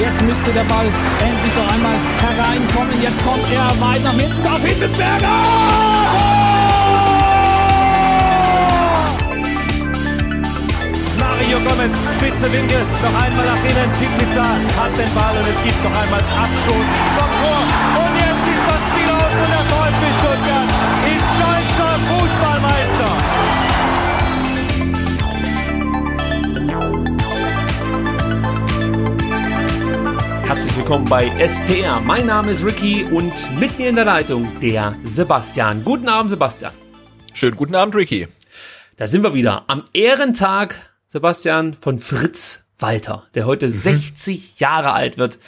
Jetzt müsste der Ball endlich noch einmal hereinkommen. Jetzt kommt er weit nach hinten auf Hitzelsberger! Mario Gomez, spitze Winkel, noch einmal nach innen. Pizza hat den Ball und es gibt noch einmal Abstoß vom Tor. Und jetzt ist das Spiel aus und der VfB Stuttgart Herzlich willkommen bei STR. Mein Name ist Ricky und mit mir in der Leitung der Sebastian. Guten Abend, Sebastian. Schönen guten Abend, Ricky. Da sind wir wieder am Ehrentag Sebastian, von Fritz Walter, der heute mhm. 60 Jahre alt wird.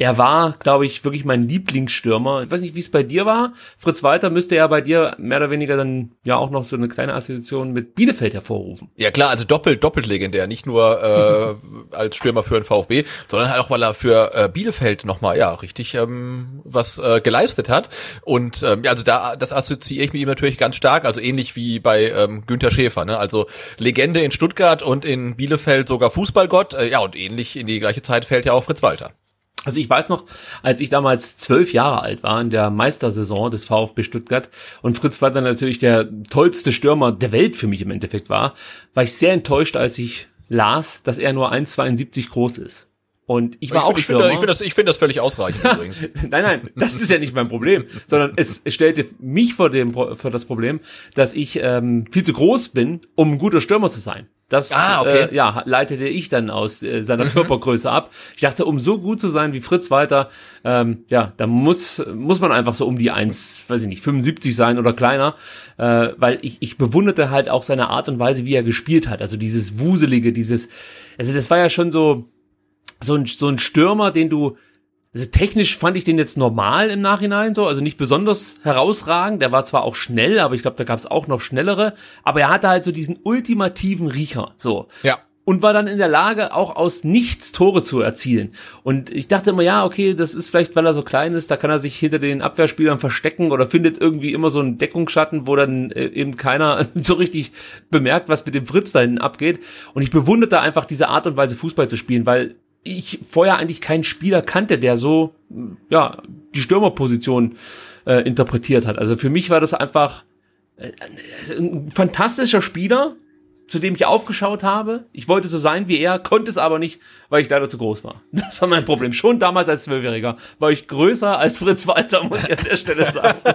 Er war, glaube ich, wirklich mein Lieblingsstürmer. Ich weiß nicht, wie es bei dir war. Fritz Walter müsste ja bei dir mehr oder weniger dann ja auch noch so eine kleine Assoziation mit Bielefeld hervorrufen. Ja klar, also doppelt, doppelt legendär. Nicht nur äh, als Stürmer für den VfB, sondern halt auch, weil er für äh, Bielefeld nochmal, ja, richtig ähm, was äh, geleistet hat. Und ähm, ja, also da, das assoziiere ich mit ihm natürlich ganz stark. Also ähnlich wie bei ähm, Günther Schäfer. Ne? Also Legende in Stuttgart und in Bielefeld sogar Fußballgott. Äh, ja, und ähnlich in die gleiche Zeit fällt ja auch Fritz Walter. Also ich weiß noch, als ich damals zwölf Jahre alt war in der Meistersaison des VfB Stuttgart und Fritz Walter natürlich der tollste Stürmer der Welt für mich im Endeffekt war, war ich sehr enttäuscht, als ich las, dass er nur 1,72 groß ist. Und ich war ich, auch ich Stürmer. Finde, ich finde das, ich finde das völlig ausreichend übrigens. nein, nein, das ist ja nicht mein Problem, sondern es stellte mich vor dem vor das Problem, dass ich ähm, viel zu groß bin, um ein guter Stürmer zu sein. Das ah, okay. äh, ja, leitete ich dann aus äh, seiner mhm. Körpergröße ab. Ich dachte, um so gut zu sein wie Fritz Walter, ähm, ja, da muss, muss man einfach so um die 1, weiß ich nicht, 75 sein oder kleiner, äh, weil ich, ich bewunderte halt auch seine Art und Weise, wie er gespielt hat. Also dieses Wuselige, dieses, also das war ja schon so, so ein, so ein Stürmer, den du, also technisch fand ich den jetzt normal im Nachhinein so, also nicht besonders herausragend. Der war zwar auch schnell, aber ich glaube, da gab es auch noch schnellere. Aber er hatte halt so diesen ultimativen Riecher, so. Ja. Und war dann in der Lage, auch aus nichts Tore zu erzielen. Und ich dachte immer, ja, okay, das ist vielleicht, weil er so klein ist, da kann er sich hinter den Abwehrspielern verstecken oder findet irgendwie immer so einen Deckungsschatten, wo dann äh, eben keiner so richtig bemerkt, was mit dem Fritz da hinten abgeht. Und ich bewunderte einfach diese Art und Weise, Fußball zu spielen, weil ich vorher eigentlich keinen Spieler kannte, der so ja die Stürmerposition äh, interpretiert hat. Also für mich war das einfach äh, ein fantastischer Spieler, zu dem ich aufgeschaut habe. Ich wollte so sein wie er, konnte es aber nicht, weil ich leider zu groß war. Das war mein Problem. Schon damals als Zwölfjähriger war ich größer als Fritz Walter, muss ich an der Stelle sagen.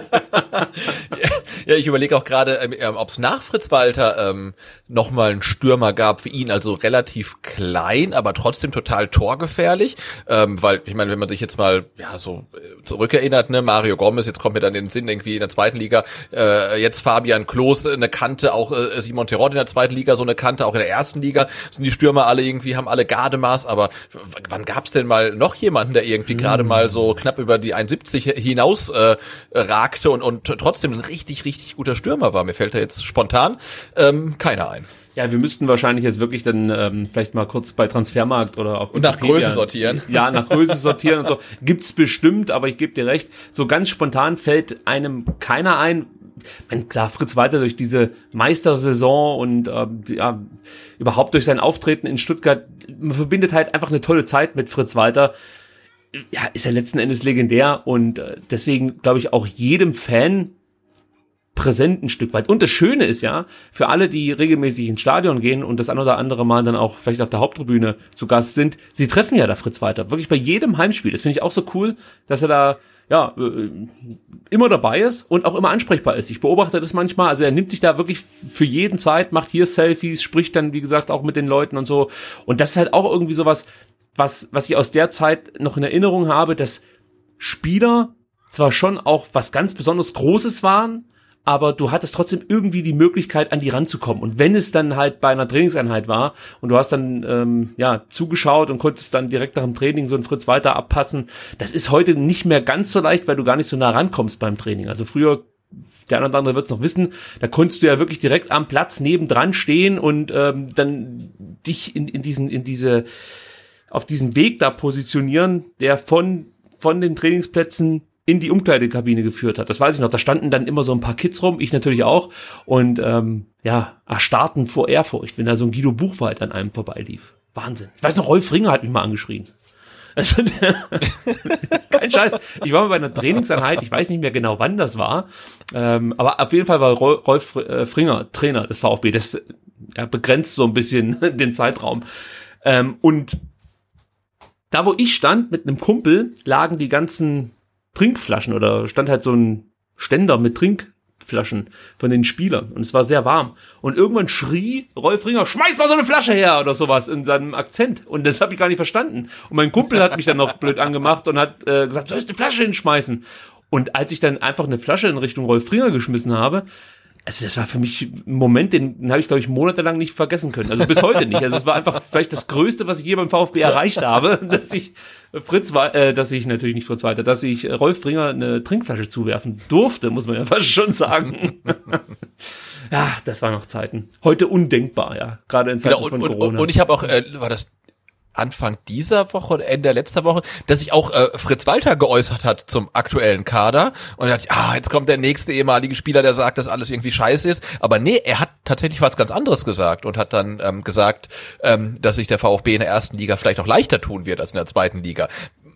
ja, ich überlege auch gerade, ähm, ob es nach Fritz Walter ähm, nochmal einen Stürmer gab für ihn, also relativ klein, aber trotzdem total torgefährlich. Ähm, weil, ich meine, wenn man sich jetzt mal ja so äh, zurückerinnert, ne, Mario Gomez, jetzt kommt mir dann in den Sinn irgendwie in der zweiten Liga, äh, jetzt Fabian Klos eine Kante, auch äh, Simon Terod in der zweiten Liga so eine Kante, auch in der ersten Liga sind die Stürmer alle irgendwie, haben alle Gardemaß, aber wann gab's denn mal noch jemanden, der irgendwie gerade mal so knapp über die 1,70 hinaus äh, ragte und, und trotzdem ein richtig, richtig guter Stürmer war? Mir fällt da jetzt spontan ähm, keiner ein. Ja, wir müssten wahrscheinlich jetzt wirklich dann ähm, vielleicht mal kurz bei Transfermarkt oder auf und nach Größe sortieren. Ja, nach Größe sortieren und so gibt's bestimmt, aber ich gebe dir recht, so ganz spontan fällt einem keiner ein, mein, klar, Fritz Walter durch diese Meistersaison und äh, ja, überhaupt durch sein Auftreten in Stuttgart, man verbindet halt einfach eine tolle Zeit mit Fritz Walter. Ja, ist er letzten Endes legendär und äh, deswegen glaube ich auch jedem Fan präsent ein Stück weit. Und das Schöne ist ja, für alle, die regelmäßig ins Stadion gehen und das ein oder andere Mal dann auch vielleicht auf der Haupttribüne zu Gast sind, sie treffen ja da Fritz Walter. Wirklich bei jedem Heimspiel. Das finde ich auch so cool, dass er da ja, äh, immer dabei ist und auch immer ansprechbar ist. Ich beobachte das manchmal, also er nimmt sich da wirklich für jeden Zeit, macht hier Selfies, spricht dann, wie gesagt, auch mit den Leuten und so. Und das ist halt auch irgendwie sowas, was, was ich aus der Zeit noch in Erinnerung habe, dass Spieler zwar schon auch was ganz besonders Großes waren, aber du hattest trotzdem irgendwie die Möglichkeit, an die ranzukommen. Und wenn es dann halt bei einer Trainingseinheit war und du hast dann ähm, ja zugeschaut und konntest dann direkt nach dem Training so einen Fritz weiter abpassen, das ist heute nicht mehr ganz so leicht, weil du gar nicht so nah rankommst beim Training. Also früher der eine oder andere wird es noch wissen, da konntest du ja wirklich direkt am Platz nebendran stehen und ähm, dann dich in, in diesen, in diese, auf diesen Weg da positionieren, der von, von den Trainingsplätzen in die Umkleidekabine geführt hat. Das weiß ich noch. Da standen dann immer so ein paar Kids rum, ich natürlich auch, und ähm, ja, erstarrten vor Ehrfurcht, wenn da so ein Guido Buchwald an einem vorbeilief. Wahnsinn. Ich weiß noch, Rolf Ringer hat mich mal angeschrien. Also, kein Scheiß. Ich war mal bei einer Trainingseinheit, ich weiß nicht mehr genau, wann das war, ähm, aber auf jeden Fall war Rolf äh, Fringer Trainer des VfB. Das ja, begrenzt so ein bisschen den Zeitraum. Ähm, und da, wo ich stand mit einem Kumpel, lagen die ganzen Trinkflaschen oder stand halt so ein Ständer mit Trink Flaschen von den Spielern und es war sehr warm. Und irgendwann schrie Rolf Ringer, schmeiß mal so eine Flasche her oder sowas in seinem Akzent. Und das habe ich gar nicht verstanden. Und mein Kumpel hat mich dann noch blöd angemacht und hat äh, gesagt, sollst eine Flasche hinschmeißen. Und als ich dann einfach eine Flasche in Richtung Rolf Ringer geschmissen habe, also das war für mich ein Moment, den, den habe ich, glaube ich, monatelang nicht vergessen können. Also bis heute nicht. Also es war einfach vielleicht das Größte, was ich je beim VfB erreicht habe, dass ich Fritz war, äh, dass ich natürlich nicht Fritz weiter, dass ich Rolf Bringer eine Trinkflasche zuwerfen durfte, muss man ja fast schon sagen. ja, das waren noch Zeiten. Heute undenkbar, ja. Gerade in Zeiten genau, von und, Corona. Und, und ich habe auch, äh, war das Anfang dieser Woche oder Ende letzter Woche, dass sich auch äh, Fritz Walter geäußert hat zum aktuellen Kader und er hat, ah, jetzt kommt der nächste ehemalige Spieler, der sagt, dass alles irgendwie scheiße ist. Aber nee, er hat tatsächlich was ganz anderes gesagt und hat dann ähm, gesagt, ähm, dass sich der VfB in der ersten Liga vielleicht auch leichter tun wird als in der zweiten Liga.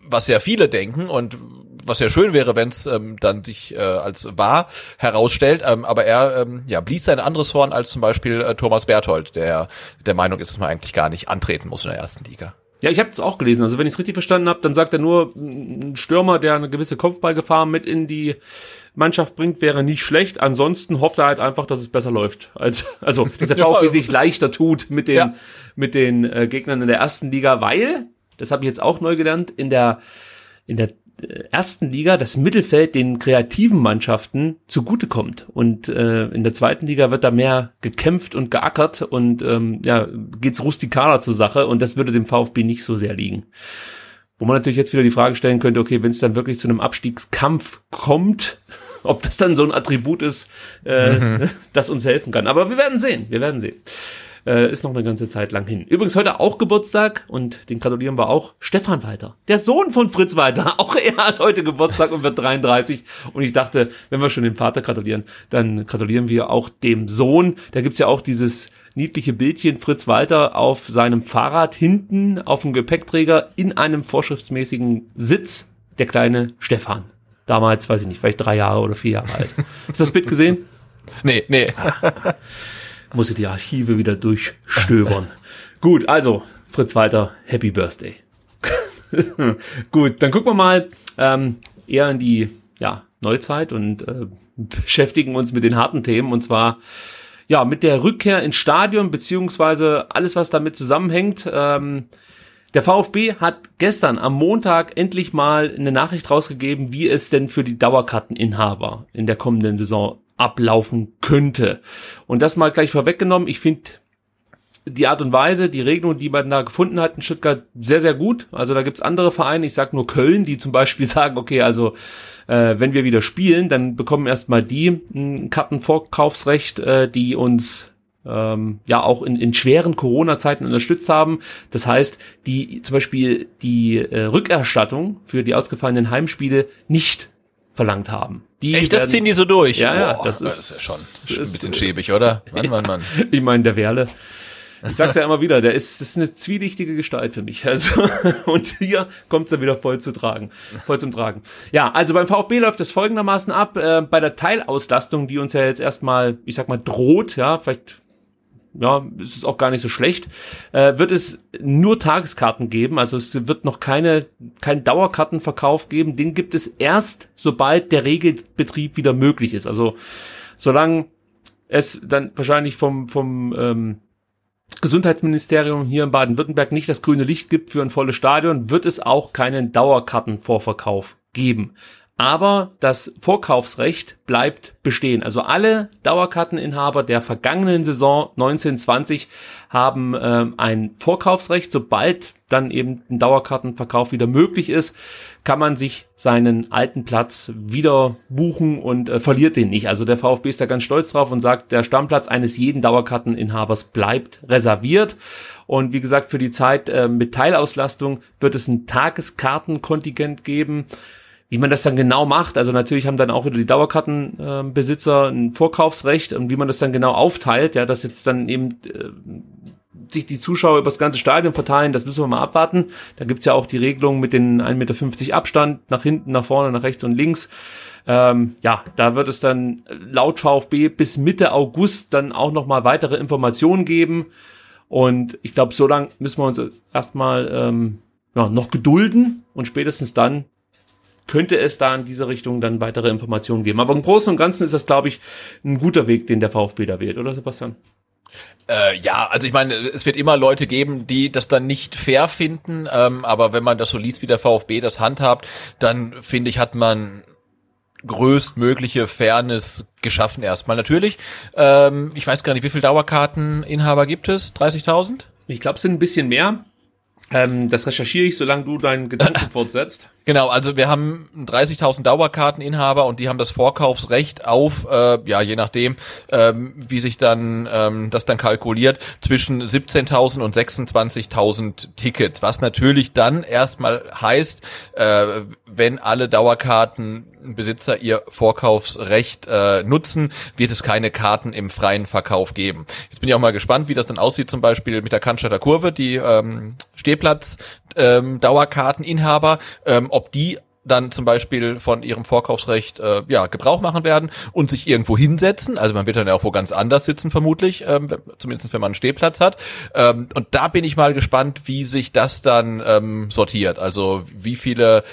Was ja viele denken und was ja schön wäre, wenn es ähm, dann sich äh, als wahr herausstellt. Ähm, aber er ähm, ja, blies ein anderes Horn als zum Beispiel äh, Thomas Berthold, der der Meinung ist, dass man eigentlich gar nicht antreten muss in der ersten Liga. Ja, ich habe es auch gelesen. Also wenn ich es richtig verstanden habe, dann sagt er nur, ein Stürmer, der eine gewisse Kopfballgefahr mit in die Mannschaft bringt, wäre nicht schlecht. Ansonsten hofft er halt einfach, dass es besser läuft. Als, also, dass der VfB sich leichter tut mit den, ja. mit den äh, Gegnern in der ersten Liga, weil, das habe ich jetzt auch neu gelernt, in der, in der ersten Liga das Mittelfeld den kreativen Mannschaften zugutekommt. Und äh, in der zweiten Liga wird da mehr gekämpft und geackert und ähm, ja, geht's rustikaler zur Sache und das würde dem VfB nicht so sehr liegen. Wo man natürlich jetzt wieder die Frage stellen könnte, okay, wenn es dann wirklich zu einem Abstiegskampf kommt, ob das dann so ein Attribut ist, äh, mhm. das uns helfen kann. Aber wir werden sehen, wir werden sehen. Äh, ist noch eine ganze Zeit lang hin. Übrigens heute auch Geburtstag und den gratulieren wir auch Stefan Walter, der Sohn von Fritz Walter. Auch er hat heute Geburtstag und wird 33. Und ich dachte, wenn wir schon dem Vater gratulieren, dann gratulieren wir auch dem Sohn. Da gibt's ja auch dieses niedliche Bildchen Fritz Walter auf seinem Fahrrad hinten auf dem Gepäckträger in einem vorschriftsmäßigen Sitz. Der kleine Stefan. Damals, weiß ich nicht, vielleicht drei Jahre oder vier Jahre alt. Hast du das Bild gesehen? Nee, nee. muss ich die Archive wieder durchstöbern. Gut, also Fritz Walter, Happy Birthday. Gut, dann gucken wir mal ähm, eher in die ja, Neuzeit und äh, beschäftigen uns mit den harten Themen und zwar ja mit der Rückkehr ins Stadion beziehungsweise alles, was damit zusammenhängt. Ähm, der VfB hat gestern am Montag endlich mal eine Nachricht rausgegeben, wie es denn für die Dauerkarteninhaber in der kommenden Saison ablaufen könnte. Und das mal gleich vorweggenommen. Ich finde die Art und Weise, die Regelung, die man da gefunden hat in Stuttgart, sehr, sehr gut. Also da gibt's andere Vereine, ich sag nur Köln, die zum Beispiel sagen, okay, also äh, wenn wir wieder spielen, dann bekommen erstmal die ein Kartenvorkaufsrecht, äh, die uns ähm, ja auch in, in schweren Corona-Zeiten unterstützt haben. Das heißt, die zum Beispiel die äh, Rückerstattung für die ausgefallenen Heimspiele nicht verlangt haben. Die Echt, das ziehen die so durch? Ja, ja, Boah, das, ist, das ist ja schon ein bisschen schäbig, oder? Mann, Mann, Mann. ich meine, der Werle, ich sag's ja immer wieder, der ist, das ist eine zwielichtige Gestalt für mich. Also, und hier kommt's dann wieder voll zu tragen, voll zum Tragen. Ja, also beim VfB läuft es folgendermaßen ab, äh, bei der Teilauslastung, die uns ja jetzt erstmal, ich sag mal, droht, ja, vielleicht ja, es ist auch gar nicht so schlecht, äh, wird es nur Tageskarten geben. Also es wird noch keine, kein Dauerkartenverkauf geben. Den gibt es erst, sobald der Regelbetrieb wieder möglich ist. Also solange es dann wahrscheinlich vom, vom ähm, Gesundheitsministerium hier in Baden-Württemberg nicht das grüne Licht gibt für ein volles Stadion, wird es auch keinen Dauerkartenvorverkauf geben. Aber das Vorkaufsrecht bleibt bestehen. Also alle Dauerkarteninhaber der vergangenen Saison 1920 haben ähm, ein Vorkaufsrecht. Sobald dann eben ein Dauerkartenverkauf wieder möglich ist, kann man sich seinen alten Platz wieder buchen und äh, verliert den nicht. Also der VfB ist da ganz stolz drauf und sagt, der Stammplatz eines jeden Dauerkarteninhabers bleibt reserviert. Und wie gesagt, für die Zeit äh, mit Teilauslastung wird es ein Tageskartenkontingent geben. Wie man das dann genau macht, also natürlich haben dann auch wieder die Dauerkartenbesitzer äh, ein Vorkaufsrecht und wie man das dann genau aufteilt, ja, dass jetzt dann eben äh, sich die Zuschauer über das ganze Stadion verteilen, das müssen wir mal abwarten. Da gibt's ja auch die Regelung mit den 1,50 Meter Abstand nach hinten, nach vorne, nach rechts und links. Ähm, ja, da wird es dann laut VfB bis Mitte August dann auch nochmal weitere Informationen geben. Und ich glaube, so lange müssen wir uns erstmal ähm, ja, noch gedulden und spätestens dann könnte es da in diese Richtung dann weitere Informationen geben. Aber im Großen und Ganzen ist das, glaube ich, ein guter Weg, den der VfB da wählt, oder Sebastian? Äh, ja, also ich meine, es wird immer Leute geben, die das dann nicht fair finden, ähm, aber wenn man das so liest, wie der VfB das handhabt, dann finde ich, hat man größtmögliche Fairness geschaffen erstmal. Natürlich, ähm, ich weiß gar nicht, wie viele Dauerkarteninhaber gibt es? 30.000? Ich glaube, es sind ein bisschen mehr. Ähm, das recherchiere ich, solange du deinen Gedanken fortsetzt. Genau, also wir haben 30.000 Dauerkarteninhaber und die haben das Vorkaufsrecht auf, äh, ja, je nachdem, ähm, wie sich dann ähm, das dann kalkuliert, zwischen 17.000 und 26.000 Tickets, was natürlich dann erstmal heißt, äh, wenn alle Dauerkartenbesitzer ihr Vorkaufsrecht äh, nutzen, wird es keine Karten im freien Verkauf geben. Jetzt bin ich auch mal gespannt, wie das dann aussieht, zum Beispiel mit der Cannstatter Kurve, die ähm, Stehplatz ähm, Dauerkarteninhaber, ähm, ob die dann zum Beispiel von ihrem Vorkaufsrecht äh, ja Gebrauch machen werden und sich irgendwo hinsetzen. Also man wird dann ja auch wo ganz anders sitzen vermutlich, ähm, zumindest wenn man einen Stehplatz hat. Ähm, und da bin ich mal gespannt, wie sich das dann ähm, sortiert. Also wie viele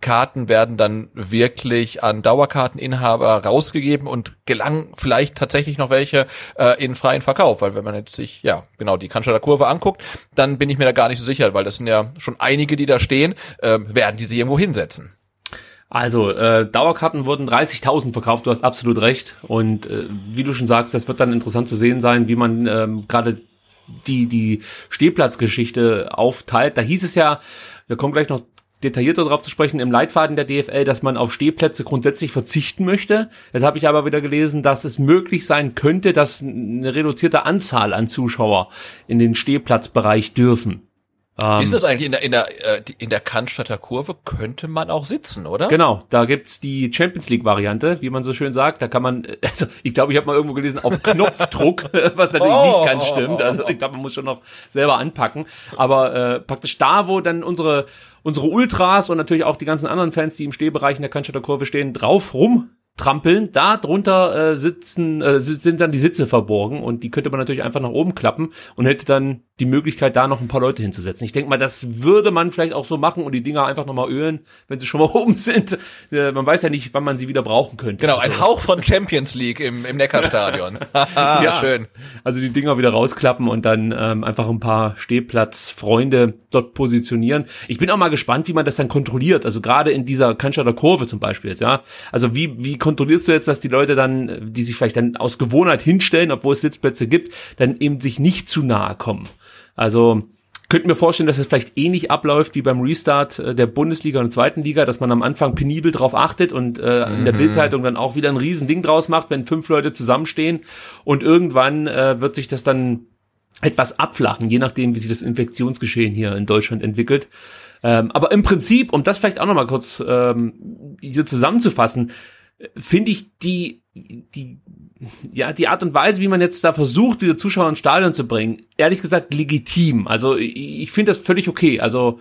Karten werden dann wirklich an Dauerkarteninhaber rausgegeben und gelangen vielleicht tatsächlich noch welche äh, in freien Verkauf, weil wenn man jetzt sich, ja, genau, die Cannstatter Kurve anguckt, dann bin ich mir da gar nicht so sicher, weil das sind ja schon einige, die da stehen, äh, werden die sich irgendwo hinsetzen. Also, äh, Dauerkarten wurden 30.000 verkauft, du hast absolut recht. Und äh, wie du schon sagst, das wird dann interessant zu sehen sein, wie man ähm, gerade die, die Stehplatzgeschichte aufteilt. Da hieß es ja, wir kommen gleich noch detaillierter darauf zu sprechen im Leitfaden der DFL, dass man auf Stehplätze grundsätzlich verzichten möchte. Jetzt habe ich aber wieder gelesen, dass es möglich sein könnte, dass eine reduzierte Anzahl an Zuschauer in den Stehplatzbereich dürfen. Ähm, ist das eigentlich in der, in der, äh, in der Cannstatter Kurve könnte man auch sitzen, oder? Genau, da gibt's die Champions League Variante, wie man so schön sagt. Da kann man, also ich glaube, ich habe mal irgendwo gelesen, auf Knopfdruck, was natürlich oh, nicht ganz stimmt. Also ich glaube, man muss schon noch selber anpacken. Aber äh, praktisch da, wo dann unsere unsere Ultras und natürlich auch die ganzen anderen Fans, die im Stehbereich in der Cannstatter Kurve stehen, drauf rum trampeln. Da drunter äh, sitzen, äh, sind dann die Sitze verborgen und die könnte man natürlich einfach nach oben klappen und hätte dann die Möglichkeit, da noch ein paar Leute hinzusetzen. Ich denke mal, das würde man vielleicht auch so machen und die Dinger einfach nochmal ölen, wenn sie schon mal oben sind. Äh, man weiß ja nicht, wann man sie wieder brauchen könnte. Genau, ein also, Hauch von Champions League im, im Neckarstadion. ja, schön. Also die Dinger wieder rausklappen und dann ähm, einfach ein paar Stehplatzfreunde dort positionieren. Ich bin auch mal gespannt, wie man das dann kontrolliert. Also gerade in dieser Cannstatter Kurve zum Beispiel jetzt, ja. Also wie, wie kontrollierst du jetzt, dass die Leute dann, die sich vielleicht dann aus Gewohnheit hinstellen, obwohl es Sitzplätze gibt, dann eben sich nicht zu nahe kommen? Also könnten wir vorstellen, dass es vielleicht ähnlich abläuft wie beim Restart äh, der Bundesliga und zweiten Liga, dass man am Anfang penibel drauf achtet und äh, mhm. in der mhm. Bildzeitung dann auch wieder ein Riesending draus macht, wenn fünf Leute zusammenstehen und irgendwann äh, wird sich das dann etwas abflachen, je nachdem, wie sich das Infektionsgeschehen hier in Deutschland entwickelt. Ähm, aber im Prinzip, um das vielleicht auch nochmal kurz ähm, hier zusammenzufassen, finde ich die, die, ja, die Art und Weise, wie man jetzt da versucht, wieder Zuschauer ins Stadion zu bringen, ehrlich gesagt legitim. Also ich, ich finde das völlig okay. Also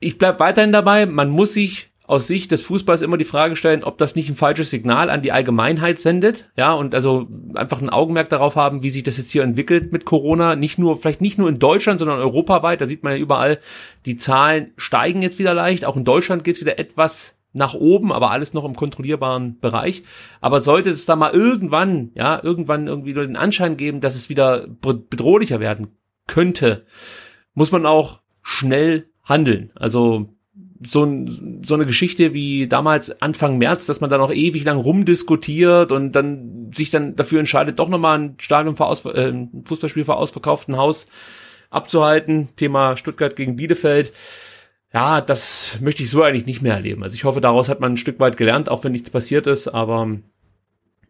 ich bleib weiterhin dabei, man muss sich aus Sicht des Fußballs immer die Frage stellen, ob das nicht ein falsches Signal an die Allgemeinheit sendet, ja, und also einfach ein Augenmerk darauf haben, wie sich das jetzt hier entwickelt mit Corona, nicht nur, vielleicht nicht nur in Deutschland, sondern europaweit, da sieht man ja überall, die Zahlen steigen jetzt wieder leicht, auch in Deutschland geht es wieder etwas nach oben, aber alles noch im kontrollierbaren Bereich. Aber sollte es da mal irgendwann, ja, irgendwann irgendwie nur den Anschein geben, dass es wieder bedrohlicher werden könnte, muss man auch schnell handeln. Also so, so eine Geschichte wie damals Anfang März, dass man da noch ewig lang rumdiskutiert und dann sich dann dafür entscheidet, doch nochmal ein Stadion vor Aus, äh, ein Fußballspiel vor ausverkauftem Haus abzuhalten. Thema Stuttgart gegen Bielefeld. Ja, das möchte ich so eigentlich nicht mehr erleben. Also ich hoffe, daraus hat man ein Stück weit gelernt, auch wenn nichts passiert ist. Aber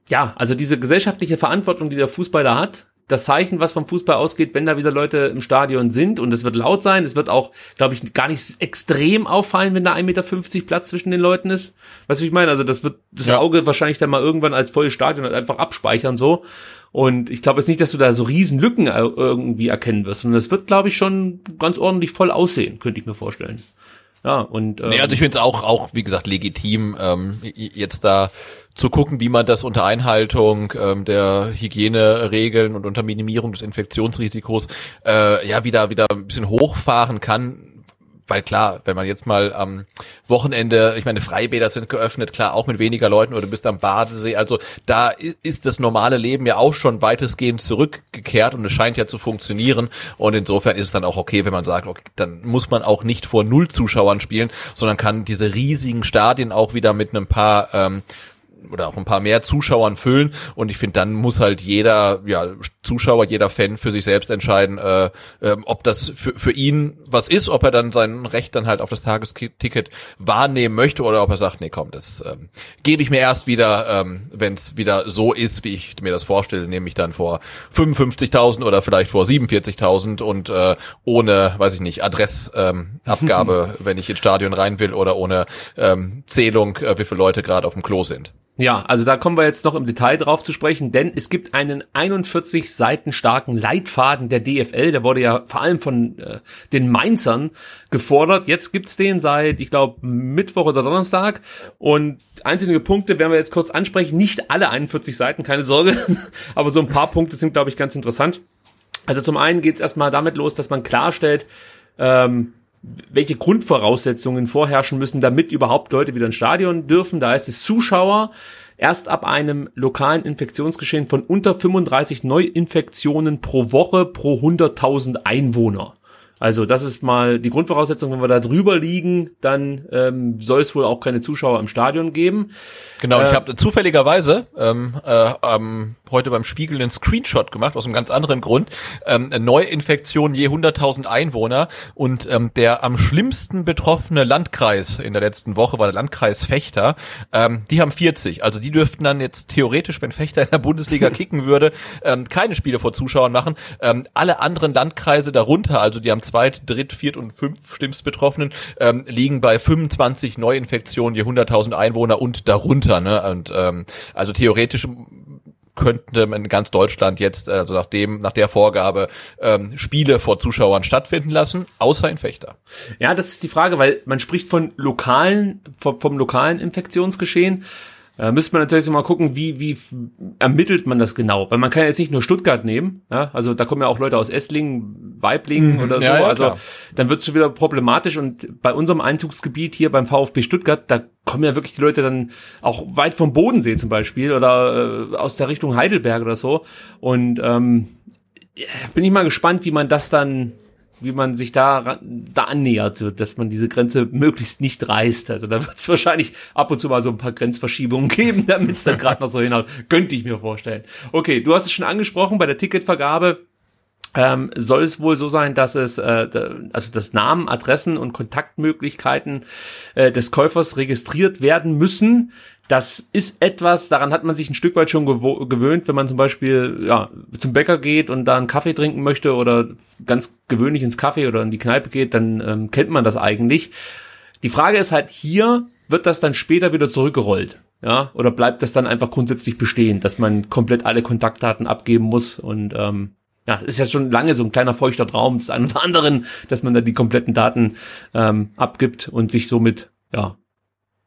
ja, also diese gesellschaftliche Verantwortung, die der Fußball da hat, das Zeichen, was vom Fußball ausgeht, wenn da wieder Leute im Stadion sind und es wird laut sein, es wird auch, glaube ich, gar nicht extrem auffallen, wenn da 1,50 Meter Platz zwischen den Leuten ist. Weißt du, wie ich meine? Also das wird das ja. Auge wahrscheinlich dann mal irgendwann als volles Stadion halt einfach abspeichern so. Und ich glaube jetzt nicht, dass du da so riesen Lücken irgendwie erkennen wirst, sondern es wird, glaube ich, schon ganz ordentlich voll aussehen, könnte ich mir vorstellen. Ja, und ähm, nee, also ich finde es auch, auch, wie gesagt, legitim, ähm, jetzt da zu gucken, wie man das unter Einhaltung ähm, der Hygieneregeln und unter Minimierung des Infektionsrisikos äh, ja wieder wieder ein bisschen hochfahren kann weil klar, wenn man jetzt mal am Wochenende, ich meine, Freibäder sind geöffnet, klar, auch mit weniger Leuten oder du bist am Badesee, also da ist das normale Leben ja auch schon weitestgehend zurückgekehrt und es scheint ja zu funktionieren. Und insofern ist es dann auch okay, wenn man sagt, okay, dann muss man auch nicht vor null Zuschauern spielen, sondern kann diese riesigen Stadien auch wieder mit einem paar ähm, oder auch ein paar mehr Zuschauern füllen und ich finde, dann muss halt jeder ja, Zuschauer, jeder Fan für sich selbst entscheiden, äh, äh, ob das für, für ihn was ist, ob er dann sein Recht dann halt auf das Tagesticket wahrnehmen möchte oder ob er sagt, nee, komm, das ähm, gebe ich mir erst wieder, ähm, wenn es wieder so ist, wie ich mir das vorstelle, nämlich dann vor 55.000 oder vielleicht vor 47.000 und äh, ohne, weiß ich nicht, Adressabgabe, ähm, wenn ich ins Stadion rein will oder ohne ähm, Zählung, äh, wie viele Leute gerade auf dem Klo sind. Ja, also da kommen wir jetzt noch im Detail drauf zu sprechen, denn es gibt einen 41 Seiten starken Leitfaden der DFL, der wurde ja vor allem von äh, den Mainzern gefordert. Jetzt gibt's den seit, ich glaube, Mittwoch oder Donnerstag und einzelne Punkte werden wir jetzt kurz ansprechen. Nicht alle 41 Seiten, keine Sorge, aber so ein paar Punkte sind, glaube ich, ganz interessant. Also zum einen geht's erstmal damit los, dass man klarstellt, ähm, welche Grundvoraussetzungen vorherrschen müssen, damit überhaupt Leute wieder ins Stadion dürfen. Da heißt es Zuschauer erst ab einem lokalen Infektionsgeschehen von unter 35 Neuinfektionen pro Woche pro 100.000 Einwohner. Also das ist mal die Grundvoraussetzung. Wenn wir da drüber liegen, dann ähm, soll es wohl auch keine Zuschauer im Stadion geben. Genau, äh, ich habe zufälligerweise ähm, äh, ähm, heute beim Spiegel einen Screenshot gemacht, aus einem ganz anderen Grund. Ähm, Neuinfektion je 100.000 Einwohner und ähm, der am schlimmsten betroffene Landkreis in der letzten Woche war der Landkreis Fechter. Ähm, die haben 40, also die dürften dann jetzt theoretisch, wenn Fechter in der Bundesliga kicken würde, ähm, keine Spiele vor Zuschauern machen. Ähm, alle anderen Landkreise darunter, also die am zweit, dritt, viert und fünf schlimmst Betroffenen, ähm, liegen bei 25 Neuinfektionen je 100.000 Einwohner und darunter. Ne? Und ähm, also theoretisch könnte in ganz Deutschland jetzt, also nach dem, nach der Vorgabe, ähm, Spiele vor Zuschauern stattfinden lassen, außer in Fechter. Ja, das ist die Frage, weil man spricht von lokalen, vom, vom lokalen Infektionsgeschehen. Äh, müsste man natürlich mal gucken, wie, wie ermittelt man das genau. Weil man kann jetzt nicht nur Stuttgart nehmen, ja? also da kommen ja auch Leute aus Esslingen, Weiblingen mhm. oder so. Ja, ja, also klar. dann wird es schon wieder problematisch. Und bei unserem Einzugsgebiet hier beim VfB Stuttgart, da kommen ja wirklich die Leute dann auch weit vom Bodensee zum Beispiel oder äh, aus der Richtung Heidelberg oder so. Und ähm, bin ich mal gespannt, wie man das dann wie man sich da, da annähert, so, dass man diese Grenze möglichst nicht reißt. Also da wird es wahrscheinlich ab und zu mal so ein paar Grenzverschiebungen geben, damit es dann gerade noch so hinhaut. Könnte ich mir vorstellen. Okay, du hast es schon angesprochen bei der Ticketvergabe. Ähm, soll es wohl so sein, dass es äh, also das Namen, Adressen und Kontaktmöglichkeiten äh, des Käufers registriert werden müssen das ist etwas, daran hat man sich ein Stück weit schon gewöhnt, wenn man zum Beispiel ja, zum Bäcker geht und da einen Kaffee trinken möchte oder ganz gewöhnlich ins Kaffee oder in die Kneipe geht, dann ähm, kennt man das eigentlich. Die Frage ist halt hier, wird das dann später wieder zurückgerollt? Ja, oder bleibt das dann einfach grundsätzlich bestehen, dass man komplett alle Kontaktdaten abgeben muss und ähm, ja, ist ja schon lange so ein kleiner feuchter Traum des einen oder anderen, dass man da die kompletten Daten ähm, abgibt und sich somit ja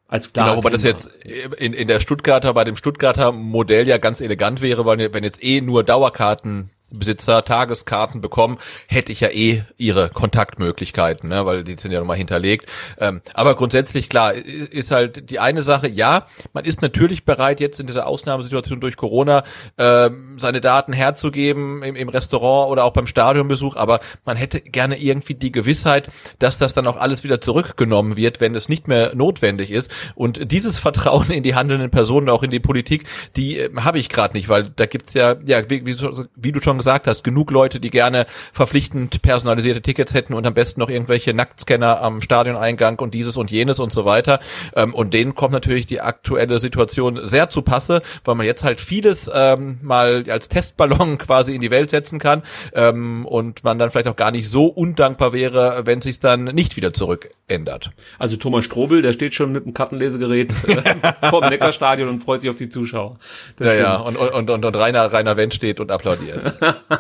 als klar. Genau, wobei das jetzt in, in der Stuttgarter, bei dem Stuttgarter Modell ja ganz elegant wäre, weil wenn jetzt eh nur Dauerkarten Besitzer Tageskarten bekommen, hätte ich ja eh ihre Kontaktmöglichkeiten, ne, weil die sind ja nochmal hinterlegt. Ähm, aber grundsätzlich klar, ist halt die eine Sache, ja, man ist natürlich bereit, jetzt in dieser Ausnahmesituation durch Corona ähm, seine Daten herzugeben im, im Restaurant oder auch beim Stadionbesuch, aber man hätte gerne irgendwie die Gewissheit, dass das dann auch alles wieder zurückgenommen wird, wenn es nicht mehr notwendig ist. Und dieses Vertrauen in die handelnden Personen, auch in die Politik, die äh, habe ich gerade nicht, weil da gibt's ja, ja, wie, wie, wie du schon gesagt hast, genug Leute, die gerne verpflichtend personalisierte Tickets hätten und am besten noch irgendwelche Nacktscanner am Stadioneingang und dieses und jenes und so weiter. Ähm, und denen kommt natürlich die aktuelle Situation sehr zu Passe, weil man jetzt halt vieles ähm, mal als Testballon quasi in die Welt setzen kann ähm, und man dann vielleicht auch gar nicht so undankbar wäre, wenn sich dann nicht wieder zurück ändert. Also Thomas Strobel, der steht schon mit dem Kartenlesegerät äh, vor dem Neckarstadion und freut sich auf die Zuschauer. Das ja, stimmt. ja, und, und, und, und Rainer, Rainer Wendt steht und applaudiert.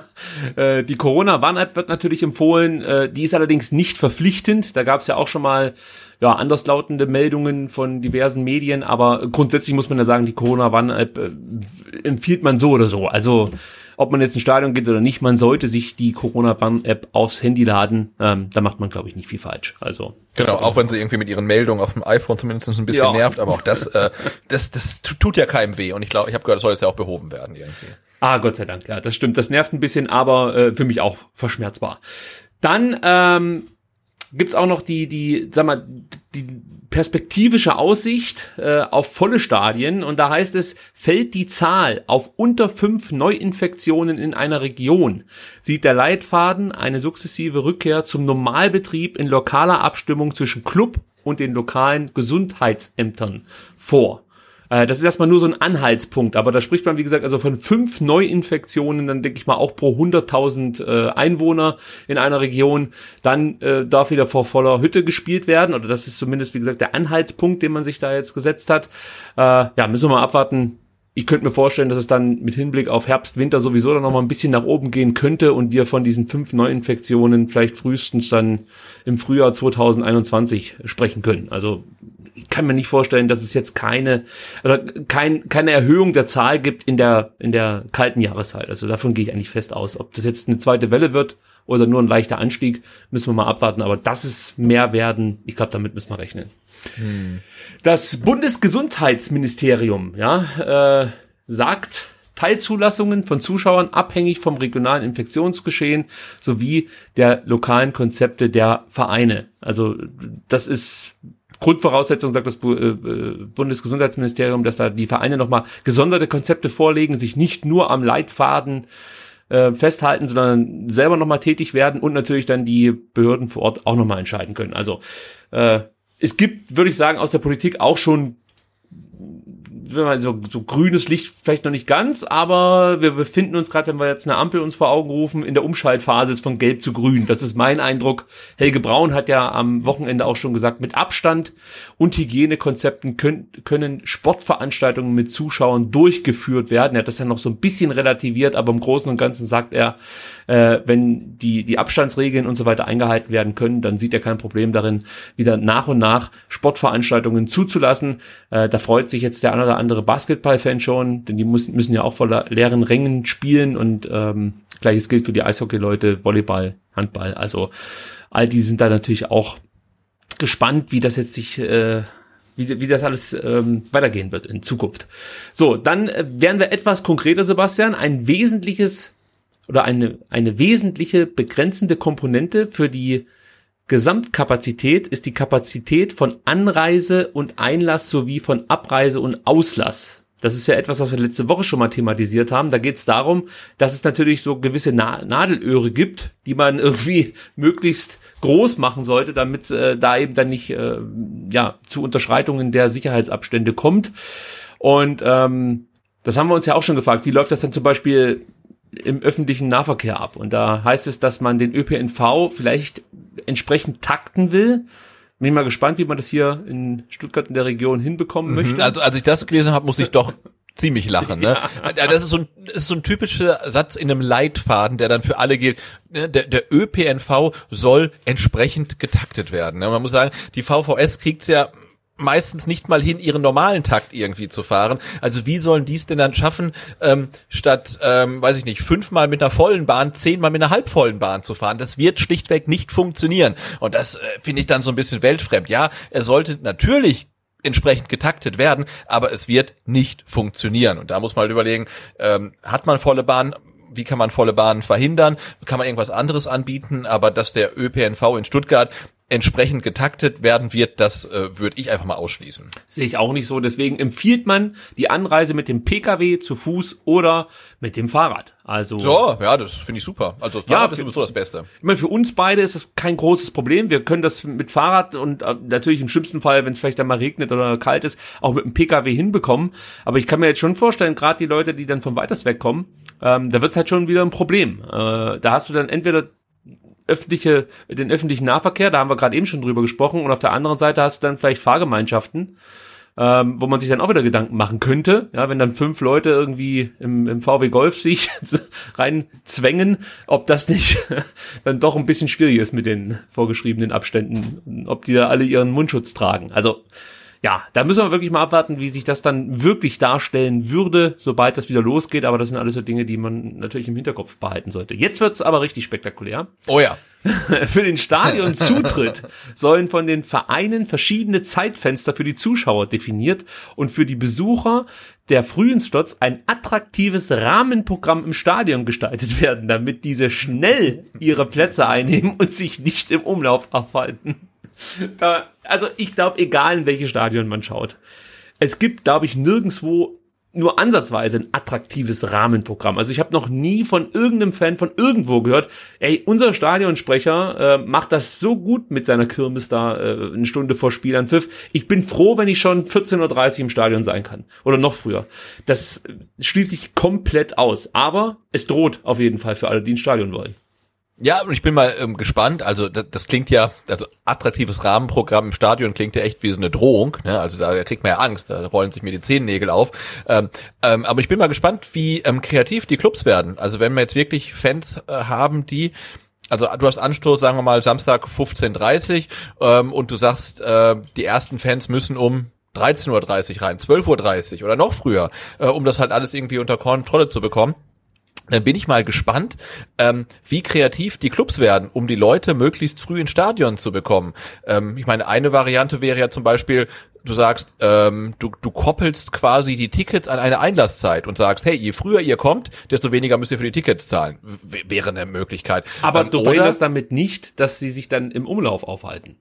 Äh, die Corona-Warn-App wird natürlich empfohlen. Äh, die ist allerdings nicht verpflichtend. Da gab es ja auch schon mal ja, anderslautende Meldungen von diversen Medien, aber grundsätzlich muss man ja sagen, die Corona-Warn-App äh, empfiehlt man so oder so. Also ob man jetzt ins Stadion geht oder nicht, man sollte sich die Corona-Warn-App aufs Handy laden. Ähm, da macht man, glaube ich, nicht viel falsch. Also Genau, auch wenn sie irgendwie mit ihren Meldungen auf dem iPhone zumindest ein bisschen ja. nervt, aber auch das, äh, das, das tut ja keinem weh. Und ich glaube, ich habe gehört, das soll jetzt ja auch behoben werden irgendwie. Ah, Gott sei Dank, ja, das stimmt. Das nervt ein bisschen, aber äh, für mich auch verschmerzbar. Dann ähm, gibt's auch noch die, die, sag mal, die perspektivische Aussicht äh, auf volle Stadien und da heißt es, fällt die Zahl auf unter fünf Neuinfektionen in einer Region, sieht der Leitfaden eine sukzessive Rückkehr zum Normalbetrieb in lokaler Abstimmung zwischen Club und den lokalen Gesundheitsämtern vor. Äh, das ist erstmal nur so ein Anhaltspunkt, aber da spricht man, wie gesagt, also von fünf Neuinfektionen, dann denke ich mal auch pro 100.000 äh, Einwohner in einer Region. Dann äh, darf wieder vor voller Hütte gespielt werden, oder das ist zumindest, wie gesagt, der Anhaltspunkt, den man sich da jetzt gesetzt hat. Ja, müssen wir mal abwarten, ich könnte mir vorstellen, dass es dann mit Hinblick auf Herbst, Winter sowieso dann noch mal ein bisschen nach oben gehen könnte und wir von diesen fünf Neuinfektionen vielleicht frühestens dann im Frühjahr 2021 sprechen können. Also ich kann mir nicht vorstellen, dass es jetzt keine oder kein, keine Erhöhung der Zahl gibt in der in der kalten Jahreszeit. Also davon gehe ich eigentlich fest aus. Ob das jetzt eine zweite Welle wird oder nur ein leichter Anstieg, müssen wir mal abwarten. Aber dass es mehr werden, ich glaube, damit müssen wir rechnen. Hm. Das Bundesgesundheitsministerium ja, äh, sagt, Teilzulassungen von Zuschauern abhängig vom regionalen Infektionsgeschehen sowie der lokalen Konzepte der Vereine. Also das ist Grundvoraussetzung, sagt das äh, Bundesgesundheitsministerium, dass da die Vereine nochmal gesonderte Konzepte vorlegen, sich nicht nur am Leitfaden äh, festhalten, sondern selber nochmal tätig werden und natürlich dann die Behörden vor Ort auch nochmal entscheiden können. Also äh, es gibt, würde ich sagen, aus der Politik auch schon so, so grünes Licht vielleicht noch nicht ganz, aber wir befinden uns gerade, wenn wir jetzt eine Ampel uns vor Augen rufen, in der Umschaltphase von gelb zu grün. Das ist mein Eindruck. Helge Braun hat ja am Wochenende auch schon gesagt, mit Abstand und Hygienekonzepten können, können Sportveranstaltungen mit Zuschauern durchgeführt werden. Er hat das ja noch so ein bisschen relativiert, aber im Großen und Ganzen sagt er, äh, wenn die, die Abstandsregeln und so weiter eingehalten werden können, dann sieht er kein Problem darin, wieder nach und nach Sportveranstaltungen zuzulassen. Äh, da freut sich jetzt der eine oder andere Basketball-Fan schon, denn die müssen, müssen ja auch voller leeren Rängen spielen und ähm, gleiches gilt für die Eishockey-Leute, Volleyball, Handball. Also all die sind da natürlich auch gespannt, wie das jetzt sich äh, wie, wie das alles ähm, weitergehen wird in Zukunft. So, dann äh, werden wir etwas konkreter, Sebastian. Ein wesentliches oder eine, eine wesentliche begrenzende Komponente für die Gesamtkapazität ist die Kapazität von Anreise und Einlass sowie von Abreise und Auslass. Das ist ja etwas, was wir letzte Woche schon mal thematisiert haben. Da geht es darum, dass es natürlich so gewisse Na Nadelöhre gibt, die man irgendwie möglichst groß machen sollte, damit äh, da eben dann nicht äh, ja zu Unterschreitungen der Sicherheitsabstände kommt. Und ähm, das haben wir uns ja auch schon gefragt. Wie läuft das dann zum Beispiel im öffentlichen Nahverkehr ab. Und da heißt es, dass man den ÖPNV vielleicht entsprechend takten will. Bin ich mal gespannt, wie man das hier in Stuttgart in der Region hinbekommen mhm. möchte. Also als ich das gelesen habe, muss ich doch ziemlich lachen. Ne? Ja. Das, ist so ein, das ist so ein typischer Satz in einem Leitfaden, der dann für alle gilt. Ne, der, der ÖPNV soll entsprechend getaktet werden. Ne? Man muss sagen, die VVS kriegt's ja meistens nicht mal hin, ihren normalen Takt irgendwie zu fahren. Also wie sollen die es denn dann schaffen, ähm, statt, ähm, weiß ich nicht, fünfmal mit einer vollen Bahn, zehnmal mit einer halbvollen Bahn zu fahren? Das wird schlichtweg nicht funktionieren. Und das äh, finde ich dann so ein bisschen weltfremd. Ja, er sollte natürlich entsprechend getaktet werden, aber es wird nicht funktionieren. Und da muss man halt überlegen, ähm, hat man volle Bahn, wie kann man volle Bahnen verhindern? Kann man irgendwas anderes anbieten? Aber dass der ÖPNV in Stuttgart entsprechend getaktet werden wird, das äh, würde ich einfach mal ausschließen. Sehe ich auch nicht so. Deswegen empfiehlt man die Anreise mit dem Pkw zu Fuß oder mit dem Fahrrad. Also so, ja, das finde ich super. Also Fahrrad ja, ist sowieso das Beste. Ich meine, für uns beide ist es kein großes Problem. Wir können das mit Fahrrad und äh, natürlich im schlimmsten Fall, wenn es vielleicht dann mal regnet oder kalt ist, auch mit dem Pkw hinbekommen. Aber ich kann mir jetzt schon vorstellen, gerade die Leute, die dann von weiters wegkommen, ähm, da wird's halt schon wieder ein Problem. Äh, da hast du dann entweder öffentliche, den öffentlichen Nahverkehr, da haben wir gerade eben schon drüber gesprochen, und auf der anderen Seite hast du dann vielleicht Fahrgemeinschaften, ähm, wo man sich dann auch wieder Gedanken machen könnte, ja, wenn dann fünf Leute irgendwie im, im VW Golf sich rein zwängen, ob das nicht dann doch ein bisschen schwierig ist mit den vorgeschriebenen Abständen, ob die da alle ihren Mundschutz tragen. Also ja, da müssen wir wirklich mal abwarten, wie sich das dann wirklich darstellen würde, sobald das wieder losgeht. Aber das sind alles so Dinge, die man natürlich im Hinterkopf behalten sollte. Jetzt wird's aber richtig spektakulär. Oh ja. für den Stadionzutritt sollen von den Vereinen verschiedene Zeitfenster für die Zuschauer definiert und für die Besucher der frühen Slots ein attraktives Rahmenprogramm im Stadion gestaltet werden, damit diese schnell ihre Plätze einnehmen und sich nicht im Umlauf aufhalten. Da, also ich glaube, egal in welches Stadion man schaut, es gibt, glaube ich, nirgendswo nur ansatzweise ein attraktives Rahmenprogramm. Also ich habe noch nie von irgendeinem Fan von irgendwo gehört, ey, unser Stadionsprecher äh, macht das so gut mit seiner Kirmes da äh, eine Stunde vor Spiel an Pfiff. Ich bin froh, wenn ich schon 14.30 Uhr im Stadion sein kann. Oder noch früher. Das schließe ich komplett aus. Aber es droht auf jeden Fall für alle, die ins Stadion wollen. Ja, und ich bin mal ähm, gespannt. Also das, das klingt ja, also attraktives Rahmenprogramm im Stadion klingt ja echt wie so eine Drohung. Ne? Also da kriegt man ja Angst, da rollen sich mir die Zehennägel auf. Ähm, ähm, aber ich bin mal gespannt, wie ähm, kreativ die Clubs werden. Also wenn wir jetzt wirklich Fans äh, haben, die also du hast Anstoß, sagen wir mal, Samstag 15.30 ähm, und du sagst, äh, die ersten Fans müssen um 13.30 Uhr rein, 12.30 Uhr oder noch früher, äh, um das halt alles irgendwie unter Kontrolle zu bekommen dann bin ich mal gespannt, ähm, wie kreativ die Clubs werden, um die Leute möglichst früh ins Stadion zu bekommen. Ähm, ich meine, eine Variante wäre ja zum Beispiel, du sagst, ähm, du, du koppelst quasi die Tickets an eine Einlasszeit und sagst, hey, je früher ihr kommt, desto weniger müsst ihr für die Tickets zahlen. W wäre eine Möglichkeit. Aber ähm, du verhinderst damit nicht, dass sie sich dann im Umlauf aufhalten.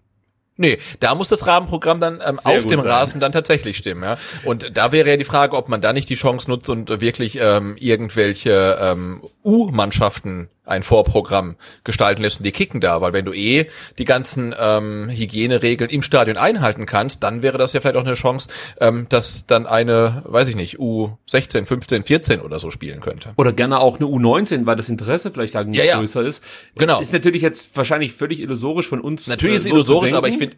Nee, da muss das Rahmenprogramm dann ähm, auf dem sein. Rasen dann tatsächlich stimmen, ja. Und da wäre ja die Frage, ob man da nicht die Chance nutzt und wirklich ähm, irgendwelche ähm, U-Mannschaften ein Vorprogramm gestalten lässt und die kicken da, weil wenn du eh die ganzen ähm, Hygieneregeln im Stadion einhalten kannst, dann wäre das ja vielleicht auch eine Chance, ähm, dass dann eine, weiß ich nicht, U16, 15, 14 oder so spielen könnte. Oder gerne auch eine U19, weil das Interesse vielleicht dann ja, ja. größer ist. Genau. Ist natürlich jetzt wahrscheinlich völlig illusorisch von uns. Natürlich ist es so illusorisch, aber ich finde,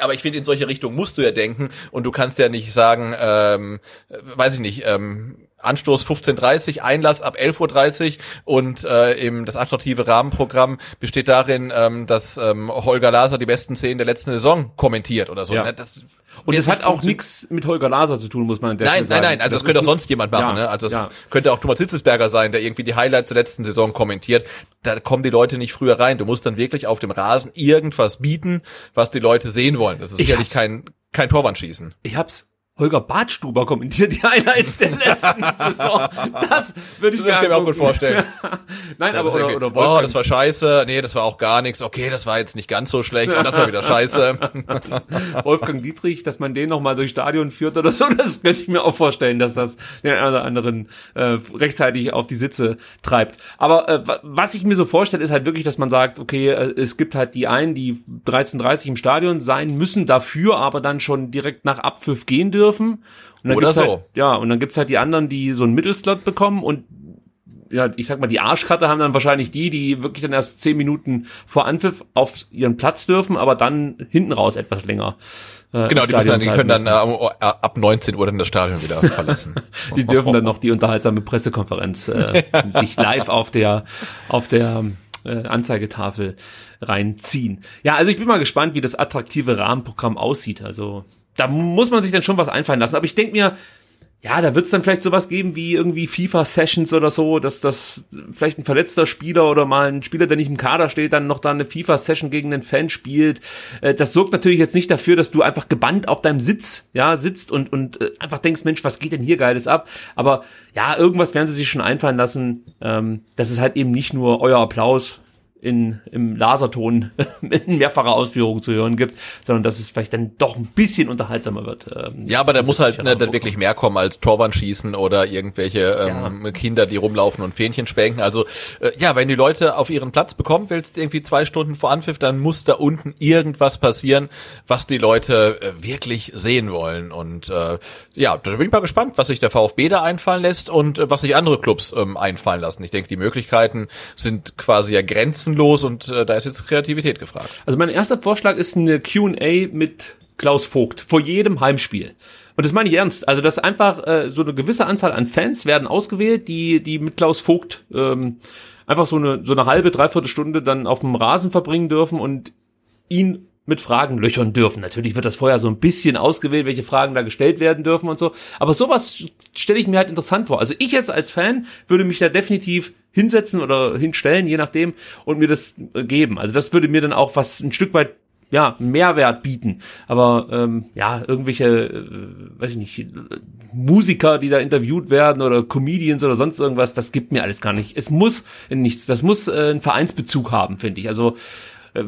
aber ich finde, in solche Richtung musst du ja denken und du kannst ja nicht sagen, ähm, weiß ich nicht, ähm, Anstoß 15.30 Einlass ab 11.30 Uhr und äh, eben das attraktive Rahmenprogramm besteht darin, ähm, dass ähm, Holger Laser die besten Szenen der letzten Saison kommentiert oder so. Ja. Das, und es hat auch nichts mit Holger Laser zu tun, muss man Nein, nein, nein, also das, das könnte auch sonst jemand machen. Ja, ne? Also es ja. könnte auch Thomas Hitzelsberger sein, der irgendwie die Highlights der letzten Saison kommentiert. Da kommen die Leute nicht früher rein. Du musst dann wirklich auf dem Rasen irgendwas bieten, was die Leute sehen wollen. Das ist sicherlich kein, kein Torwandschießen. Ich hab's Holger Badstuber kommentiert die Highlights der letzten Saison. Das würde ich das mir, mir auch gut vorstellen. Nein, aber oder, oder Wolfgang. Oh, das war scheiße. Nee, das war auch gar nichts. Okay, das war jetzt nicht ganz so schlecht. Und das war wieder scheiße. Wolfgang Dietrich, dass man den noch mal durch Stadion führt oder so, das könnte ich mir auch vorstellen, dass das den einen oder anderen äh, rechtzeitig auf die Sitze treibt. Aber äh, was ich mir so vorstelle, ist halt wirklich, dass man sagt, okay, äh, es gibt halt die einen, die 13:30 im Stadion sein müssen, dafür aber dann schon direkt nach Abpfiff gehen dürfen dürfen. Oder so. Halt, ja, und dann gibt's halt die anderen, die so einen Mittelslot bekommen und ja, ich sag mal, die Arschkarte haben dann wahrscheinlich die, die wirklich dann erst zehn Minuten vor Anpfiff auf ihren Platz dürfen, aber dann hinten raus etwas länger. Äh, genau, die, dann, die können dann äh, ab 19 Uhr dann das Stadion wieder verlassen. die dürfen dann noch die unterhaltsame Pressekonferenz äh, sich live auf der auf der äh, Anzeigetafel reinziehen. Ja, also ich bin mal gespannt, wie das attraktive Rahmenprogramm aussieht. Also da muss man sich dann schon was einfallen lassen. Aber ich denke mir, ja, da wird es dann vielleicht sowas geben wie irgendwie FIFA-Sessions oder so, dass das vielleicht ein verletzter Spieler oder mal ein Spieler, der nicht im Kader steht, dann noch da eine FIFA-Session gegen einen Fan spielt. Äh, das sorgt natürlich jetzt nicht dafür, dass du einfach gebannt auf deinem Sitz, ja, sitzt und, und äh, einfach denkst, Mensch, was geht denn hier Geiles ab? Aber ja, irgendwas werden sie sich schon einfallen lassen. Ähm, das ist halt eben nicht nur euer Applaus, in, im Laserton in mehrfacher Ausführung zu hören gibt, sondern dass es vielleicht dann doch ein bisschen unterhaltsamer wird. Ähm, ja, aber da muss halt ne, dann wirklich mehr kommen als Torwand schießen oder irgendwelche ähm, ja. Kinder, die rumlaufen und Fähnchen spenken. Also äh, ja, wenn die Leute auf ihren Platz bekommen willst, irgendwie zwei Stunden vor Anpfiff, dann muss da unten irgendwas passieren, was die Leute äh, wirklich sehen wollen. Und äh, ja, da bin ich mal gespannt, was sich der VfB da einfallen lässt und äh, was sich andere Clubs ähm, einfallen lassen. Ich denke, die Möglichkeiten sind quasi ja Grenzen grenzenlos und äh, da ist jetzt Kreativität gefragt. Also mein erster Vorschlag ist eine Q&A mit Klaus Vogt vor jedem Heimspiel. Und das meine ich ernst. Also das einfach äh, so eine gewisse Anzahl an Fans werden ausgewählt, die die mit Klaus Vogt ähm, einfach so eine so eine halbe dreiviertel Stunde dann auf dem Rasen verbringen dürfen und ihn mit Fragen löchern dürfen. Natürlich wird das vorher so ein bisschen ausgewählt, welche Fragen da gestellt werden dürfen und so. Aber sowas stelle ich mir halt interessant vor. Also ich jetzt als Fan würde mich da definitiv hinsetzen oder hinstellen, je nachdem, und mir das geben. Also das würde mir dann auch was ein Stück weit ja, Mehrwert bieten. Aber ähm, ja, irgendwelche, äh, weiß ich nicht, Musiker, die da interviewt werden oder Comedians oder sonst irgendwas, das gibt mir alles gar nicht. Es muss nichts, das muss äh, einen Vereinsbezug haben, finde ich. Also äh,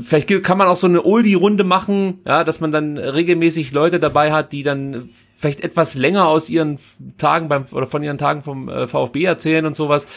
vielleicht kann man auch so eine Oldie-Runde machen, ja, dass man dann regelmäßig Leute dabei hat, die dann vielleicht etwas länger aus ihren Tagen beim oder von ihren Tagen vom äh, VfB erzählen und sowas.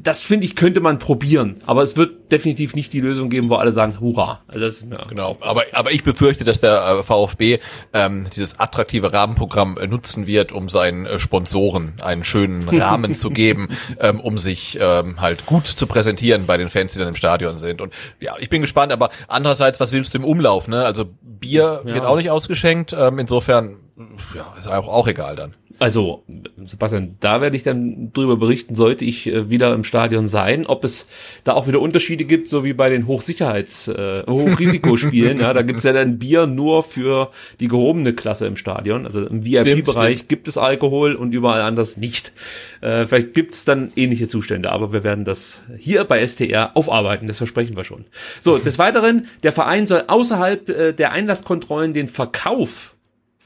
Das finde ich könnte man probieren, aber es wird definitiv nicht die Lösung geben, wo alle sagen Hurra. Also das, ja. Genau, aber aber ich befürchte, dass der äh, VfB ähm, dieses attraktive Rahmenprogramm äh, nutzen wird, um seinen äh, Sponsoren einen schönen Rahmen zu geben, ähm, um sich ähm, halt gut zu präsentieren bei den Fans, die dann im Stadion sind. Und ja, ich bin gespannt, aber andererseits, was willst du im Umlauf? Ne? Also Bier ja. wird auch nicht ausgeschenkt. Ähm, insofern ja, ist auch, auch egal dann. Also, Sebastian, da werde ich dann drüber berichten, sollte ich äh, wieder im Stadion sein, ob es da auch wieder Unterschiede gibt, so wie bei den Hochsicherheits-, äh, Hochrisikospielen. ja, da gibt's ja dann Bier nur für die gehobene Klasse im Stadion. Also im VIP-Bereich gibt es Alkohol und überall anders nicht. Äh, vielleicht gibt's dann ähnliche Zustände, aber wir werden das hier bei STR aufarbeiten, das versprechen wir schon. So, des Weiteren, der Verein soll außerhalb äh, der Einlasskontrollen den Verkauf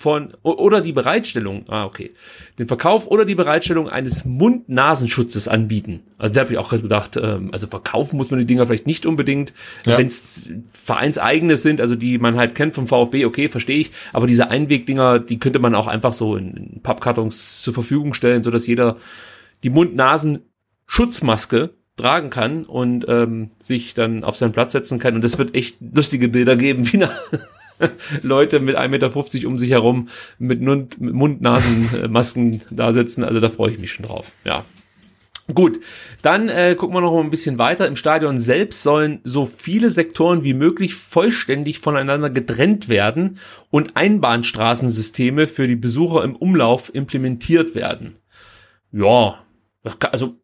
von oder die Bereitstellung, ah okay, den Verkauf oder die Bereitstellung eines Mund-Nasenschutzes anbieten. Also da habe ich auch gedacht, ähm, also verkaufen muss man die Dinger vielleicht nicht unbedingt, ja. wenn es vereinseigene sind, also die man halt kennt vom VfB, okay, verstehe ich, aber diese Einwegdinger, die könnte man auch einfach so in, in Pappkartons zur Verfügung stellen, so dass jeder die Mund-Nasen-Schutzmaske tragen kann und ähm, sich dann auf seinen Platz setzen kann. Und es wird echt lustige Bilder geben, wie eine Leute mit 1,50 Meter um sich herum mit Mund-Nasen-Masken da sitzen. Also da freue ich mich schon drauf. Ja. Gut, dann äh, gucken wir noch ein bisschen weiter. Im Stadion selbst sollen so viele Sektoren wie möglich vollständig voneinander getrennt werden und Einbahnstraßensysteme für die Besucher im Umlauf implementiert werden. Ja, kann, also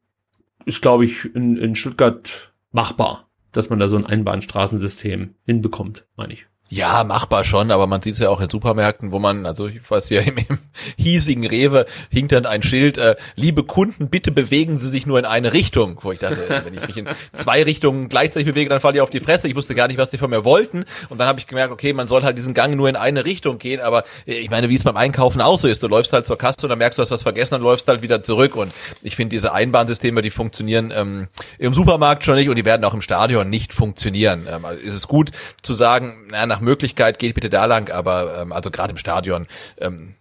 ist, glaube ich, in, in Stuttgart machbar, dass man da so ein Einbahnstraßensystem hinbekommt, meine ich. Ja, machbar schon, aber man sieht es ja auch in Supermärkten, wo man, also ich weiß ja, im, im hiesigen Rewe hinkt dann ein Schild, äh, liebe Kunden, bitte bewegen Sie sich nur in eine Richtung. Wo ich dachte, wenn ich mich in zwei Richtungen gleichzeitig bewege, dann falle ich auf die Fresse. Ich wusste gar nicht, was die von mir wollten. Und dann habe ich gemerkt, okay, man soll halt diesen Gang nur in eine Richtung gehen, aber äh, ich meine, wie es beim Einkaufen auch so ist. Du läufst halt zur Kasse und dann merkst du, hast was vergessen, dann läufst halt wieder zurück. Und ich finde, diese Einbahnsysteme, die funktionieren ähm, im Supermarkt schon nicht und die werden auch im Stadion nicht funktionieren. Ähm, also ist es gut zu sagen, na, nach nach Möglichkeit geht bitte da lang, aber ähm, also gerade im Stadion ähm,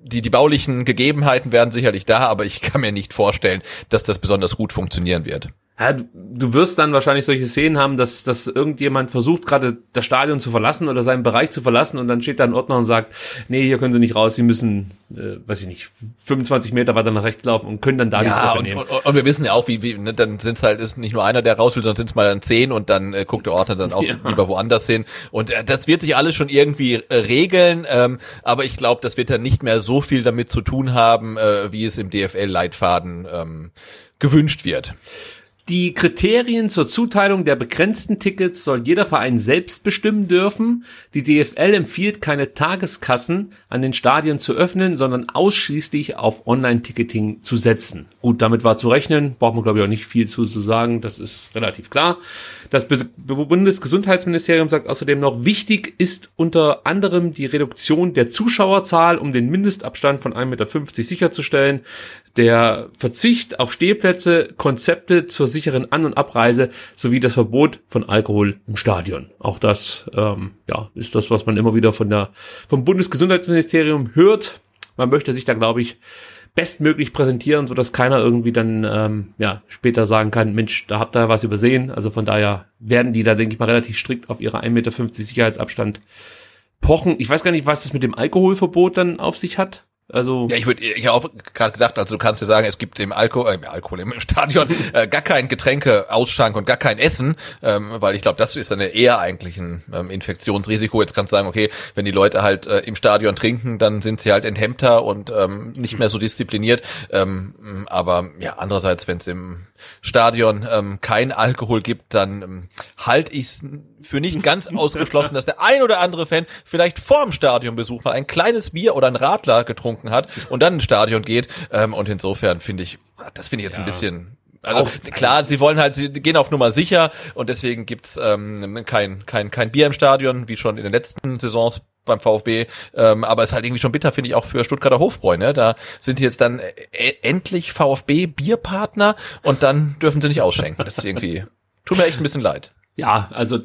die, die baulichen Gegebenheiten werden sicherlich da, aber ich kann mir nicht vorstellen, dass das besonders gut funktionieren wird. Ja, du wirst dann wahrscheinlich solche Szenen haben, dass, dass irgendjemand versucht, gerade das Stadion zu verlassen oder seinen Bereich zu verlassen und dann steht da ein Ordner und sagt, nee, hier können sie nicht raus, sie müssen, äh, weiß ich nicht, 25 Meter weiter nach rechts laufen und können dann da ja, die Truppe und, Und, und, wir wissen ja auch, wie, wie ne, dann sind es halt ist nicht nur einer, der raus will, sondern sind es mal dann zehn und dann äh, guckt der Ordner dann auch ja. lieber woanders hin. Und äh, das wird sich alles schon irgendwie äh, regeln, ähm, aber ich glaube, das wird dann nicht mehr so viel damit zu tun haben, äh, wie es im DFL-Leitfaden ähm, gewünscht wird. Die Kriterien zur Zuteilung der begrenzten Tickets soll jeder Verein selbst bestimmen dürfen. Die DFL empfiehlt keine Tageskassen an den Stadien zu öffnen, sondern ausschließlich auf Online-Ticketing zu setzen. Gut, damit war zu rechnen, braucht man glaube ich auch nicht viel zu, sagen, das ist relativ klar. Das Bundesgesundheitsministerium sagt außerdem noch, wichtig ist unter anderem die Reduktion der Zuschauerzahl, um den Mindestabstand von 1,50 Meter sicherzustellen, der Verzicht auf Stehplätze, Konzepte zur sicheren An- und Abreise sowie das Verbot von Alkohol im Stadion. Auch das ähm, ja, ist das, was man immer wieder von der, vom Bundesgesundheitsministerium hört. Man möchte sich da, glaube ich, bestmöglich präsentieren, so dass keiner irgendwie dann ähm, ja später sagen kann, Mensch, da habt ihr was übersehen. Also von daher werden die da, denke ich mal, relativ strikt auf ihre 1,50 Meter Sicherheitsabstand pochen. Ich weiß gar nicht, was das mit dem Alkoholverbot dann auf sich hat. Also ja, ich würde, ich habe auch gerade gedacht, also du kannst dir sagen, es gibt im Alkohol, äh, Alkohol im Stadion äh, gar kein Getränkeausschank und gar kein Essen, ähm, weil ich glaube, das ist dann eher eigentlich ein ähm, Infektionsrisiko. Jetzt kannst du sagen, okay, wenn die Leute halt äh, im Stadion trinken, dann sind sie halt enthemmter und ähm, nicht mehr so diszipliniert. Ähm, aber ja, andererseits, wenn es im Stadion ähm, kein Alkohol gibt, dann ähm, halte ich für nicht ganz ausgeschlossen, dass der ein oder andere Fan vielleicht vorm Stadionbesuch mal ein kleines Bier oder ein Radler getrunken hat und dann ins Stadion geht. Ähm, und insofern finde ich, das finde ich jetzt ja. ein bisschen also klar, sie wollen halt, sie gehen auf Nummer sicher und deswegen gibt's ähm, kein, kein, kein Bier im Stadion, wie schon in den letzten Saisons beim VfB. Ähm, aber es ist halt irgendwie schon bitter, finde ich, auch für Stuttgarter Hofbräu. Ne? Da sind die jetzt dann äh, endlich VfB-Bierpartner und dann dürfen sie nicht ausschenken. Das ist irgendwie, tut mir echt ein bisschen leid. Ja, also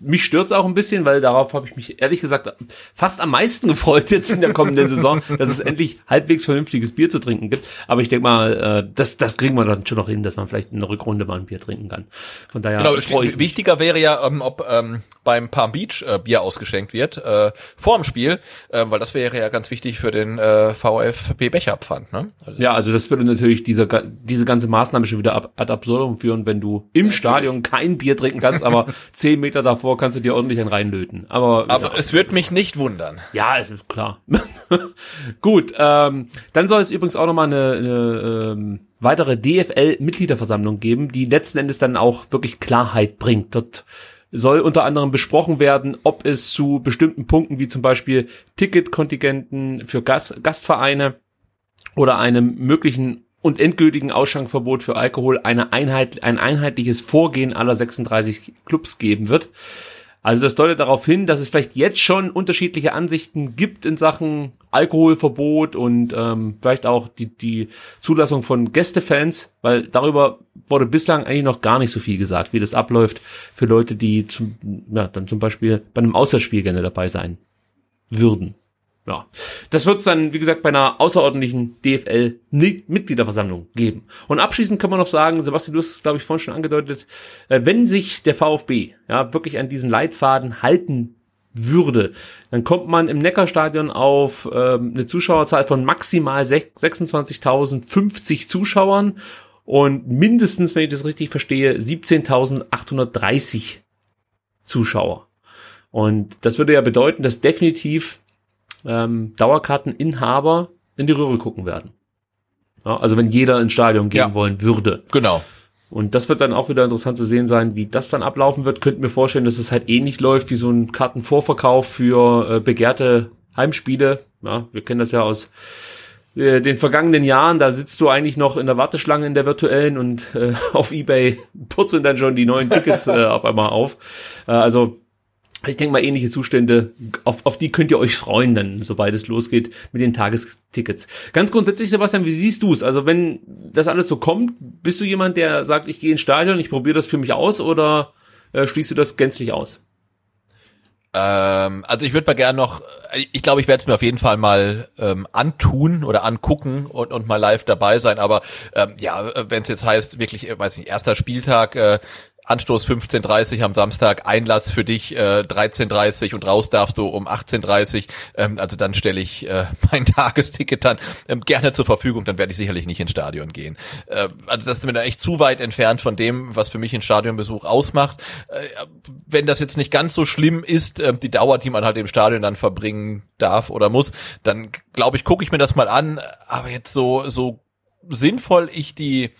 mich stört's auch ein bisschen, weil darauf habe ich mich ehrlich gesagt fast am meisten gefreut jetzt in der kommenden Saison, dass es endlich halbwegs vernünftiges Bier zu trinken gibt. Aber ich denke mal, äh, das, das kriegen wir dann schon noch hin, dass man vielleicht in der Rückrunde mal ein Bier trinken kann. Von daher genau, wichtiger wäre ja, ähm, ob ähm, beim Palm Beach äh, Bier ausgeschenkt wird äh, vor dem Spiel, äh, weil das wäre ja ganz wichtig für den äh, VfB Becherpfand. Ne? Also ja, also das würde natürlich diese diese ganze Maßnahme schon wieder ab, ad absurdum führen, wenn du im Stadion kein Bier trinken kannst aber zehn Meter davor kannst du dir ordentlich einen reinlöten. Aber, aber ja. es wird mich nicht wundern. Ja, ist klar. Gut, ähm, dann soll es übrigens auch nochmal eine, eine ähm, weitere DFL-Mitgliederversammlung geben, die letzten Endes dann auch wirklich Klarheit bringt. Dort soll unter anderem besprochen werden, ob es zu bestimmten Punkten wie zum Beispiel Ticketkontingenten für Gast Gastvereine oder einem möglichen und endgültigen Ausschankverbot für Alkohol eine Einheit, ein einheitliches Vorgehen aller 36 Clubs geben wird. Also das deutet darauf hin, dass es vielleicht jetzt schon unterschiedliche Ansichten gibt in Sachen Alkoholverbot und ähm, vielleicht auch die, die Zulassung von Gästefans, weil darüber wurde bislang eigentlich noch gar nicht so viel gesagt, wie das abläuft für Leute, die zum, ja, dann zum Beispiel bei einem Auswärtsspiel gerne dabei sein würden ja, das wird es dann, wie gesagt, bei einer außerordentlichen DFL-Mitgliederversammlung geben. Und abschließend kann man noch sagen, Sebastian, du hast es, glaube ich, vorhin schon angedeutet, äh, wenn sich der VfB ja wirklich an diesen Leitfaden halten würde, dann kommt man im Neckarstadion auf ähm, eine Zuschauerzahl von maximal 26.050 Zuschauern und mindestens, wenn ich das richtig verstehe, 17.830 Zuschauer. Und das würde ja bedeuten, dass definitiv ähm, Dauerkarteninhaber in die Röhre gucken werden. Ja, also wenn jeder ins Stadion gehen ja. wollen würde. Genau. Und das wird dann auch wieder interessant zu sehen sein, wie das dann ablaufen wird. Könnten mir vorstellen, dass es halt ähnlich läuft wie so ein Kartenvorverkauf für äh, begehrte Heimspiele. Ja, wir kennen das ja aus äh, den vergangenen Jahren. Da sitzt du eigentlich noch in der Warteschlange in der virtuellen und äh, auf eBay purzeln dann schon die neuen Tickets äh, auf einmal auf. Äh, also ich denke mal, ähnliche Zustände, auf, auf die könnt ihr euch freuen, dann, sobald es losgeht mit den Tagestickets. Ganz grundsätzlich, Sebastian, wie siehst du es? Also, wenn das alles so kommt, bist du jemand, der sagt, ich gehe ins Stadion, ich probiere das für mich aus oder äh, schließt du das gänzlich aus? Ähm, also ich würde mal gerne noch, ich glaube, ich werde es mir auf jeden Fall mal ähm, antun oder angucken und, und mal live dabei sein. Aber ähm, ja, wenn es jetzt heißt, wirklich, äh, weiß nicht, erster Spieltag, äh, Anstoß 15.30 am Samstag, Einlass für dich äh, 13.30 und raus darfst du um 18.30 ähm, Also dann stelle ich äh, mein Tagesticket dann ähm, gerne zur Verfügung, dann werde ich sicherlich nicht ins Stadion gehen. Äh, also das ist mir da echt zu weit entfernt von dem, was für mich ein Stadionbesuch ausmacht. Äh, wenn das jetzt nicht ganz so schlimm ist, äh, die Dauer, die man halt im Stadion dann verbringen darf oder muss, dann glaube ich, gucke ich mir das mal an. Aber jetzt so, so sinnvoll ich die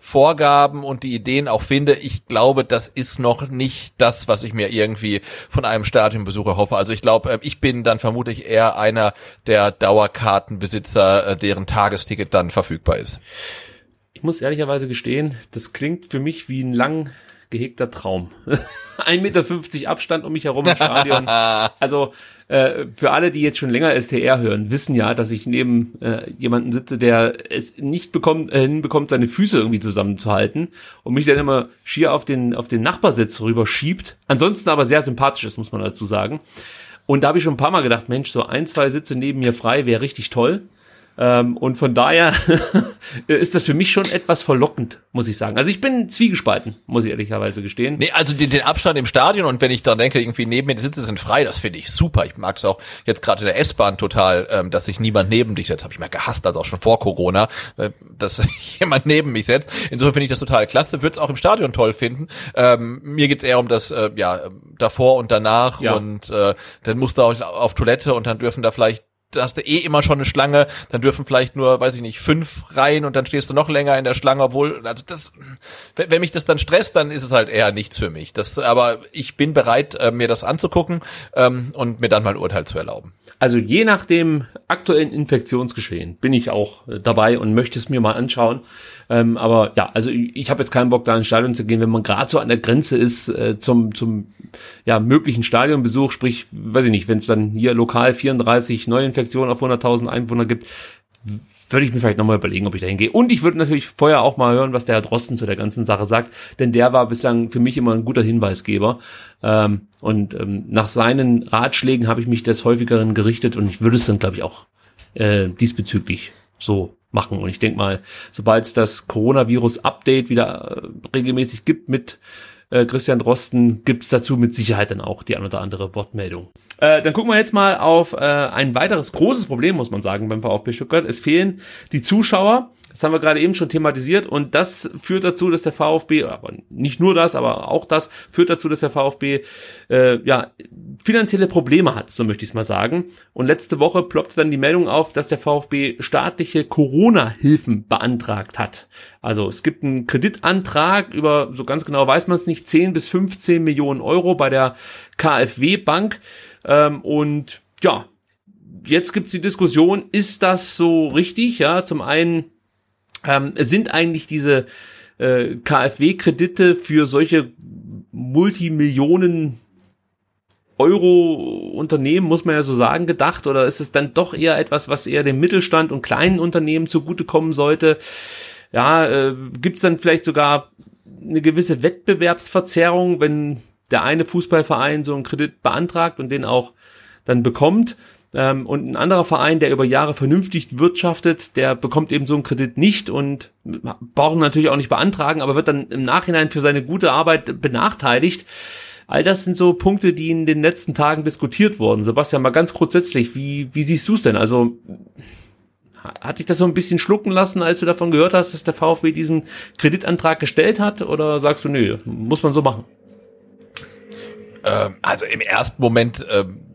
Vorgaben und die Ideen auch finde, ich glaube, das ist noch nicht das, was ich mir irgendwie von einem Stadionbesucher hoffe. Also ich glaube, äh, ich bin dann vermutlich eher einer der Dauerkartenbesitzer, äh, deren Tagesticket dann verfügbar ist. Ich muss ehrlicherweise gestehen, das klingt für mich wie ein lang gehegter Traum. 1,50 Meter Abstand um mich herum im Stadion. Also äh, für alle, die jetzt schon länger STR hören, wissen ja, dass ich neben äh, jemanden sitze, der es nicht bekommt, äh, hinbekommt, seine Füße irgendwie zusammenzuhalten und mich dann immer schier auf den, auf den Nachbarsitz rüber schiebt. Ansonsten aber sehr sympathisch ist, muss man dazu sagen. Und da habe ich schon ein paar Mal gedacht, Mensch, so ein, zwei Sitze neben mir frei wäre richtig toll. Ähm, und von daher ist das für mich schon etwas verlockend, muss ich sagen. Also ich bin zwiegespalten, muss ich ehrlicherweise gestehen. Nee, also den, den Abstand im Stadion und wenn ich dann denke, irgendwie neben mir die Sitze sind frei, das finde ich super. Ich mag es auch jetzt gerade in der S-Bahn total, ähm, dass sich niemand neben dich setzt. Habe ich mal gehasst, also auch schon vor Corona, äh, dass sich jemand neben mich setzt. Insofern finde ich das total klasse. Würde es auch im Stadion toll finden. Ähm, mir geht's eher um das äh, ja davor und danach ja. und äh, dann musst du auch auf Toilette und dann dürfen da vielleicht da hast du eh immer schon eine Schlange, dann dürfen vielleicht nur, weiß ich nicht, fünf rein und dann stehst du noch länger in der Schlange, obwohl, also das, wenn, mich das dann stresst, dann ist es halt eher nichts für mich. Das, aber ich bin bereit, äh, mir das anzugucken ähm, und mir dann mal ein Urteil zu erlauben. Also je nach dem aktuellen Infektionsgeschehen bin ich auch äh, dabei und möchte es mir mal anschauen. Ähm, aber ja, also ich, ich habe jetzt keinen Bock, da ins Stadion zu gehen, wenn man gerade so an der Grenze ist äh, zum, zum ja, möglichen Stadionbesuch, sprich, weiß ich nicht, wenn es dann hier lokal 34 Neuinfektionen auf 100.000 Einwohner gibt, würde ich mir vielleicht nochmal überlegen, ob ich da hingehe. Und ich würde natürlich vorher auch mal hören, was der Herr Drosten zu der ganzen Sache sagt, denn der war bislang für mich immer ein guter Hinweisgeber. Ähm, und ähm, nach seinen Ratschlägen habe ich mich des häufigeren gerichtet und ich würde es dann, glaube ich, auch äh, diesbezüglich so machen. Und ich denke mal, sobald es das Coronavirus-Update wieder äh, regelmäßig gibt mit äh, Christian Drosten, gibt es dazu mit Sicherheit dann auch die ein oder andere Wortmeldung. Äh, dann gucken wir jetzt mal auf äh, ein weiteres großes Problem, muss man sagen, beim VfB Stuttgart. Es fehlen die Zuschauer. Das haben wir gerade eben schon thematisiert und das führt dazu, dass der VfB, aber nicht nur das, aber auch das führt dazu, dass der VfB äh, ja finanzielle Probleme hat, so möchte ich es mal sagen. Und letzte Woche ploppte dann die Meldung auf, dass der VfB staatliche Corona-Hilfen beantragt hat. Also es gibt einen Kreditantrag über, so ganz genau weiß man es nicht, 10 bis 15 Millionen Euro bei der KfW Bank ähm, und ja, jetzt gibt's die Diskussion, ist das so richtig? Ja, zum einen ähm, sind eigentlich diese äh, KfW-Kredite für solche Multimillionen Euro-Unternehmen, muss man ja so sagen, gedacht? Oder ist es dann doch eher etwas, was eher dem Mittelstand und kleinen Unternehmen zugutekommen sollte? Ja, äh, gibt es dann vielleicht sogar eine gewisse Wettbewerbsverzerrung, wenn der eine Fußballverein so einen Kredit beantragt und den auch dann bekommt? Ähm, und ein anderer Verein, der über Jahre vernünftig wirtschaftet, der bekommt eben so einen Kredit nicht und braucht natürlich auch nicht beantragen, aber wird dann im Nachhinein für seine gute Arbeit benachteiligt. All das sind so Punkte, die in den letzten Tagen diskutiert wurden. Sebastian, mal ganz grundsätzlich, wie, wie siehst du es denn? Also hat dich das so ein bisschen schlucken lassen, als du davon gehört hast, dass der VfB diesen Kreditantrag gestellt hat? Oder sagst du, nö, muss man so machen? Ähm, also im ersten Moment ähm,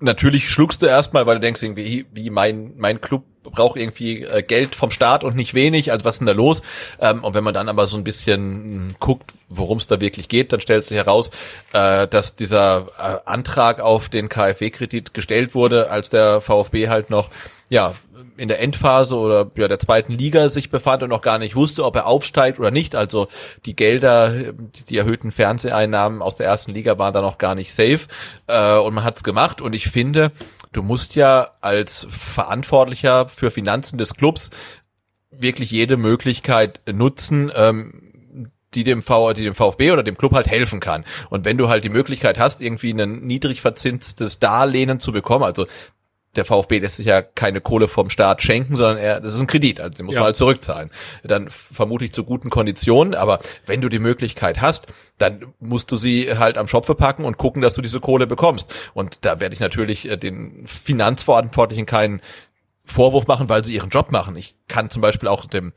natürlich schluckst du erstmal, weil du denkst irgendwie, wie mein, mein Club braucht irgendwie äh, Geld vom Staat und nicht wenig, also was ist denn da los? Ähm, und wenn man dann aber so ein bisschen hm, guckt, worum es da wirklich geht, dann stellt sich heraus, äh, dass dieser äh, Antrag auf den KfW-Kredit gestellt wurde, als der VfB halt noch ja in der Endphase oder ja, der zweiten Liga sich befand und noch gar nicht wusste, ob er aufsteigt oder nicht. Also die Gelder, die, die erhöhten Fernseheinnahmen aus der ersten Liga waren da noch gar nicht safe. Äh, und man hat's gemacht. Und ich finde, du musst ja als Verantwortlicher für Finanzen des Clubs wirklich jede Möglichkeit nutzen, ähm, die dem, v, die dem VfB oder dem Club halt helfen kann. Und wenn du halt die Möglichkeit hast, irgendwie ein niedrig verzinstes Darlehen zu bekommen, also der VfB lässt sich ja keine Kohle vom Staat schenken, sondern er, das ist ein Kredit, also den muss ja. man halt zurückzahlen. Dann vermutlich zu guten Konditionen, aber wenn du die Möglichkeit hast, dann musst du sie halt am Schopfe packen und gucken, dass du diese Kohle bekommst. Und da werde ich natürlich äh, den Finanzverantwortlichen keinen Vorwurf machen, weil sie ihren Job machen. Ich kann zum Beispiel auch dem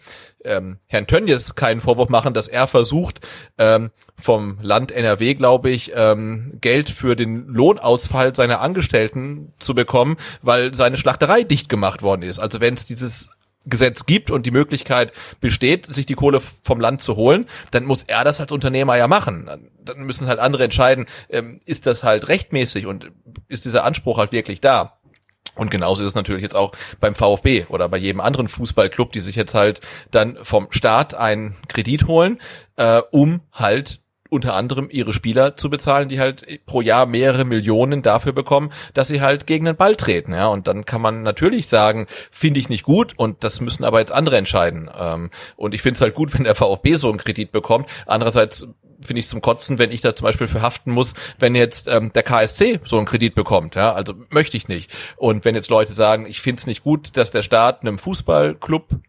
ähm, Herrn Tönjes keinen Vorwurf machen, dass er versucht, ähm, vom Land NRW, glaube ich, ähm, Geld für den Lohnausfall seiner Angestellten zu bekommen, weil seine Schlachterei dicht gemacht worden ist. Also wenn es dieses Gesetz gibt und die Möglichkeit besteht, sich die Kohle vom Land zu holen, dann muss er das als Unternehmer ja machen. Dann müssen halt andere entscheiden, ähm, ist das halt rechtmäßig und ist dieser Anspruch halt wirklich da. Und genauso ist es natürlich jetzt auch beim VfB oder bei jedem anderen Fußballclub, die sich jetzt halt dann vom Staat einen Kredit holen, äh, um halt unter anderem ihre Spieler zu bezahlen, die halt pro Jahr mehrere Millionen dafür bekommen, dass sie halt gegen den Ball treten. Ja, und dann kann man natürlich sagen, finde ich nicht gut und das müssen aber jetzt andere entscheiden. Ähm, und ich finde es halt gut, wenn der VfB so einen Kredit bekommt. Andererseits finde ich zum Kotzen, wenn ich da zum Beispiel für haften muss, wenn jetzt ähm, der KSC so einen Kredit bekommt. Ja, also möchte ich nicht. Und wenn jetzt Leute sagen, ich finde es nicht gut, dass der Staat einem Fußballclub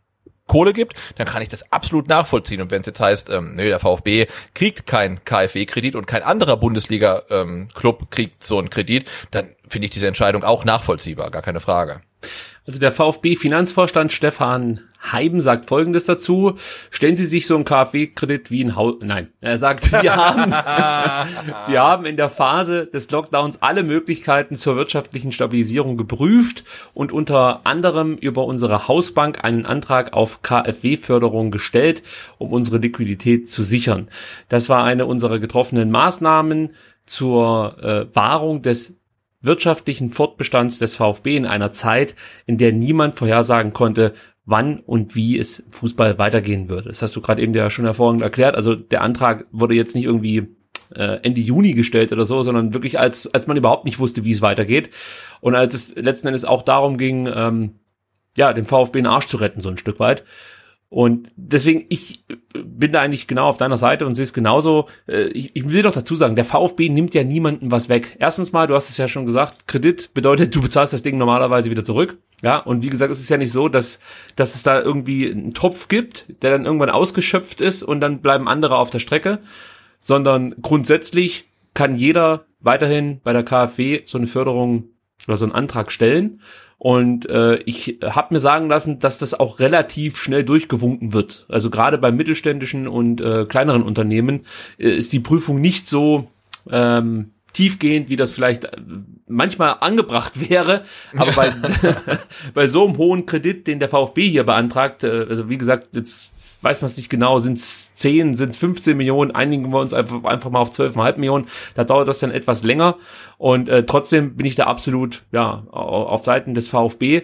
Kohle gibt, dann kann ich das absolut nachvollziehen. Und wenn es jetzt heißt, ähm, nee, der VfB kriegt keinen KfW-Kredit und kein anderer Bundesliga-Club ähm, kriegt so einen Kredit, dann finde ich diese Entscheidung auch nachvollziehbar, gar keine Frage. Also der VfB-Finanzvorstand Stefan Heiben sagt Folgendes dazu. Stellen Sie sich so einen KfW-Kredit wie ein Haus... Nein, er sagt, wir haben, wir haben in der Phase des Lockdowns alle Möglichkeiten zur wirtschaftlichen Stabilisierung geprüft und unter anderem über unsere Hausbank einen Antrag auf KfW-Förderung gestellt, um unsere Liquidität zu sichern. Das war eine unserer getroffenen Maßnahmen zur äh, Wahrung des wirtschaftlichen Fortbestands des VfB in einer Zeit, in der niemand vorhersagen konnte, wann und wie es Fußball weitergehen würde. Das hast du gerade eben ja schon hervorragend erklärt. Also der Antrag wurde jetzt nicht irgendwie äh, Ende Juni gestellt oder so, sondern wirklich als, als man überhaupt nicht wusste, wie es weitergeht. Und als es letzten Endes auch darum ging, ähm, ja, den VfB in den Arsch zu retten, so ein Stück weit. Und deswegen, ich bin da eigentlich genau auf deiner Seite und sehe es genauso. Äh, ich, will doch dazu sagen, der VfB nimmt ja niemanden was weg. Erstens mal, du hast es ja schon gesagt, Kredit bedeutet, du bezahlst das Ding normalerweise wieder zurück. Ja, und wie gesagt, es ist ja nicht so, dass, dass es da irgendwie einen Topf gibt, der dann irgendwann ausgeschöpft ist und dann bleiben andere auf der Strecke, sondern grundsätzlich kann jeder weiterhin bei der KfW so eine Förderung oder so einen Antrag stellen. Und äh, ich habe mir sagen lassen, dass das auch relativ schnell durchgewunken wird. Also gerade bei mittelständischen und äh, kleineren Unternehmen äh, ist die Prüfung nicht so ähm, tiefgehend, wie das vielleicht äh, manchmal angebracht wäre. Aber bei, bei so einem hohen Kredit, den der VfB hier beantragt, äh, also wie gesagt, jetzt weiß man es nicht genau, sind es 10, sind es 15 Millionen, einigen wir uns einfach, einfach mal auf 12,5 Millionen, da dauert das dann etwas länger. Und äh, trotzdem bin ich da absolut ja auf Seiten des VfB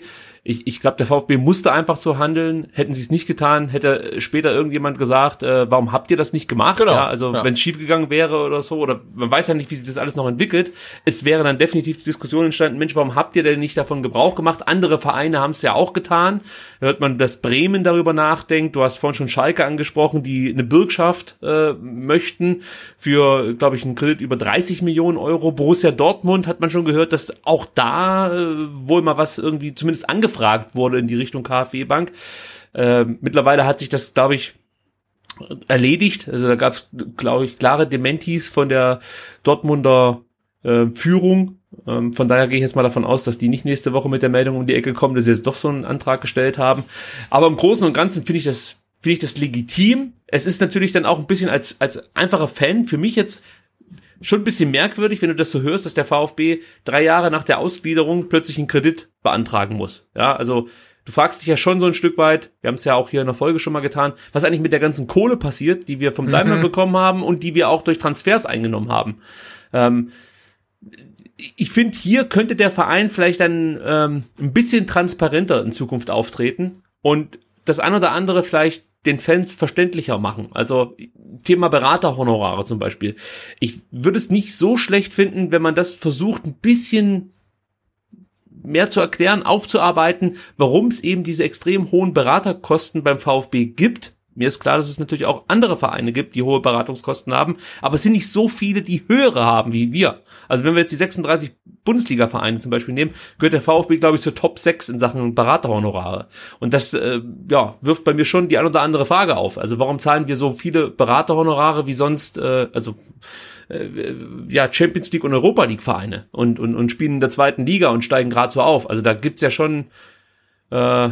ich, ich glaube, der VfB musste einfach so handeln. Hätten sie es nicht getan, hätte später irgendjemand gesagt, äh, warum habt ihr das nicht gemacht? Genau. Ja, also ja. wenn es schiefgegangen wäre oder so, oder man weiß ja nicht, wie sich das alles noch entwickelt. Es wäre dann definitiv die Diskussion entstanden, Mensch, warum habt ihr denn nicht davon Gebrauch gemacht? Andere Vereine haben es ja auch getan. Hört man, dass Bremen darüber nachdenkt. Du hast vorhin schon Schalke angesprochen, die eine Bürgschaft äh, möchten für, glaube ich, einen Kredit über 30 Millionen Euro. Borussia Dortmund hat man schon gehört, dass auch da äh, wohl mal was irgendwie zumindest angefangen angefragt wurde in die Richtung KfW Bank. Äh, mittlerweile hat sich das, glaube ich, erledigt. Also da gab es, glaube ich, klare Dementis von der Dortmunder äh, Führung. Ähm, von daher gehe ich jetzt mal davon aus, dass die nicht nächste Woche mit der Meldung um die Ecke kommen, dass sie jetzt doch so einen Antrag gestellt haben. Aber im Großen und Ganzen finde ich das finde ich das legitim. Es ist natürlich dann auch ein bisschen als als einfacher Fan für mich jetzt schon ein bisschen merkwürdig, wenn du das so hörst, dass der VfB drei Jahre nach der Ausgliederung plötzlich einen Kredit beantragen muss. Ja, also du fragst dich ja schon so ein Stück weit, wir haben es ja auch hier in der Folge schon mal getan, was eigentlich mit der ganzen Kohle passiert, die wir vom Daimler mhm. bekommen haben und die wir auch durch Transfers eingenommen haben. Ähm, ich finde, hier könnte der Verein vielleicht dann ähm, ein bisschen transparenter in Zukunft auftreten und das ein oder andere vielleicht den Fans verständlicher machen. Also Thema Beraterhonorare zum Beispiel. Ich würde es nicht so schlecht finden, wenn man das versucht, ein bisschen mehr zu erklären, aufzuarbeiten, warum es eben diese extrem hohen Beraterkosten beim VfB gibt mir ist klar, dass es natürlich auch andere Vereine gibt, die hohe Beratungskosten haben, aber es sind nicht so viele, die höhere haben wie wir. Also wenn wir jetzt die 36 Bundesliga-Vereine zum Beispiel nehmen, gehört der VfB, glaube ich, zur Top 6 in Sachen Beraterhonorare. Und das äh, ja, wirft bei mir schon die ein oder andere Frage auf. Also warum zahlen wir so viele Beraterhonorare wie sonst, äh, also äh, ja, Champions League und Europa League Vereine und, und, und spielen in der zweiten Liga und steigen gerade so auf. Also da gibt's ja schon äh,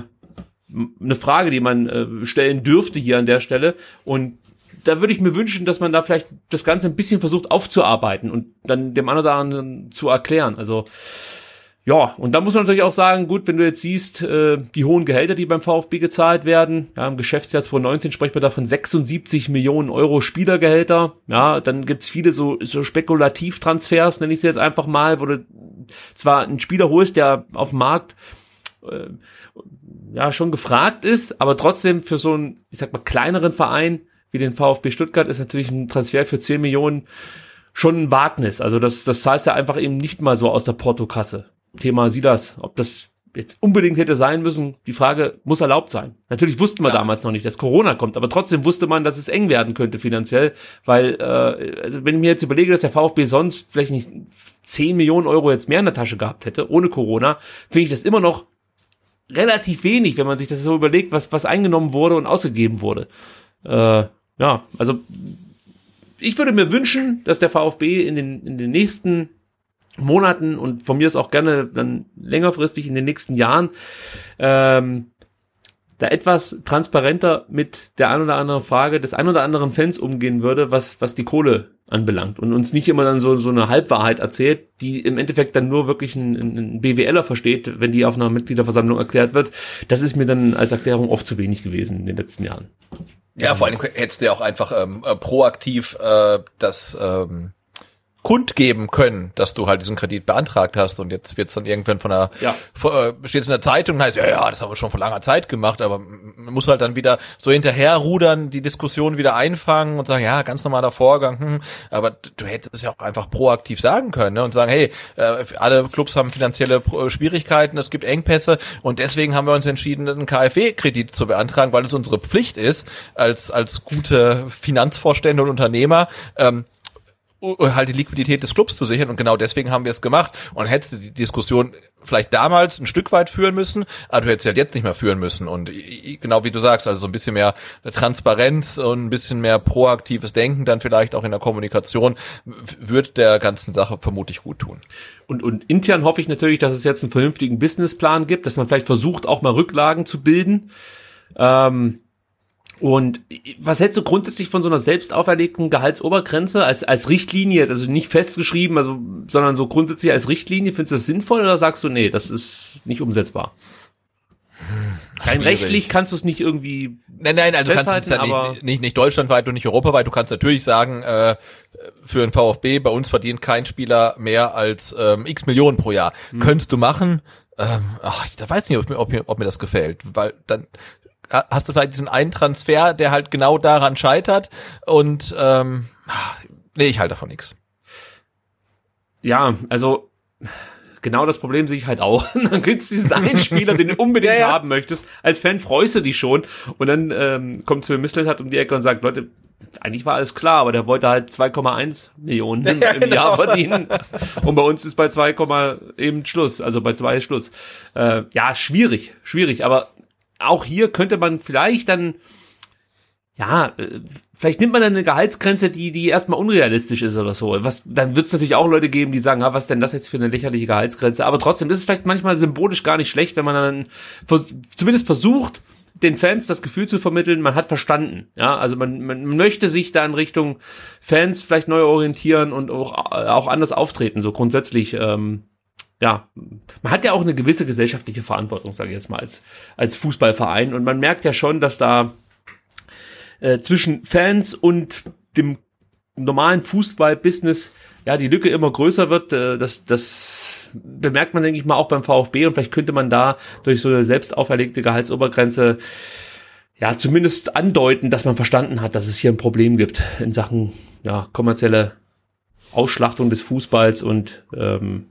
eine Frage, die man äh, stellen dürfte hier an der Stelle. Und da würde ich mir wünschen, dass man da vielleicht das Ganze ein bisschen versucht aufzuarbeiten und dann dem anderen zu erklären. Also Ja, und da muss man natürlich auch sagen, gut, wenn du jetzt siehst, äh, die hohen Gehälter, die beim VfB gezahlt werden, ja, im Geschäftsjahr 2019 spricht man davon 76 Millionen Euro Spielergehälter, ja, dann gibt's viele so, so Spekulativtransfers, nenne ich sie jetzt einfach mal, wo du zwar einen Spieler holst, der auf dem Markt äh, ja schon gefragt ist, aber trotzdem für so einen, ich sag mal, kleineren Verein wie den VfB Stuttgart ist natürlich ein Transfer für 10 Millionen schon ein Wagnis. Also das, das heißt ja einfach eben nicht mal so aus der Portokasse. Thema Silas, ob das jetzt unbedingt hätte sein müssen, die Frage muss erlaubt sein. Natürlich wussten wir ja. damals noch nicht, dass Corona kommt, aber trotzdem wusste man, dass es eng werden könnte finanziell, weil äh, also wenn ich mir jetzt überlege, dass der VfB sonst vielleicht nicht 10 Millionen Euro jetzt mehr in der Tasche gehabt hätte, ohne Corona, finde ich das immer noch relativ wenig, wenn man sich das so überlegt, was, was eingenommen wurde und ausgegeben wurde. Äh, ja, also ich würde mir wünschen, dass der VfB in den, in den nächsten Monaten und von mir ist auch gerne dann längerfristig in den nächsten Jahren ähm, da etwas transparenter mit der ein oder anderen Frage des ein oder anderen Fans umgehen würde, was, was die Kohle anbelangt und uns nicht immer dann so, so eine Halbwahrheit erzählt, die im Endeffekt dann nur wirklich ein, ein BWLer versteht, wenn die auf einer Mitgliederversammlung erklärt wird. Das ist mir dann als Erklärung oft zu wenig gewesen in den letzten Jahren. Ja, vor allem hättest du ja auch einfach ähm, äh, proaktiv äh, das ähm, kundgeben können, dass du halt diesen Kredit beantragt hast und jetzt wird's dann irgendwann von der ja. äh, steht in der Zeitung und heißt ja ja das haben wir schon vor langer Zeit gemacht, aber man muss halt dann wieder so hinterherrudern, die Diskussion wieder einfangen und sagen ja ganz normaler Vorgang, hm, aber du hättest es ja auch einfach proaktiv sagen können ne? und sagen hey äh, alle Clubs haben finanzielle äh, Schwierigkeiten, es gibt Engpässe und deswegen haben wir uns entschieden einen KfW-Kredit zu beantragen, weil es unsere Pflicht ist als als gute Finanzvorstände und Unternehmer ähm, halt die Liquidität des Clubs zu sichern und genau deswegen haben wir es gemacht und hättest du die Diskussion vielleicht damals ein Stück weit führen müssen, aber du hättest halt jetzt nicht mehr führen müssen und genau wie du sagst, also so ein bisschen mehr Transparenz und ein bisschen mehr proaktives Denken dann vielleicht auch in der Kommunikation wird der ganzen Sache vermutlich gut tun. Und, und intern hoffe ich natürlich, dass es jetzt einen vernünftigen Businessplan gibt, dass man vielleicht versucht, auch mal Rücklagen zu bilden. Ähm, und was hältst du grundsätzlich von so einer selbst auferlegten Gehaltsobergrenze als, als Richtlinie, also nicht festgeschrieben, also, sondern so grundsätzlich als Richtlinie? Findest du das sinnvoll oder sagst du, nee, das ist nicht umsetzbar? Rein rechtlich kannst du es nicht irgendwie. Nein, nein, also kannst du es ja nicht, nicht, nicht deutschlandweit und nicht europaweit. Du kannst natürlich sagen, äh, für ein VfB, bei uns verdient kein Spieler mehr als ähm, x Millionen pro Jahr. Hm. Könntest du machen, ähm, ach, ich weiß nicht, ob mir, ob, mir, ob mir das gefällt, weil dann hast du vielleicht diesen einen Transfer, der halt genau daran scheitert und ähm, nee, ich halte davon nichts. Ja, also genau das Problem sehe ich halt auch. dann gibt's diesen einen Spieler, den du unbedingt ja, ja. haben möchtest. Als Fan freust du dich schon und dann ähm, kommt Sven Mislet um die Ecke und sagt, Leute, eigentlich war alles klar, aber der wollte halt 2,1 Millionen im, ja, genau. Jahr verdienen. Und bei uns ist bei 2, eben Schluss, also bei 2 ist Schluss. Äh, ja, schwierig, schwierig, aber auch hier könnte man vielleicht dann, ja, äh, vielleicht nimmt man dann eine Gehaltsgrenze, die, die erstmal unrealistisch ist oder so. Was, dann wird es natürlich auch Leute geben, die sagen, ah, was denn das jetzt für eine lächerliche Gehaltsgrenze? Aber trotzdem ist es vielleicht manchmal symbolisch gar nicht schlecht, wenn man dann vers zumindest versucht, den Fans das Gefühl zu vermitteln, man hat verstanden. Ja, also man, man möchte sich da in Richtung Fans vielleicht neu orientieren und auch, auch anders auftreten, so grundsätzlich. Ähm, ja, man hat ja auch eine gewisse gesellschaftliche Verantwortung, sage ich jetzt mal, als, als Fußballverein. Und man merkt ja schon, dass da äh, zwischen Fans und dem normalen Fußball-Business ja die Lücke immer größer wird. Äh, das, das bemerkt man, denke ich mal, auch beim VfB. Und vielleicht könnte man da durch so eine selbst auferlegte Gehaltsobergrenze ja zumindest andeuten, dass man verstanden hat, dass es hier ein Problem gibt in Sachen ja, kommerzielle Ausschlachtung des Fußballs und ähm,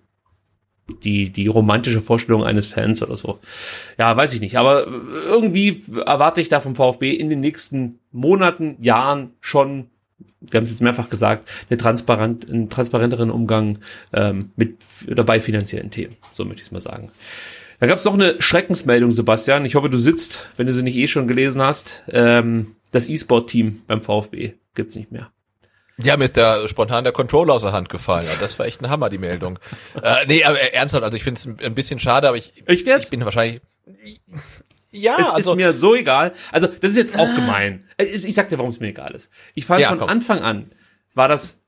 die, die romantische Vorstellung eines Fans oder so. Ja, weiß ich nicht. Aber irgendwie erwarte ich da vom VfB in den nächsten Monaten, Jahren schon, wir haben es jetzt mehrfach gesagt, eine transparent, einen transparenteren Umgang ähm, mit oder bei finanziellen Themen. So möchte ich es mal sagen. Da gab es noch eine Schreckensmeldung, Sebastian. Ich hoffe, du sitzt, wenn du sie nicht eh schon gelesen hast. Ähm, das E-Sport-Team beim VfB gibt's nicht mehr. Ja, mir ist der spontan der Controller aus der Hand gefallen. Das war echt ein Hammer, die Meldung. äh, nee, aber ernsthaft, also ich finde es ein bisschen schade, aber ich, jetzt? ich bin wahrscheinlich. Ja, es also, ist mir so egal. Also, das ist jetzt auch ah. gemein. Äh, ich, ich sag dir, warum es mir egal ist. Ich fand ja, von komm. Anfang an war das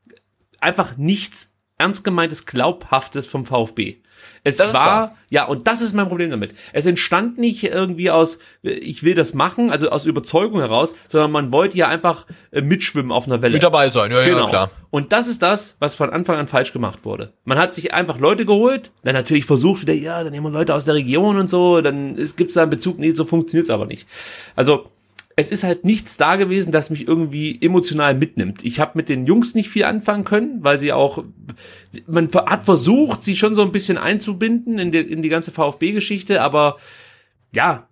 einfach nichts ernst gemeintes, glaubhaftes vom VfB. Es Das war, ja, und das ist mein Problem damit. Es entstand nicht irgendwie aus, äh, ich will das machen, also aus Überzeugung heraus, sondern man wollte ja einfach äh, mitschwimmen auf einer Welle. Mit dabei sein, ja, Genau. ja, klar. Und das ist das, was von Anfang an falsch gemacht wurde. Man hat sich einfach Leute geholt, dann natürlich versucht wieder, ja, dann nehmen wir Leute aus der Region und so, dann gibt es da einen Bezug, nee, so funktioniert's aber nicht. Also es ist halt nichts da gewesen, das mich irgendwie emotional mitnimmt. Ich habe mit den Jungs nicht viel anfangen können, weil sie auch, man hat versucht, sie schon so ein bisschen einzubinden in die, in die ganze VfB-Geschichte, aber ja,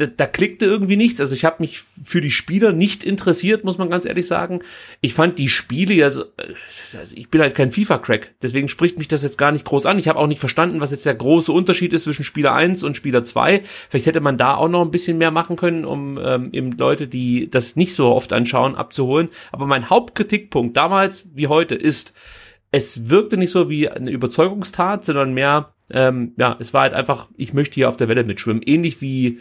da, da klickte irgendwie nichts. Also ich habe mich für die Spieler nicht interessiert, muss man ganz ehrlich sagen. Ich fand die Spiele ja so, äh, also ich bin halt kein FIFA-Crack, deswegen spricht mich das jetzt gar nicht groß an. Ich habe auch nicht verstanden, was jetzt der große Unterschied ist zwischen Spieler 1 und Spieler 2. Vielleicht hätte man da auch noch ein bisschen mehr machen können, um ähm, eben Leute, die das nicht so oft anschauen, abzuholen. Aber mein Hauptkritikpunkt damals wie heute ist, es wirkte nicht so wie eine Überzeugungstat, sondern mehr, ähm, ja, es war halt einfach, ich möchte hier auf der Welle mitschwimmen. Ähnlich wie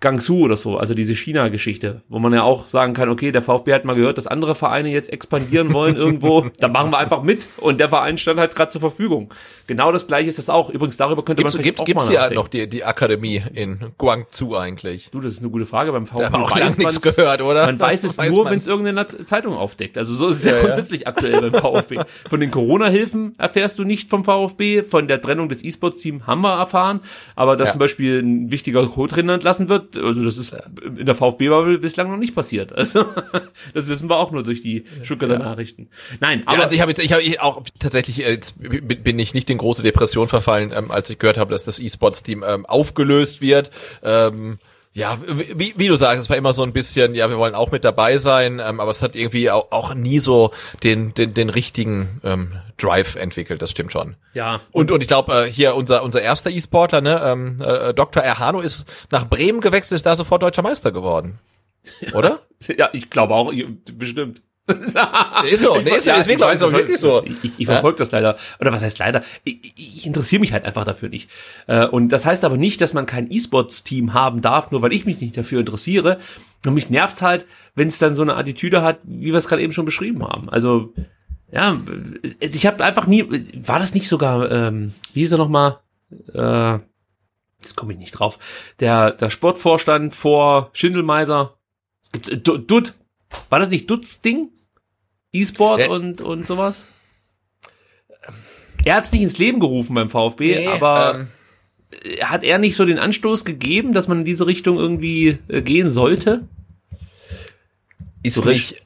Gangsu oder so, also diese China-Geschichte, wo man ja auch sagen kann, okay, der VfB hat mal gehört, dass andere Vereine jetzt expandieren wollen irgendwo, da machen wir einfach mit und der Verein stand halt gerade zur Verfügung. Genau das gleiche ist das auch. Übrigens, darüber könnte Gibt's, man gibt, vielleicht auch gibt's mal nachdenken. noch die, die Akademie in Guangzhou eigentlich? Du, das ist eine gute Frage beim VfB. Da haben auch weiß nichts gehört, oder? Man weiß es Weiß nur, wenn es irgendeine Zeitung aufdeckt. Also so ist es ja, Ja, ja. grundsätzlich aktuell beim VfB. Von den Corona-Hilfen erfährst du nicht vom VfB. Von der Trennung des E-Sports-Teams haben wir erfahren. Aber dass Ja. zum Beispiel ein wichtiger Co-Trainer entlassen wird, also das ist in der VfB-Bubble bislang noch nicht passiert. Also das wissen wir auch nur durch die Stuttgarter Nachrichten. Nein, Aber aber also ich habe jetzt, ich habe auch tatsächlich äh, jetzt bin bin ich nicht in große Depression verfallen, ähm, als ich gehört habe, dass das E-Sports-Team ähm, aufgelöst wird. Ähm, ja, wie, wie du sagst, es war immer so ein bisschen, ja, wir wollen auch mit dabei sein, ähm, aber es hat irgendwie auch, auch nie so den, den, den richtigen ähm, Drive entwickelt, das stimmt schon. ja. Und, und ich glaube, äh, hier unser, unser erster E-Sportler, ne, ähm, äh, Dr. Erhano ist nach Bremen gewechselt, ist da sofort deutscher Meister geworden. Oder? Ja, ich glaube auch, bestimmt. Ist so, nee, ist, Ja, ich weiß ich, ist auch es wirklich so. Ich, ich, ich verfolge das leider. Oder was heißt leider? Ich, ich interessiere mich halt einfach dafür nicht. Äh, Und das heißt aber nicht, dass man kein E-Sports-Team haben darf, nur weil ich mich nicht dafür interessiere. Und mich nervt's halt, wenn es dann so eine Attitüde hat, wie wir es gerade eben schon beschrieben haben. Also, ja, ich habe einfach nie, war das nicht sogar, ähm, wie hieß er nochmal? Äh, jetzt komme ich nicht drauf. Der, der Sportvorstand vor Schindelmeiser. Gibt's, äh, Du- Dutt. War das nicht Dutz Ding? E-Sport Ja. und, und sowas? Er hat es nicht ins Leben gerufen beim VfB, aber ähm, hat er nicht so den Anstoß gegeben, dass man in diese Richtung irgendwie äh, gehen sollte? ist So nicht.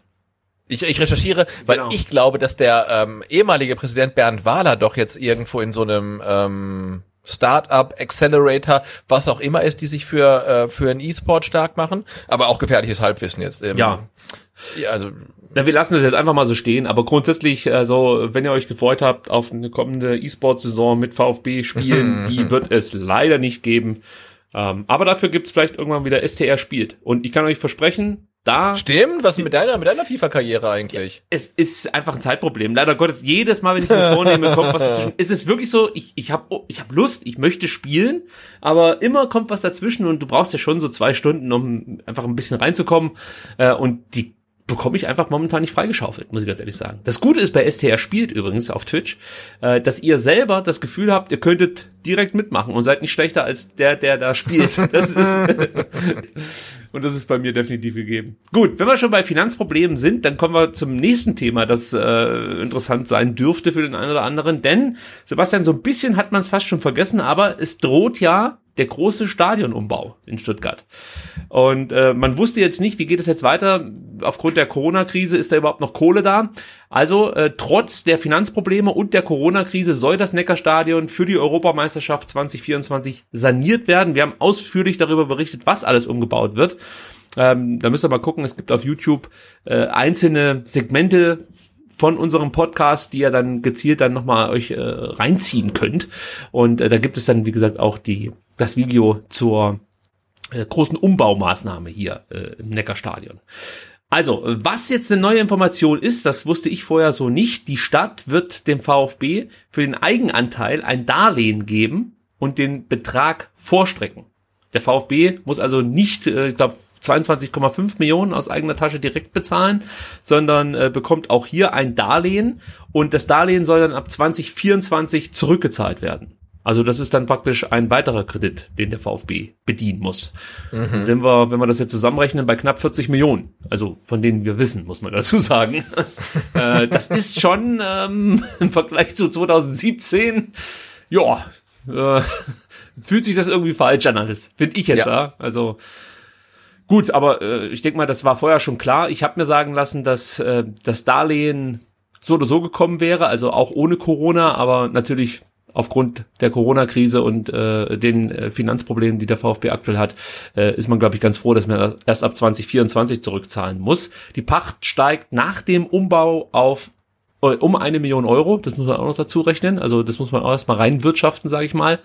Ich, ich recherchiere, weil Genau. ich glaube, dass der ähm, ehemalige Präsident Bernd Wahler doch jetzt irgendwo in so einem ähm, Startup, Accelerator, was auch immer ist, die sich für äh, für einen E-Sport stark machen, aber auch gefährliches Halbwissen jetzt. Ähm, Ja. ja, also Na, wir lassen das jetzt einfach mal so stehen, aber grundsätzlich, also, wenn ihr euch gefreut habt auf eine kommende E-Sport-Saison mit VfB-Spielen, die wird es leider nicht geben. Ähm, aber dafür gibt's vielleicht irgendwann wieder STR spielt. Und ich kann euch versprechen, da stimmt. Was mit deiner mit deiner FIFA-Karriere eigentlich? es ist einfach ein Zeitproblem. Leider Gottes, jedes Mal, wenn ich es mir vornehme, kommt was dazwischen. Es ist wirklich so, ich, ich habe ich hab Lust, ich möchte spielen, aber immer kommt was dazwischen und du brauchst ja schon so zwei Stunden, um einfach ein bisschen reinzukommen. Äh, und die bekomme ich einfach momentan nicht freigeschaufelt, muss ich ganz ehrlich sagen. Das Gute ist bei STR spielt übrigens auf Twitch, äh, dass ihr selber das Gefühl habt, ihr könntet direkt mitmachen und seid nicht schlechter als der, der da spielt. Das ist und das ist bei mir definitiv gegeben. Gut, wenn wir schon bei Finanzproblemen sind, dann kommen wir zum nächsten Thema, das äh, interessant sein dürfte für den einen oder anderen. Denn, Sebastian, so ein bisschen hat man es fast schon vergessen, aber es droht ja der große Stadionumbau in Stuttgart. Und äh, man wusste jetzt nicht, wie geht es jetzt weiter. Aufgrund der Corona-Krise ist da überhaupt noch Kohle da. Also äh, trotz der Finanzprobleme und der Corona-Krise soll das Neckarstadion für die Europameisterschaft 2024 saniert werden. Wir haben ausführlich darüber berichtet, was alles umgebaut wird. Ähm, da müsst ihr mal gucken, es gibt auf YouTube äh, einzelne Segmente von unserem Podcast, die ihr dann gezielt dann nochmal euch äh, reinziehen könnt. Und äh, da gibt es dann, wie gesagt, auch die, das Video zur äh, großen Umbaumaßnahme hier äh, im Neckarstadion. Also, was jetzt eine neue Information ist, das wusste ich vorher so nicht. Die Stadt wird dem VfB für den Eigenanteil ein Darlehen geben und den Betrag vorstrecken. Der VfB muss also nicht, äh, ich glaube, 22,5 Millionen aus eigener Tasche direkt bezahlen, sondern äh, bekommt auch hier ein Darlehen und das Darlehen soll dann ab 2024 zurückgezahlt werden. Also das ist dann praktisch ein weiterer Kredit, den der VfB bedienen muss. Mhm. Sind wir, wenn wir das jetzt zusammenrechnen, bei knapp 40 Millionen. Also von denen wir wissen, muss man dazu sagen. äh, das ist schon ähm, im Vergleich zu 2017, ja, äh, fühlt sich das irgendwie falsch an alles. Finde ich jetzt, ja. ja. Also gut, aber äh, ich denke mal, das war vorher schon klar. Ich habe mir sagen lassen, dass äh, das Darlehen so oder so gekommen wäre, also auch ohne Corona, aber natürlich aufgrund der Corona-Krise und äh, den äh, Finanzproblemen, die der VfB aktuell hat, äh, ist man, glaube ich, ganz froh, dass man erst ab 2024 zurückzahlen muss. Die Pacht steigt nach dem Umbau auf äh, um eine Million Euro. Das muss man auch noch dazu rechnen. Also das muss man auch erstmal reinwirtschaften, sage ich mal.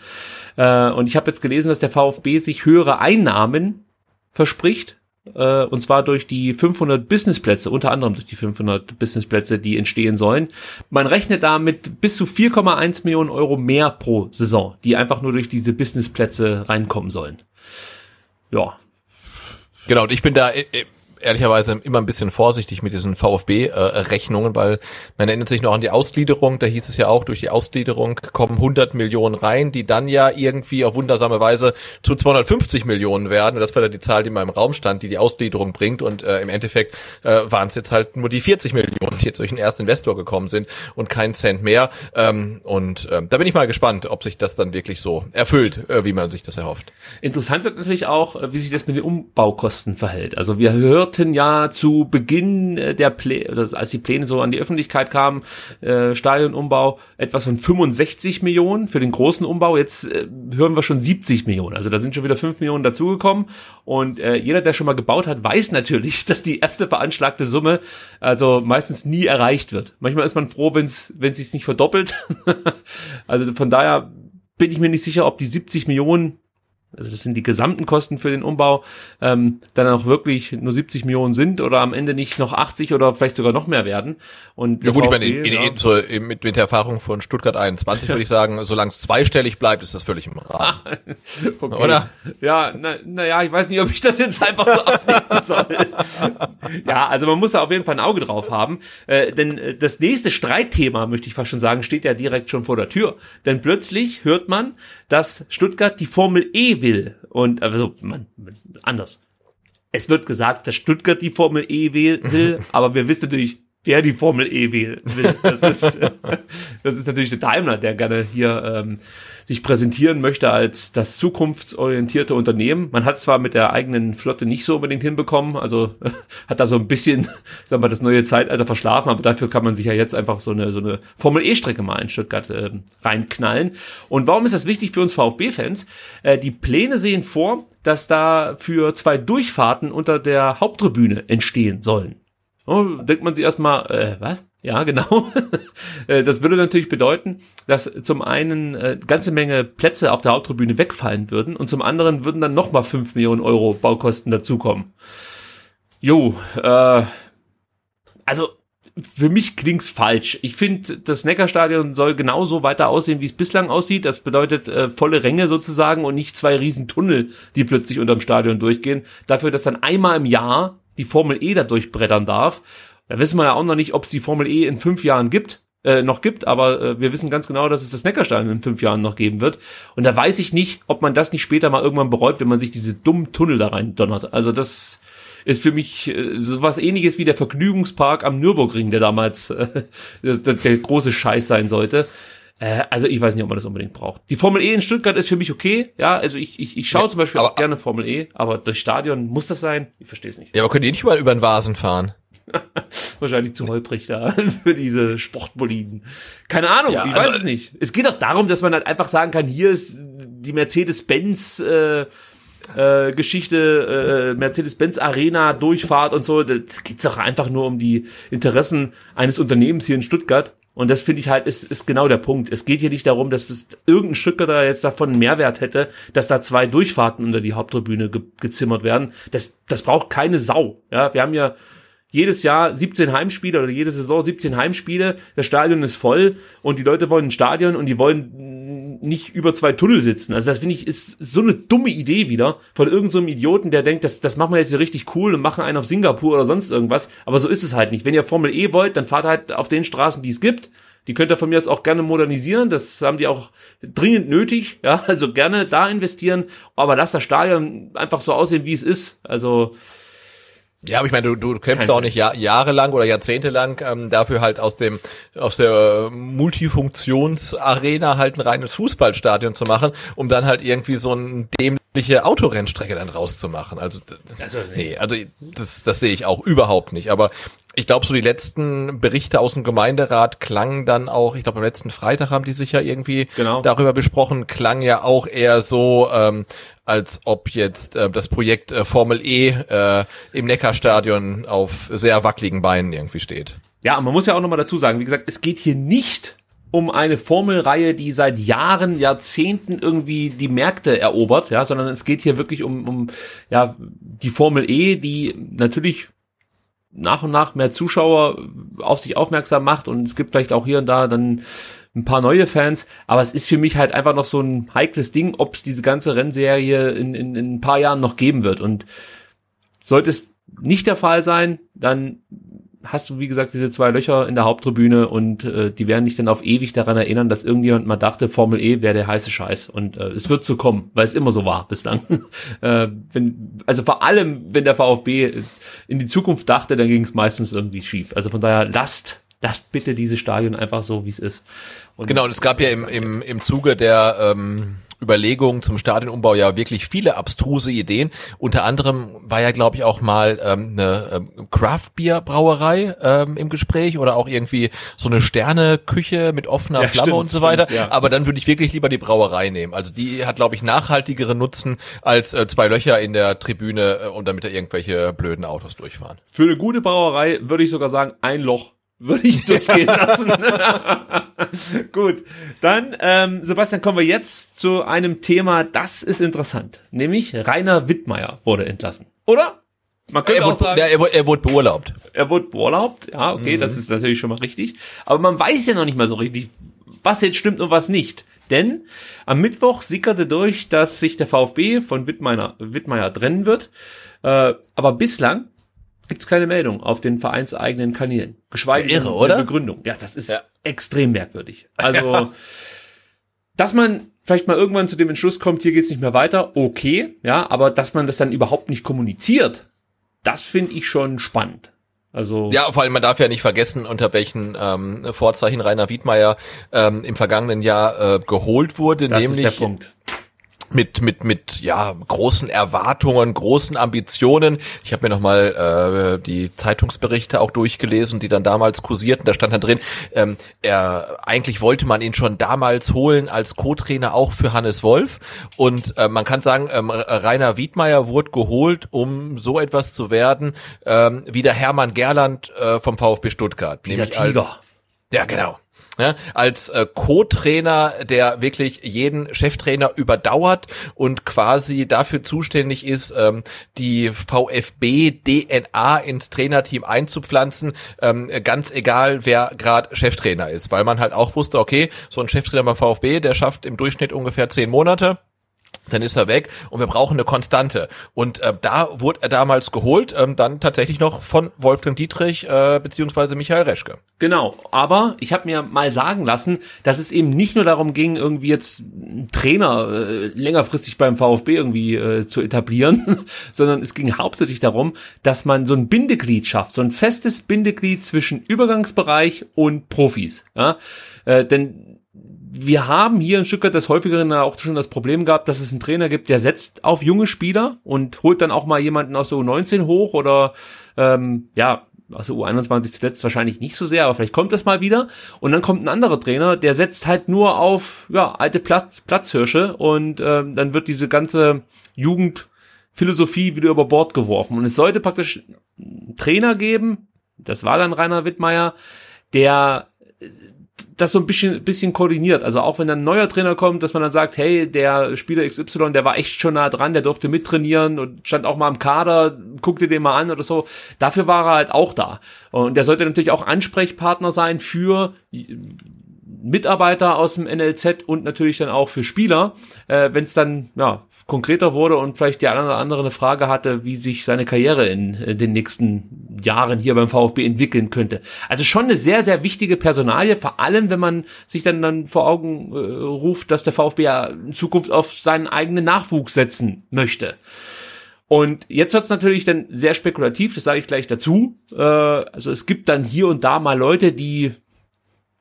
Äh, und ich habe jetzt gelesen, dass der VfB sich höhere Einnahmen verspricht äh, und zwar durch die 500 Businessplätze, unter anderem durch die 500 Businessplätze, die entstehen sollen. Man rechnet da mit bis zu 4,1 Millionen Euro mehr pro Saison, die einfach nur durch diese Businessplätze reinkommen sollen. Ja. Genau, und ich bin da äh, äh, ehrlicherweise immer ein bisschen vorsichtig mit diesen VfB-Rechnungen, weil man erinnert sich noch an die Ausgliederung, da hieß es ja auch, durch die Ausgliederung kommen 100 Millionen rein, die dann ja irgendwie auf wundersame Weise zu 250 Millionen werden. Das war ja die Zahl, die mal im Raum stand, die die Ausgliederung bringt und äh, im Endeffekt äh, waren es jetzt halt nur die 40 Millionen, die jetzt durch den ersten Investor gekommen sind und kein Cent mehr. Ähm, und ähm, da bin ich mal gespannt, ob sich das dann wirklich so erfüllt, äh, wie man sich das erhofft. Interessant wird natürlich auch, äh, wie sich das mit den Umbaukosten verhält. Also wir hören hörten ja zu Beginn äh, der Pläne, als die Pläne so an die Öffentlichkeit kamen, äh, Stadionumbau etwas von 65 Millionen für den großen Umbau. Jetzt äh, hören wir schon 70 Millionen. Also da sind schon wieder 5 Millionen dazugekommen. Und jeder, der schon mal gebaut hat, weiß natürlich, dass die erste veranschlagte Summe also meistens nie erreicht wird. Manchmal ist man froh, wenn es wenn nicht verdoppelt. also von daher bin ich mir nicht sicher, ob die 70 Millionen also das sind die gesamten Kosten für den Umbau, ähm, dann auch wirklich nur 70 Millionen sind oder am Ende nicht noch 80 oder vielleicht sogar noch mehr werden. Und ja gut, VfB, ich meine, in, in, ja. so, mit, mit der Erfahrung von Stuttgart 21 würde ich sagen, solange es zweistellig bleibt, ist das völlig im Rahmen. okay. Oder? Ja, na, na ja, ich weiß nicht, ob ich das jetzt einfach so abnehmen soll. ja, also man muss da auf jeden Fall ein Auge drauf haben, äh, denn äh, das nächste Streitthema, möchte ich fast schon sagen, steht ja direkt schon vor der Tür. Denn plötzlich hört man, dass Stuttgart die Formel E will. Und also man, anders. Es wird gesagt, dass Stuttgart die Formel E will, aber wir wissen natürlich, wer die Formel E will. Das ist, das ist natürlich der Daimler, der gerne hier ähm, sich präsentieren möchte als das zukunftsorientierte Unternehmen. Man hat zwar mit der eigenen Flotte nicht so unbedingt hinbekommen, also hat da so ein bisschen, sagen wir, das neue Zeitalter verschlafen, aber dafür kann man sich ja jetzt einfach so eine, so eine Formel-E-Strecke mal in Stuttgart äh, reinknallen. Und warum ist das wichtig für uns VfB-Fans? Äh, die Pläne sehen vor, dass da für zwei Durchfahrten unter der Haupttribüne entstehen sollen. Oh, denkt man sich erstmal, äh, was? Ja, genau. Äh, das würde natürlich bedeuten, dass zum einen äh, ganze Menge Plätze auf der Haupttribüne wegfallen würden und zum anderen würden dann nochmal fünf Millionen Euro Baukosten dazukommen. Jo, äh, also für mich klingt's falsch. Ich finde, das Neckarstadion soll genauso weiter aussehen, wie es bislang aussieht. Das bedeutet äh, volle Ränge sozusagen und nicht zwei riesen Tunnel, die plötzlich unterm Stadion durchgehen. Dafür, dass dann einmal im Jahr die Formel E da durchbrettern darf. Da wissen wir ja auch noch nicht, ob es die Formel E in fünf Jahren gibt, äh, noch gibt, aber äh, wir wissen ganz genau, dass es das Neckarstein in fünf Jahren noch geben wird. Und da weiß ich nicht, ob man das nicht später mal irgendwann bereut, wenn man sich diese dummen Tunnel da rein donnert. Also das ist für mich äh, so was ähnliches wie der Vergnügungspark am Nürburgring, der damals äh, der, der große Scheiß sein sollte. Äh, also ich weiß nicht, ob man das unbedingt braucht. Die Formel E in Stuttgart ist für mich okay. Ja, also ich, ich, ich schaue ja, zum Beispiel aber, auch gerne Formel E, aber durch Stadion muss das sein? Ich verstehe es nicht. Ja, aber könnt ihr nicht mal über den Vasen fahren? Wahrscheinlich zu holprig da für diese Sportboliden. Keine Ahnung, ja, ich also, weiß es nicht. Es geht doch darum, dass man halt einfach sagen kann, hier ist die Mercedes-Benz äh, äh, Geschichte, äh, Mercedes-Benz Arena, Durchfahrt und so. Da geht's doch einfach nur um die Interessen eines Unternehmens hier in Stuttgart. Und das finde ich halt, ist, ist genau der Punkt. Es geht hier nicht darum, dass irgendein Stück da jetzt davon einen Mehrwert hätte, dass da zwei Durchfahrten unter die Haupttribüne ge gezimmert werden. Das, das braucht keine Sau. Ja, wir haben ja jedes Jahr 17 Heimspiele oder jede Saison 17 Heimspiele. Das Stadion ist voll und die Leute wollen ein Stadion und die wollen nicht über zwei Tunnel sitzen. Also das finde ich ist so eine dumme Idee wieder von irgendeinem so Idioten, der denkt, das, das machen wir jetzt hier richtig cool und machen einen auf Singapur oder sonst irgendwas. Aber so ist es halt nicht. Wenn ihr Formel E wollt, dann fahrt halt auf den Straßen, die es gibt. Die könnt ihr von mir aus auch gerne modernisieren. Das haben die auch dringend nötig. Ja, also gerne da investieren. Aber lasst das Stadion einfach so aussehen, wie es ist. Also ja, aber ich meine, du, du kämpfst auch nicht jahr, jahrelang oder jahrzehntelang ähm, dafür halt aus dem aus der Multifunktionsarena halt ein reines Fußballstadion zu machen, um dann halt irgendwie so ein dämliche Autorennstrecke dann rauszumachen. Also, das, also nee, also das, das sehe ich auch überhaupt nicht. Aber ich glaube, so die letzten Berichte aus dem Gemeinderat klangen dann auch, ich glaube, am letzten Freitag haben die sich ja irgendwie genau. darüber besprochen, klang ja auch eher so, ähm, als ob jetzt äh, das Projekt äh, Formel E äh, im Neckarstadion auf sehr wackeligen Beinen irgendwie steht. Ja, man muss ja auch nochmal dazu sagen, wie gesagt, es geht hier nicht um eine Formelreihe, die seit Jahren, Jahrzehnten irgendwie die Märkte erobert, ja, sondern es geht hier wirklich um, um ja, die Formel E, die natürlich nach und nach mehr Zuschauer auf sich aufmerksam macht und es gibt vielleicht auch hier und da dann ein paar neue Fans, aber es ist für mich halt einfach noch so ein heikles Ding, ob es diese ganze Rennserie in, in, in ein paar Jahren noch geben wird. Und sollte es nicht der Fall sein, dann hast du, wie gesagt, diese zwei Löcher in der Haupttribüne und äh, die werden dich dann auf ewig daran erinnern, dass irgendjemand mal dachte, Formel E wäre der heiße Scheiß. Und äh, es wird so kommen, weil es immer so war bislang. äh, wenn, also vor allem, wenn der VfB in die Zukunft dachte, dann ging es meistens irgendwie schief. Also von daher lasst, lasst bitte dieses Stadion einfach so, wie es ist. Und genau, und es gab ja im, im, im Zuge der ähm, Überlegungen zum Stadionumbau ja wirklich viele abstruse Ideen. Unter anderem war ja, glaube ich, auch mal ähm, eine ähm, Craft-Bier-Brauerei ähm, im Gespräch oder auch irgendwie so eine Sterneküche mit offener ja, Flamme stimmt, und so weiter. Stimmt, ja. Aber dann würde ich wirklich lieber die Brauerei nehmen. Also die hat, glaube ich, nachhaltigere Nutzen als äh, zwei Löcher in der Tribüne, äh, und damit da irgendwelche blöden Autos durchfahren. Für eine gute Brauerei würde ich sogar sagen, ein Loch würde ich durchgehen lassen. Gut, dann, ähm, Sebastian, kommen wir jetzt zu einem Thema, das ist interessant. Nämlich Rainer Wittmeier wurde entlassen. Oder? Man könnte er auch sagen, ja, er, wurde, er wurde beurlaubt. Er wurde beurlaubt, ja, okay, mhm. das ist natürlich schon mal richtig. Aber man weiß ja noch nicht mal so richtig, was jetzt stimmt und was nicht. Denn am Mittwoch sickerte durch, dass sich der VfB von Wittmeier, Wittmeier trennen wird. Äh, aber bislang gibt es keine Meldung auf den vereinseigenen Kanälen. Geschweige denn eine Begründung. Ja, das ist ja. extrem merkwürdig. Also, ja. dass man vielleicht mal irgendwann zu dem Entschluss kommt, hier geht's nicht mehr weiter, okay, ja, aber dass man das dann überhaupt nicht kommuniziert, das finde ich schon spannend. Also ja, vor allem man darf ja nicht vergessen, unter welchen ähm, Vorzeichen Rainer Wiedmeier ähm, im vergangenen Jahr äh, geholt wurde, das nämlich ist der Punkt mit mit mit ja großen Erwartungen, großen Ambitionen. Ich habe mir noch mal äh, die Zeitungsberichte auch durchgelesen, die dann damals kursierten. Da stand dann drin, ähm, er eigentlich wollte man ihn schon damals holen als Co-Trainer auch für Hannes Wolf. Und äh, man kann sagen, ähm, Rainer Wiedmeier wurde geholt, um so etwas zu werden ähm, wie der Hermann Gerland äh, vom VfB Stuttgart. Wie der Tiger. Als, ja, genau ja, als äh, Co-Trainer, der wirklich jeden Cheftrainer überdauert und quasi dafür zuständig ist, ähm, die VfB-DNA ins Trainerteam einzupflanzen, ähm, ganz egal, wer gerade Cheftrainer ist, weil man halt auch wusste, okay, so ein Cheftrainer beim VfB, der schafft im Durchschnitt ungefähr zehn Monate dann ist er weg und wir brauchen eine Konstante. Und äh, da wurde er damals geholt, ähm, dann tatsächlich noch von Wolfgang Dietrich äh, beziehungsweise Michael Reschke. Genau, aber ich habe mir mal sagen lassen, dass es eben nicht nur darum ging, irgendwie jetzt einen Trainer äh, längerfristig beim VfB irgendwie äh, zu etablieren, sondern es ging hauptsächlich darum, dass man so ein Bindeglied schafft, so ein festes Bindeglied zwischen Übergangsbereich und Profis. Ja? Äh, denn wir haben hier ein Stück weit das häufigeren auch schon das Problem gehabt, dass es einen Trainer gibt, der setzt auf junge Spieler und holt dann auch mal jemanden aus der U19 hoch oder ähm, ja, aus der U21 zuletzt wahrscheinlich nicht so sehr, aber vielleicht kommt das mal wieder. Und dann kommt ein anderer Trainer, der setzt halt nur auf ja, alte Platz, Platzhirsche und ähm, dann wird diese ganze Jugendphilosophie wieder über Bord geworfen. Und es sollte praktisch einen Trainer geben, das war dann Rainer Wittmeier, der das so ein bisschen, bisschen koordiniert. Also auch wenn dann ein neuer Trainer kommt, dass man dann sagt, hey, der Spieler XY, der war echt schon nah dran, der durfte mittrainieren und stand auch mal im Kader, guck dir den mal an oder so. Dafür war er halt auch da. Und der sollte natürlich auch Ansprechpartner sein für Mitarbeiter aus dem NLZ und natürlich dann auch für Spieler, äh, wenn es dann ja konkreter wurde und vielleicht die eine oder andere eine Frage hatte, wie sich seine Karriere in, in den nächsten Jahren hier beim VfB entwickeln könnte. Also schon eine sehr, sehr wichtige Personalie, vor allem wenn man sich dann, dann vor Augen äh, ruft, dass der VfB ja in Zukunft auf seinen eigenen Nachwuchs setzen möchte. Und jetzt wird's natürlich dann sehr spekulativ, das sage ich gleich dazu. Äh, also es gibt dann hier und da mal Leute, die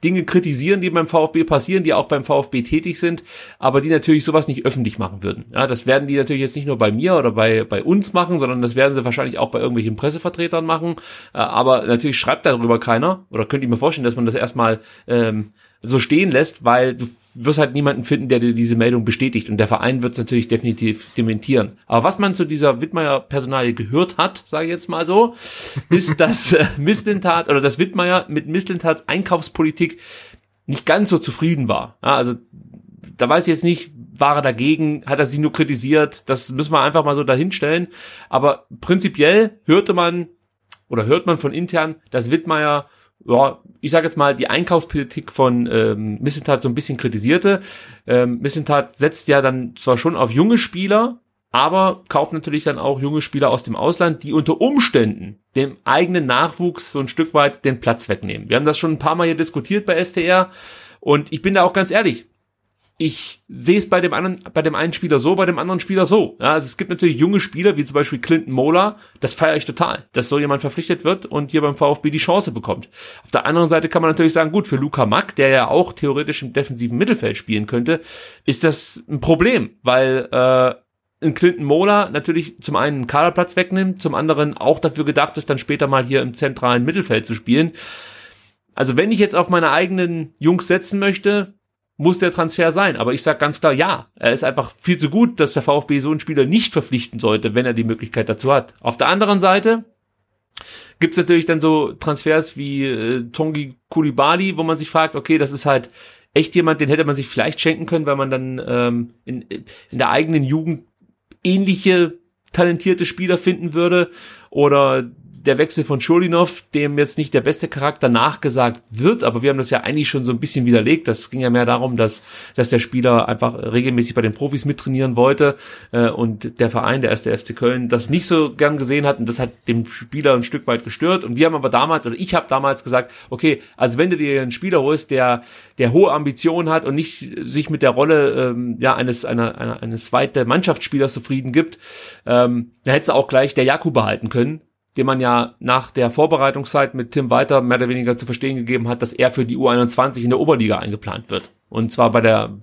Dinge kritisieren, die beim VfB passieren, die auch beim VfB tätig sind, aber die natürlich sowas nicht öffentlich machen würden. Ja, das werden die natürlich jetzt nicht nur bei mir oder bei, bei uns machen, sondern das werden sie wahrscheinlich auch bei irgendwelchen Pressevertretern machen. Äh, aber natürlich schreibt darüber keiner. Oder könnt ihr mir vorstellen, dass man das erstmal ähm, so stehen lässt, weil du wirst halt niemanden finden, der dir diese Meldung bestätigt und der Verein wird es natürlich definitiv dementieren. Aber was man zu dieser Wittmeier-Personalie gehört hat, sage ich jetzt mal so, ist, dass äh, Misslintat oder dass Wittmeier mit Misslintats Einkaufspolitik nicht ganz so zufrieden war. Ja, also da weiß ich jetzt nicht, war er dagegen, hat er sie nur kritisiert, das müssen wir einfach mal so dahinstellen. Aber prinzipiell hörte man oder hört man von intern, dass Wittmeier ja, ich sage jetzt mal, die Einkaufspolitik von ähm, Missentat so ein bisschen kritisierte. Ähm, Missentat setzt ja dann zwar schon auf junge Spieler, aber kauft natürlich dann auch junge Spieler aus dem Ausland, die unter Umständen dem eigenen Nachwuchs so ein Stück weit den Platz wegnehmen. Wir haben das schon ein paar Mal hier diskutiert bei STR und ich bin da auch ganz ehrlich, ich sehe es bei dem anderen, bei dem einen Spieler so, bei dem anderen Spieler so. Ja, also es gibt natürlich junge Spieler, wie zum Beispiel Clinton Mola, das feiere ich total, dass so jemand verpflichtet wird und hier beim VfB die Chance bekommt. Auf der anderen Seite kann man natürlich sagen, gut, für Luca Mack, der ja auch theoretisch im defensiven Mittelfeld spielen könnte, ist das ein Problem, weil äh, ein Clinton Mola natürlich zum einen einen Kaderplatz wegnimmt, zum anderen auch dafür gedacht ist, dann später mal hier im zentralen Mittelfeld zu spielen. Also wenn ich jetzt auf meine eigenen Jungs setzen möchte, muss der Transfer sein. Aber ich sage ganz klar, ja, er ist einfach viel zu gut, dass der VfB so einen Spieler nicht verpflichten sollte, wenn er die Möglichkeit dazu hat. Auf der anderen Seite gibt's natürlich dann so Transfers wie äh, Tongi Kulibali, wo man sich fragt, okay, das ist halt echt jemand, den hätte man sich vielleicht schenken können, weil man dann ähm, in, in der eigenen Jugend ähnliche talentierte Spieler finden würde. Oder der Wechsel von Schulinov, dem jetzt nicht der beste Charakter nachgesagt wird, aber wir haben das ja eigentlich schon so ein bisschen widerlegt. Das ging ja mehr darum, dass, dass der Spieler einfach regelmäßig bei den Profis mittrainieren wollte äh, und der Verein, der erste FC Köln, das nicht so gern gesehen hat und das hat dem Spieler ein Stück weit gestört. Und wir haben aber damals, oder ich habe damals gesagt, okay, also wenn du dir einen Spieler holst, der, der hohe Ambitionen hat und nicht sich mit der Rolle ähm, ja, eines, einer, einer, eines zweiten Mannschaftsspielers zufrieden gibt, ähm, da hättest du auch gleich der Jakub behalten können dem man ja nach der Vorbereitungszeit mit Tim Walter mehr oder weniger zu verstehen gegeben hat, dass er für die U21 in der Oberliga eingeplant wird. Und zwar bei der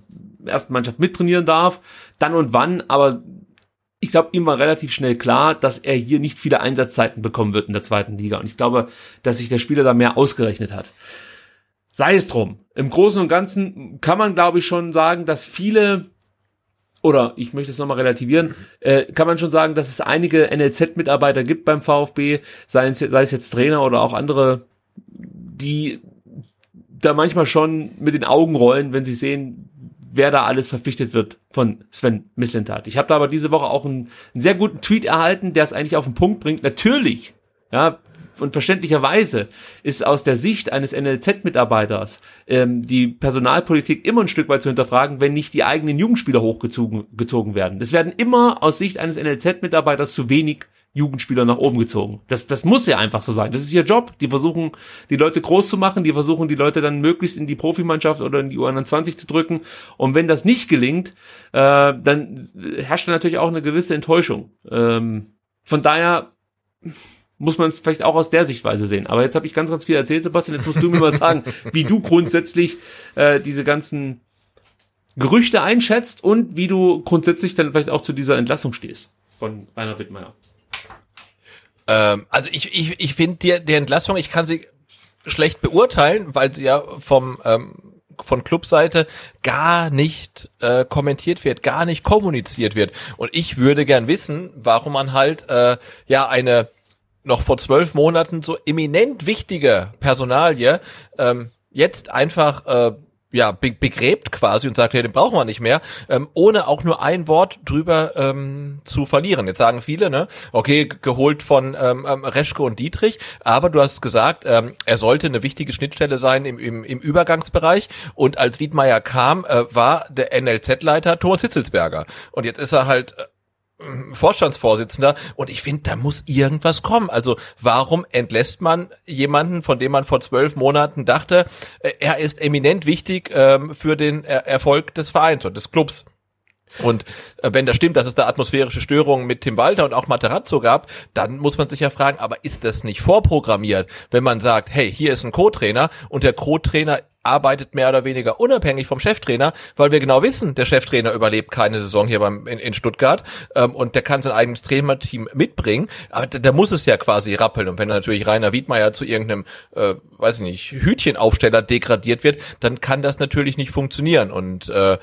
ersten Mannschaft mittrainieren darf, dann und wann, aber ich glaube, ihm war relativ schnell klar, dass er hier nicht viele Einsatzzeiten bekommen wird in der zweiten Liga. Und ich glaube, dass sich der Spieler da mehr ausgerechnet hat. Sei es drum. Im Großen und Ganzen kann man, glaube ich, schon sagen, dass viele oder ich möchte es nochmal relativieren, äh, kann man schon sagen, dass es einige NLZ-Mitarbeiter gibt beim VfB, sei es, sei es jetzt Trainer oder auch andere, die da manchmal schon mit den Augen rollen, wenn sie sehen, wer da alles verpflichtet wird von Sven Mislintat. Ich habe da aber diese Woche auch einen, einen sehr guten Tweet erhalten, der es eigentlich auf den Punkt bringt. Natürlich, ja, und verständlicherweise ist aus der Sicht eines NLZ-Mitarbeiters ähm, die Personalpolitik immer ein Stück weit zu hinterfragen, wenn nicht die eigenen Jugendspieler hochgezogen gezogen werden. Es werden immer aus Sicht eines NLZ-Mitarbeiters zu wenig Jugendspieler nach oben gezogen. Das, das muss ja einfach so sein. Das ist ihr Job. Die versuchen, die Leute groß zu machen, die versuchen, die Leute dann möglichst in die Profimannschaft oder in die U21 zu drücken. Und wenn das nicht gelingt, äh, dann herrscht natürlich auch eine gewisse Enttäuschung. Ähm, von daher muss man es vielleicht auch aus der Sichtweise sehen. Aber jetzt habe ich ganz, ganz viel erzählt, Sebastian. Jetzt musst du mir mal sagen, wie du grundsätzlich äh, diese ganzen Gerüchte einschätzt und wie du grundsätzlich dann vielleicht auch zu dieser Entlassung stehst von Rainer Wittmeier. Ähm, also ich, ich, ich finde die, die Entlassung, ich kann sie schlecht beurteilen, weil sie ja vom ähm, von Clubseite gar nicht äh, kommentiert wird, gar nicht kommuniziert wird. Und ich würde gern wissen, warum man halt äh, ja eine noch vor zwölf Monaten so eminent wichtige Personalie ähm, jetzt einfach äh, ja, be begräbt quasi und sagt, hey, den brauchen wir nicht mehr, ähm, ohne auch nur ein Wort drüber ähm, zu verlieren. Jetzt sagen viele, ne, okay, geholt von ähm, ähm, Reschke und Dietrich, aber du hast gesagt, ähm, er sollte eine wichtige Schnittstelle sein im, im, im Übergangsbereich und als Wiedmeier kam, äh, war der NLZ-Leiter Thomas Hitzelsberger und jetzt ist er halt äh, Vorstandsvorsitzender und ich finde, da muss irgendwas kommen. Also warum entlässt man jemanden, von dem man vor zwölf Monaten dachte, äh, er ist eminent wichtig ähm, für den er Erfolg des Vereins und des Clubs? Und äh, wenn das stimmt, dass es da atmosphärische Störungen mit Tim Walter und auch Materazzo gab, dann muss man sich ja fragen, aber ist das nicht vorprogrammiert, wenn man sagt, hey, hier ist ein Co-Trainer und der Co-Trainer arbeitet mehr oder weniger unabhängig vom Cheftrainer, weil wir genau wissen, der Cheftrainer überlebt keine Saison hier beim in, in Stuttgart ähm, und der kann sein eigenes Trainerteam mitbringen, aber da, da muss es ja quasi rappeln. Und wenn natürlich Rainer Wiedmeier zu irgendeinem, äh, weiß ich nicht, Hütchenaufsteller degradiert wird, dann kann das natürlich nicht funktionieren. Und äh,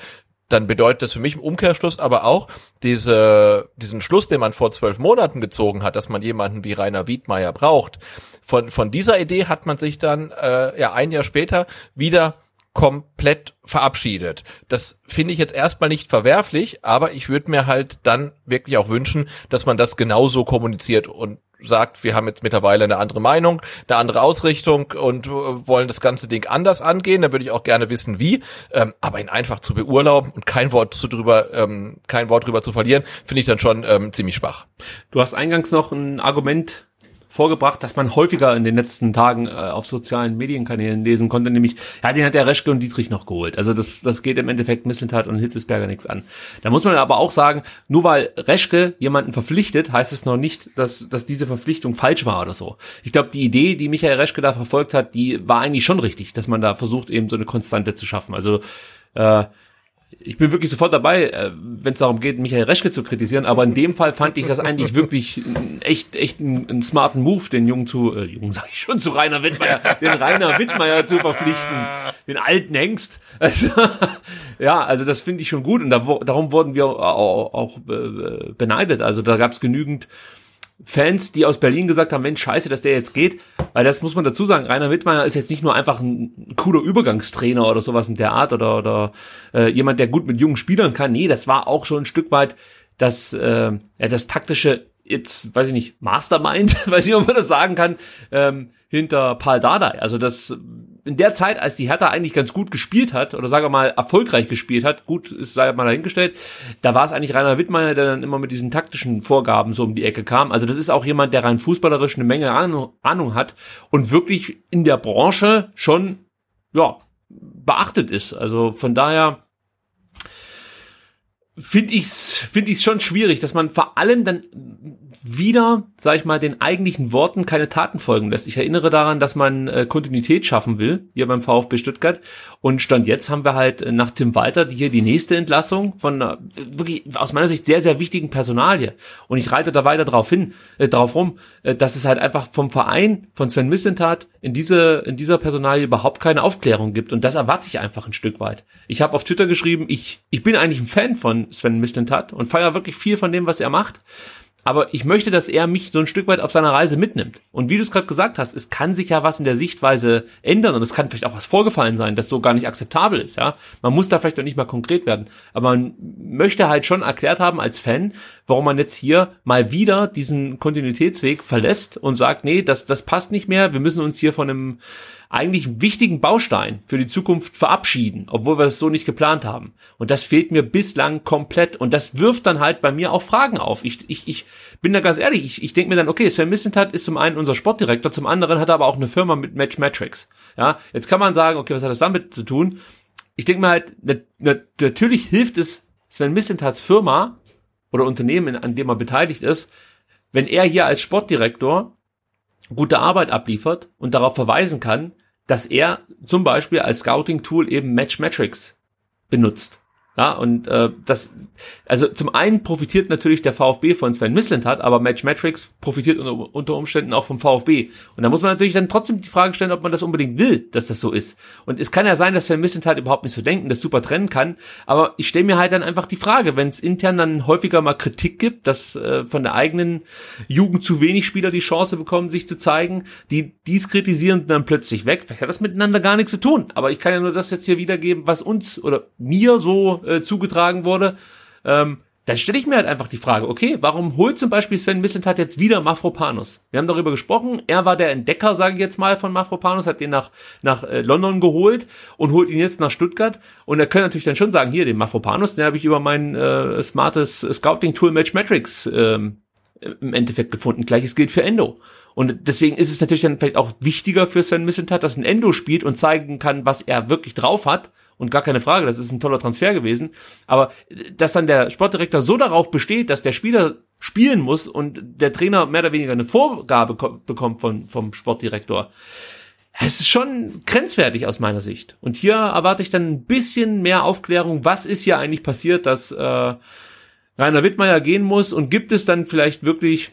dann bedeutet das für mich im Umkehrschluss aber auch diese, diesen Schluss, den man vor zwölf Monaten gezogen hat, dass man jemanden wie Rainer Wiedmeier braucht. Von, von dieser Idee hat man sich dann äh, ja ein Jahr später wieder komplett verabschiedet. Das finde ich jetzt erstmal nicht verwerflich, aber ich würde mir halt dann wirklich auch wünschen, dass man das genauso kommuniziert und sagt, wir haben jetzt mittlerweile eine andere Meinung, eine andere Ausrichtung und äh, wollen das ganze Ding anders angehen. Da würde ich auch gerne wissen, wie. Ähm, aber ihn einfach zu beurlauben und kein Wort zu drüber, ähm, kein Wort drüber zu verlieren, finde ich dann schon ähm, ziemlich schwach. Du hast eingangs noch ein Argument vorgebracht, dass man häufiger in den letzten Tagen äh, auf sozialen Medienkanälen lesen konnte, nämlich, ja, den hat der Reschke und Dietrich noch geholt. Also das, das geht im Endeffekt Misseltat und Hitzesberger nichts an. Da muss man aber auch sagen, nur weil Reschke jemanden verpflichtet, heißt es noch nicht, dass, dass diese Verpflichtung falsch war oder so. Ich glaube, die Idee, die Michael Reschke da verfolgt hat, die war eigentlich schon richtig, dass man da versucht, eben so eine Konstante zu schaffen. Also äh, ich bin wirklich sofort dabei, äh, wenn es darum geht, Michael Reschke zu kritisieren, aber in dem Fall fand ich das eigentlich wirklich echt, echt einen, einen smarten Move, den Jungen zu, äh, Jungen sag ich schon, zu Rainer Wittmeier, den Rainer Wittmeier zu verpflichten, den alten Hengst. Also, ja, also das finde ich schon gut und da, darum wurden wir auch, auch äh, beneidet. Also da gab es genügend Fans, die aus Berlin gesagt haben, Mensch, scheiße, dass der jetzt geht. Weil das muss man dazu sagen, Rainer Wittmeier ist jetzt nicht nur einfach ein cooler Übergangstrainer oder sowas in der Art oder, oder äh, jemand, der gut mit jungen Spielern kann. Nee, das war auch schon ein Stück weit das, äh, ja, das taktische, jetzt, weiß ich nicht, Mastermind, weiß ich, ob man das sagen kann, ähm, hinter Paul Dardai. Also das in der Zeit, als die Hertha eigentlich ganz gut gespielt hat, oder sagen wir mal erfolgreich gespielt hat, gut ist sei mal dahingestellt, da war es eigentlich Rainer Wittmeier, der dann immer mit diesen taktischen Vorgaben so um die Ecke kam. Also das ist auch jemand, der rein fußballerisch eine Menge Ahnung, hat und wirklich in der Branche schon, ja, beachtet ist. Also von daher finde ich's finde ich's schon schwierig, dass man vor allem dann wieder, sag ich mal, den eigentlichen Worten keine Taten folgen lässt. Ich erinnere daran, dass man äh, Kontinuität schaffen will, hier beim VfB Stuttgart. Und Stand jetzt haben wir halt äh, nach Tim Walter hier die nächste Entlassung von äh, wirklich aus meiner Sicht sehr, sehr wichtigen Personalie. Und ich reite da weiter drauf hin, äh, drauf rum, äh, dass es halt einfach vom Verein, von Sven Missentat in diese, in dieser Personalie überhaupt keine Aufklärung gibt. Und das erwarte ich einfach ein Stück weit. Ich habe auf Twitter geschrieben, ich, ich bin eigentlich ein Fan von Sven Missentat und feiere wirklich viel von dem, was er macht aber ich möchte, dass er mich so ein Stück weit auf seiner Reise mitnimmt. Und wie du es gerade gesagt hast, es kann sich ja was in der Sichtweise ändern und es kann vielleicht auch was vorgefallen sein, das so gar nicht akzeptabel ist, ja. Man muss da vielleicht auch nicht mal konkret werden, aber man möchte halt schon erklärt haben als Fan, warum man jetzt hier mal wieder diesen Kontinuitätsweg verlässt und sagt, nee, das, das passt nicht mehr, wir müssen uns hier von einem eigentlich wichtigen Baustein für die Zukunft verabschieden, obwohl wir das so nicht geplant haben. Und das fehlt mir bislang komplett. Und das wirft dann halt bei mir auch Fragen auf. Ich, ich, ich bin da ganz ehrlich, ich, ich denke mir dann, okay, Sven Missentat ist zum einen unser Sportdirektor, zum anderen hat er aber auch eine Firma mit Match Metrics. Ja, jetzt kann man sagen, okay, was hat das damit zu tun? Ich denke mir halt, natürlich hilft es Sven Missentats Firma oder Unternehmen, an dem er beteiligt ist, wenn er hier als Sportdirektor gute Arbeit abliefert und darauf verweisen kann, dass er zum Beispiel als Scouting-Tool eben Match Metrics benutzt. Ja, und äh, das, also zum einen profitiert natürlich der VfB von Sven Mislintat, aber Matchmetrics profitiert unter, unter Umständen auch vom VfB. Und da muss man natürlich dann trotzdem die Frage stellen, ob man das unbedingt will, dass das so ist. Und es kann ja sein, dass Sven Mislintat überhaupt nicht so denken, das super trennen kann. Aber ich stelle mir halt dann einfach die Frage, wenn es intern dann häufiger mal Kritik gibt, dass äh, von der eigenen Jugend zu wenig Spieler die Chance bekommen, sich zu zeigen, die dies kritisieren dann plötzlich weg. Vielleicht hat das miteinander gar nichts zu tun. Aber ich kann ja nur das jetzt hier wiedergeben, was uns oder mir so äh, zugetragen wurde, ähm, dann stelle ich mir halt einfach die Frage, okay, warum holt zum Beispiel Sven Missentat jetzt wieder Mafropanus? Wir haben darüber gesprochen, er war der Entdecker, sage ich jetzt mal, von Mafropanus, hat den nach, nach äh, London geholt und holt ihn jetzt nach Stuttgart. Und er könnte natürlich dann schon sagen, hier, den Mafropanus, den habe ich über mein äh, smartes Scouting-Tool Matchmetrics ähm, im Endeffekt gefunden. Gleiches gilt für Endo. Und deswegen ist es natürlich dann vielleicht auch wichtiger für Sven Missentat, dass ein Endo spielt und zeigen kann, was er wirklich drauf hat, und gar keine Frage, das ist ein toller Transfer gewesen. Aber dass dann der Sportdirektor so darauf besteht, dass der Spieler spielen muss und der Trainer mehr oder weniger eine Vorgabe bekommt von, vom Sportdirektor, es ist schon grenzwertig aus meiner Sicht. Und hier erwarte ich dann ein bisschen mehr Aufklärung, was ist hier eigentlich passiert, dass äh, Rainer Wittmeier gehen muss und gibt es dann vielleicht wirklich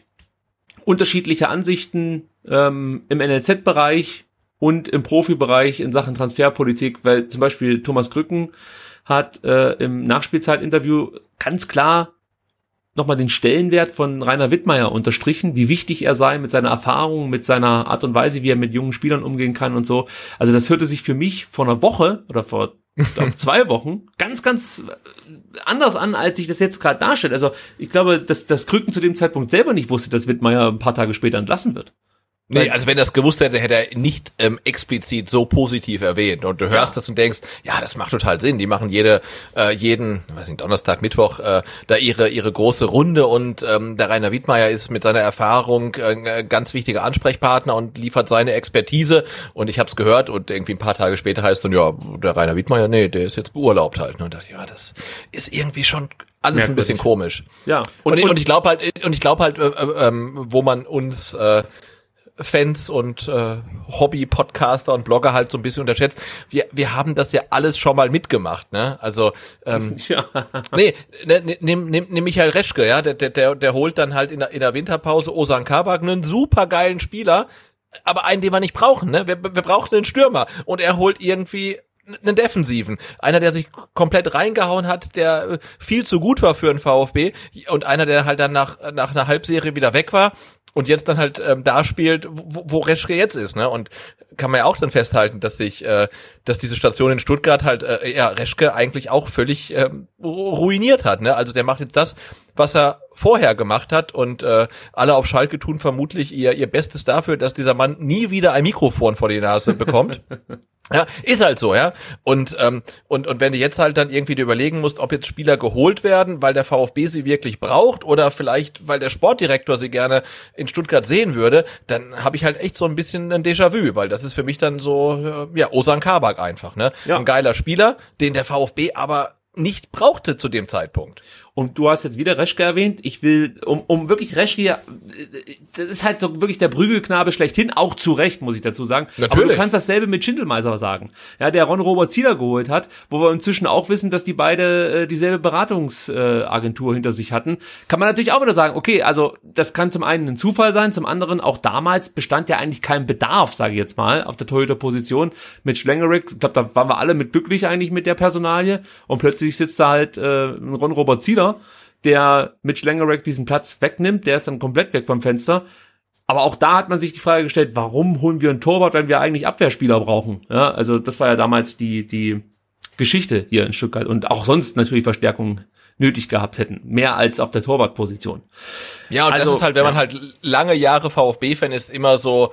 unterschiedliche Ansichten ähm, im NLZ-Bereich, und im Profibereich in Sachen Transferpolitik, weil zum Beispiel Thomas Krücken hat äh, im Nachspielzeitinterview ganz klar nochmal den Stellenwert von Rainer Wittmeier unterstrichen, wie wichtig er sei mit seiner Erfahrung, mit seiner Art und Weise, wie er mit jungen Spielern umgehen kann und so. Also das hörte sich für mich vor einer Woche oder vor glaub, zwei Wochen ganz, ganz anders an, als sich das jetzt gerade darstellt. Also ich glaube, dass das Krücken zu dem Zeitpunkt selber nicht wusste, dass Wittmeier ein paar Tage später entlassen wird. Nee, also wenn er es gewusst hätte, hätte er nicht ähm, explizit so positiv erwähnt. Und du hörst ja. das und denkst, ja, das macht total Sinn. Die machen jede, äh, jeden, weiß nicht, Donnerstag, Mittwoch, äh, da ihre ihre große Runde und ähm, der Rainer Wiedmeier ist mit seiner Erfahrung äh, ganz wichtiger Ansprechpartner und liefert seine Expertise. Und ich habe es gehört und irgendwie ein paar Tage später heißt dann, ja, der Rainer Wiedmeier, nee, der ist jetzt beurlaubt halt. Und dachte, ja, das ist irgendwie schon alles Merkwürdig. ein bisschen komisch. Ja. Und, und, und ich glaube halt, und ich glaube halt, äh, äh, ähm, wo man uns äh, Fans und äh, Hobby-Podcaster und Blogger halt so ein bisschen unterschätzt. Wir, wir haben das ja alles schon mal mitgemacht, ne? Also ähm, ja. nee, ne, ne, nimm, nimm, nimm Michael Reschke, ja, der, der, der holt dann halt in der, in der Winterpause Osan Kabak einen super geilen Spieler, aber einen, den wir nicht brauchen, ne? Wir, wir brauchen einen Stürmer und er holt irgendwie einen Defensiven. Einer, der sich komplett reingehauen hat, der äh, viel zu gut war für einen VfB und einer, der halt dann nach, nach einer Halbserie wieder weg war und jetzt dann halt ähm, da spielt, wo, wo Reschke jetzt ist, ne? Und kann man ja auch dann festhalten, dass sich, äh, dass diese Station in Stuttgart halt äh, ja Reschke eigentlich auch völlig ähm, ruiniert hat, ne? Also der macht jetzt das, was er vorher gemacht hat und äh, alle auf Schalke tun vermutlich ihr ihr Bestes dafür, dass dieser Mann nie wieder ein Mikrofon vor die Nase bekommt. Ja, ist halt so, ja. Und, ähm, und, und wenn du jetzt halt dann irgendwie dir überlegen musst, ob jetzt Spieler geholt werden, weil der VfB sie wirklich braucht oder vielleicht, weil der Sportdirektor sie gerne in Stuttgart sehen würde, dann habe ich halt echt so ein bisschen ein Déjà-vu, weil das ist für mich dann so, äh, ja, Osan Kabak einfach, ne? Ja. Ein geiler Spieler, den der VfB aber nicht brauchte zu dem Zeitpunkt. Und du hast jetzt wieder Reschke erwähnt. Ich will, um, um wirklich Reschke, das ist halt so wirklich der Prügelknabe schlechthin, auch zu Recht, muss ich dazu sagen. Natürlich. Aber du kannst dasselbe mit Schindelmeiser sagen. Ja, der Ron Robert Zieler geholt hat, wo wir inzwischen auch wissen, dass die beide äh, dieselbe Beratungsagentur äh, hinter sich hatten. Kann man natürlich auch wieder sagen, okay, also das kann zum einen ein Zufall sein, zum anderen auch damals bestand ja eigentlich kein Bedarf, sage ich jetzt mal, auf der Torhüter-Position mit Schlengerick. Ich glaube, da waren wir alle mit glücklich eigentlich mit der Personalie und plötzlich sitzt da halt äh, ein Ron Robert Zieler Der mit Schlengerek diesen Platz wegnimmt, der ist dann komplett weg vom Fenster. Aber auch da hat man sich die Frage gestellt, warum holen wir einen Torwart, wenn wir eigentlich Abwehrspieler brauchen? Ja, also das war ja damals die, die Geschichte hier in Stuttgart und auch sonst natürlich Verstärkung nötig gehabt hätten. Mehr als auf der Torwartposition. Ja, und also, das ist halt, wenn ja. man halt lange Jahre VfB-Fan ist, immer so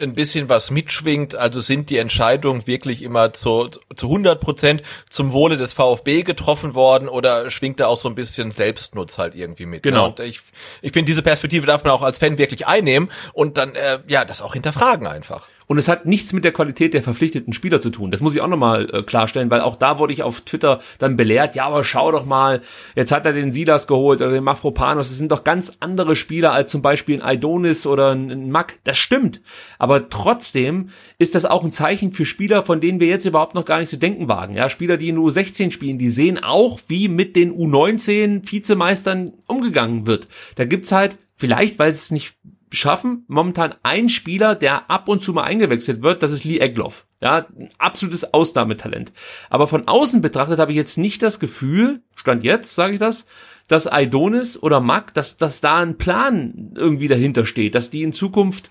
ein bisschen was mitschwingt. Also sind die Entscheidungen wirklich immer zu, zu 100 Prozent zum Wohle des VfB getroffen worden oder schwingt da auch so ein bisschen Selbstnutz halt irgendwie mit? Ne? Genau. Ne? Und ich, ich finde, diese Perspektive darf man auch als Fan wirklich einnehmen und dann, äh, ja, das auch hinterfragen einfach. Und es hat nichts mit der Qualität der verpflichteten Spieler zu tun. Das muss ich auch nochmal äh, klarstellen, weil auch da wurde ich auf Twitter dann belehrt, ja, aber schau doch mal, jetzt hat er den Silas geholt oder den Mafropanos, das sind doch ganz andere Spieler als zum Beispiel ein Idonis oder ein, ein Mack. Das stimmt. Aber trotzdem ist das auch ein Zeichen für Spieler, von denen wir jetzt überhaupt noch gar nicht zu denken wagen. Ja, Spieler, die in U16 spielen, die sehen auch, wie mit den U19 Vizemeistern umgegangen wird. Da gibt's halt, vielleicht, weil es nicht schaffen, momentan ein Spieler, der ab und zu mal eingewechselt wird, das ist Lee Egloff. Ja, ein absolutes Ausnahmetalent. Aber von außen betrachtet habe ich jetzt nicht das Gefühl, stand jetzt, sage ich das, dass Aidonis oder Mack, dass, dass da ein Plan irgendwie dahinter steht, dass die in Zukunft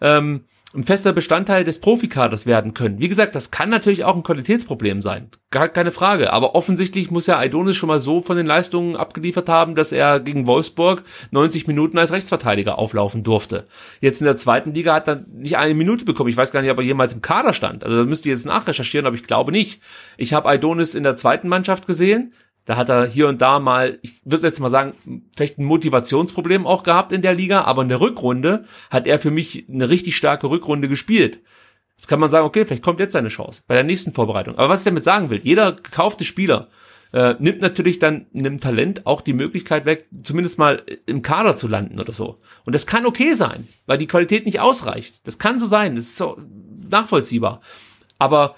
ähm, ein fester Bestandteil des Profikaders werden können. Wie gesagt, das kann natürlich auch ein Qualitätsproblem sein. Gar keine Frage. Aber offensichtlich muss ja Aidonis schon mal so von den Leistungen abgeliefert haben, dass er gegen Wolfsburg 90 Minuten als Rechtsverteidiger auflaufen durfte. Jetzt in der zweiten Liga hat er nicht eine Minute bekommen. Ich weiß gar nicht, ob er jemals im Kader stand. Also da müsst ihr jetzt nachrecherchieren, aber ich glaube nicht. Ich habe Aidonis in der zweiten Mannschaft gesehen. Da hat er hier und da mal, ich würde jetzt mal sagen, vielleicht ein Motivationsproblem auch gehabt in der Liga, aber in der Rückrunde hat er für mich eine richtig starke Rückrunde gespielt. Jetzt kann man sagen, okay, vielleicht kommt jetzt seine Chance bei der nächsten Vorbereitung. Aber was ich damit sagen will, jeder gekaufte Spieler äh, nimmt natürlich dann einem Talent auch die Möglichkeit weg, zumindest mal im Kader zu landen oder so. Und das kann okay sein, weil die Qualität nicht ausreicht. Das kann so sein, das ist so nachvollziehbar. Aber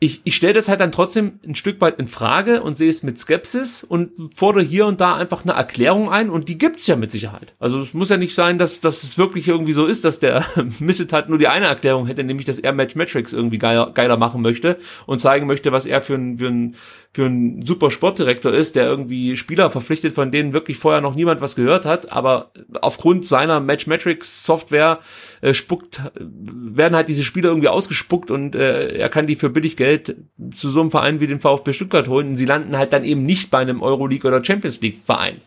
ich, ich stelle das halt dann trotzdem ein Stück weit in Frage und sehe es mit Skepsis und fordere hier und da einfach eine Erklärung ein und die gibt's ja mit Sicherheit. Also es muss ja nicht sein, dass, dass es wirklich irgendwie so ist, dass der Missetat nur die eine Erklärung hätte, nämlich dass er Match Metrics irgendwie geiler, geiler machen möchte und zeigen möchte, was er für ein, für ein für einen super Sportdirektor ist, der irgendwie Spieler verpflichtet, von denen wirklich vorher noch niemand was gehört hat, aber aufgrund seiner Matchmetrics Software äh, spuckt, werden halt diese Spieler irgendwie ausgespuckt und äh, er kann die für billig Geld zu so einem Verein wie den VfB Stuttgart holen und sie landen halt dann eben nicht bei einem Euroleague oder Champions League Verein.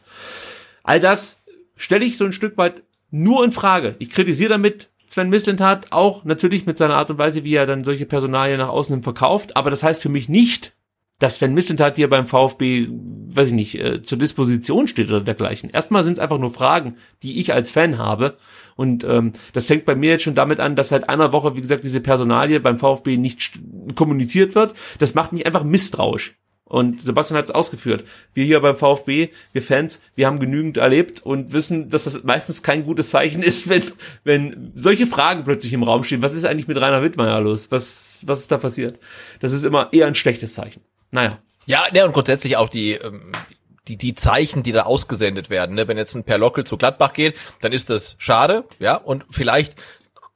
All das stelle ich so ein Stück weit nur in Frage. Ich kritisiere damit Sven Mislintat auch natürlich mit seiner Art und Weise, wie er dann solche Personalien nach außen verkauft, aber das heißt für mich nicht, dass Sven Mislintat hier beim VfB, weiß ich nicht, äh, zur Disposition steht oder dergleichen. Erstmal sind es einfach nur Fragen, die ich als Fan habe. Und ähm, das fängt bei mir jetzt schon damit an, dass seit einer Woche, wie gesagt, diese Personalie beim VfB nicht kommuniziert wird. Das macht mich einfach misstrauisch. Und Sebastian hat es ausgeführt. Wir hier beim VfB, wir Fans, wir haben genügend erlebt und wissen, dass das meistens kein gutes Zeichen ist, wenn, wenn solche Fragen plötzlich im Raum stehen. Was ist eigentlich mit Rainer Wittmeier los? Was, was ist da passiert? Das ist immer eher ein schlechtes Zeichen. Naja. Ja, ne, und grundsätzlich auch die, ähm, die, die Zeichen, die da ausgesendet werden. Ne? Wenn jetzt ein Perlockel zu Gladbach geht, dann ist das schade, ja, und vielleicht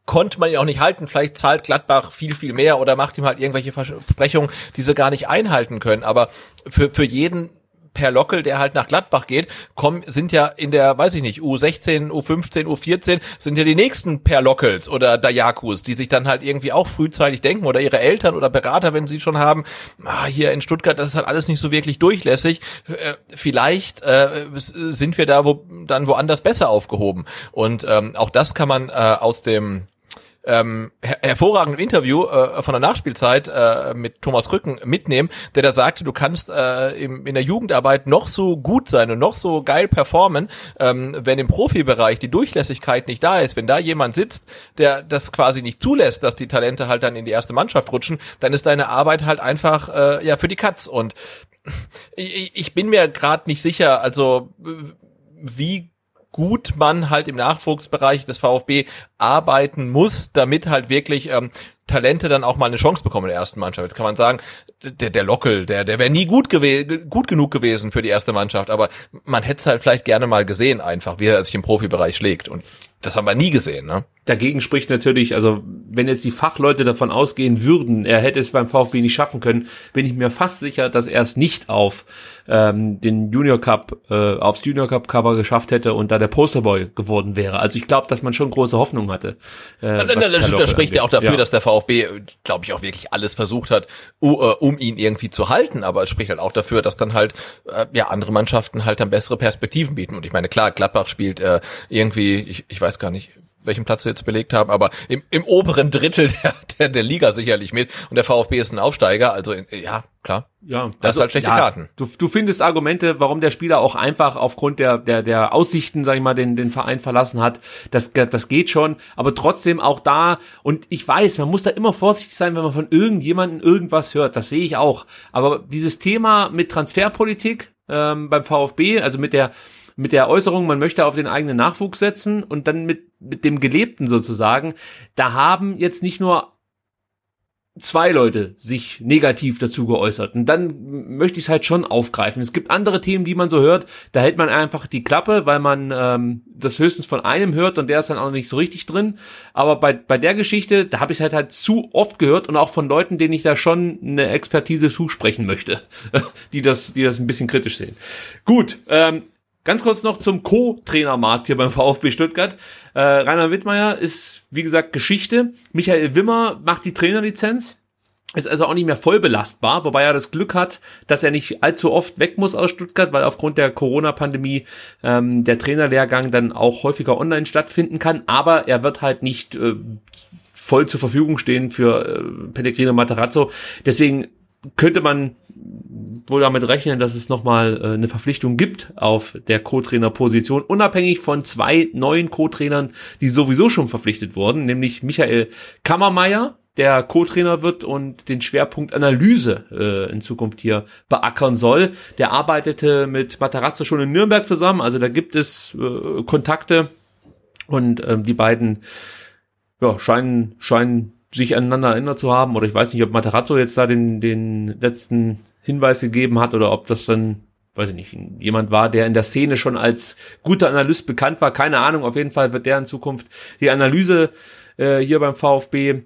konnte man ihn auch nicht halten. Vielleicht zahlt Gladbach viel, viel mehr oder macht ihm halt irgendwelche Versprechungen, die sie gar nicht einhalten können. Aber für, für jeden per Lockel, der halt nach Gladbach geht, kommen, sind ja in der, weiß ich nicht, U16, U15, U14, sind ja die nächsten per Lockels oder Dayakus, die sich dann halt irgendwie auch frühzeitig denken oder ihre Eltern oder Berater, wenn sie schon haben, ah, hier in Stuttgart, das ist halt alles nicht so wirklich durchlässig. Äh, vielleicht äh, sind wir da wo, dann woanders besser aufgehoben. Und ähm, auch das kann man äh, aus dem ähm, her hervorragenden Interview äh, von der Nachspielzeit äh, mit Thomas Rücken mitnehmen, der da sagte, du kannst äh, im, in der Jugendarbeit noch so gut sein und noch so geil performen, ähm, wenn im Profibereich die Durchlässigkeit nicht da ist, wenn da jemand sitzt, der das quasi nicht zulässt, dass die Talente halt dann in die erste Mannschaft rutschen, dann ist deine Arbeit halt einfach äh, ja für die Katz. Und ich, ich bin mir gerade nicht sicher, also wie gut man halt im Nachwuchsbereich des VfB arbeiten muss, damit halt wirklich ähm, Talente dann auch mal eine Chance bekommen in der ersten Mannschaft. Jetzt kann man sagen, der, der Lockel, der, der wäre nie gut, gew gut genug gewesen für die erste Mannschaft, aber man hätte es halt vielleicht gerne mal gesehen einfach, wie er sich im Profibereich schlägt. Und das haben wir nie gesehen, ne? Dagegen spricht natürlich, also wenn jetzt die Fachleute davon ausgehen würden, er hätte es beim VfB nicht schaffen können, bin ich mir fast sicher, dass er es nicht auf ähm, den Junior Cup, äh, aufs Junior Cup Cover geschafft hätte und da der Posterboy geworden wäre. Also ich glaube, dass man schon große Hoffnung hatte. Äh, das, das spricht ja auch dafür, ja. dass der VfB, glaube ich, auch wirklich alles versucht hat, um ihn irgendwie zu halten. Aber es spricht halt auch dafür, dass dann halt äh, ja andere Mannschaften halt dann bessere Perspektiven bieten. Und ich meine, klar, Gladbach spielt äh, irgendwie, ich, ich weiß gar nicht, welchen Platz sie jetzt belegt haben, aber im, im oberen Drittel der, der, der Liga sicherlich mit. Und der VfB ist ein Aufsteiger, also in, ja, klar. Ja, Das ist halt schlechte ja, Karten. Du, du findest Argumente, warum der Spieler auch einfach aufgrund der, der, der Aussichten, sag ich mal, den, den Verein verlassen hat. Das, das geht schon. Aber trotzdem auch da, und ich weiß, man muss da immer vorsichtig sein, wenn man von irgendjemandem irgendwas hört. Das sehe ich auch. Aber dieses Thema mit Transferpolitik ähm, beim VfB, also mit der, mit der Äußerung, man möchte auf den eigenen Nachwuchs setzen und dann mit, mit dem Gelebten sozusagen, da haben jetzt nicht nur zwei Leute sich negativ dazu geäußert. Und dann möchte ich es halt schon aufgreifen. Es gibt andere Themen, die man so hört, da hält man einfach die Klappe, weil man ähm, das höchstens von einem hört und der ist dann auch nicht so richtig drin. Aber bei, bei der Geschichte, da habe ich es halt halt zu oft gehört und auch von Leuten, denen ich da schon eine Expertise zusprechen möchte, die das, die das ein bisschen kritisch sehen. Gut, ähm, Ganz kurz noch zum Co-Trainermarkt hier beim VfB Stuttgart. Äh, Rainer Wittmeier ist, wie gesagt, Geschichte. Michael Wimmer macht die Trainerlizenz. Ist also auch nicht mehr voll belastbar, wobei er das Glück hat, dass er nicht allzu oft weg muss aus Stuttgart, weil aufgrund der Corona-Pandemie ähm, der Trainerlehrgang dann auch häufiger online stattfinden kann. Aber er wird halt nicht äh, voll zur Verfügung stehen für äh, Pellegrino Materazzo. Deswegen könnte man wohl damit rechnen, dass es nochmal äh, eine Verpflichtung gibt auf der Co-Trainer-Position, unabhängig von zwei neuen Co-Trainern, die sowieso schon verpflichtet wurden, nämlich Michael Kammermeier, der Co-Trainer wird und den Schwerpunkt Analyse äh, in Zukunft hier beackern soll. Der arbeitete mit Matarazzo schon in Nürnberg zusammen, also da gibt es äh, Kontakte und ähm, die beiden ja, scheinen, scheinen sich aneinander erinnert zu haben, oder ich weiß nicht, ob Matarazzo jetzt da den, den letzten Hinweis gegeben hat oder ob das dann, weiß ich nicht, jemand war, der in der Szene schon als guter Analyst bekannt war. Keine Ahnung, auf jeden Fall wird der in Zukunft die Analyse äh, hier beim VfB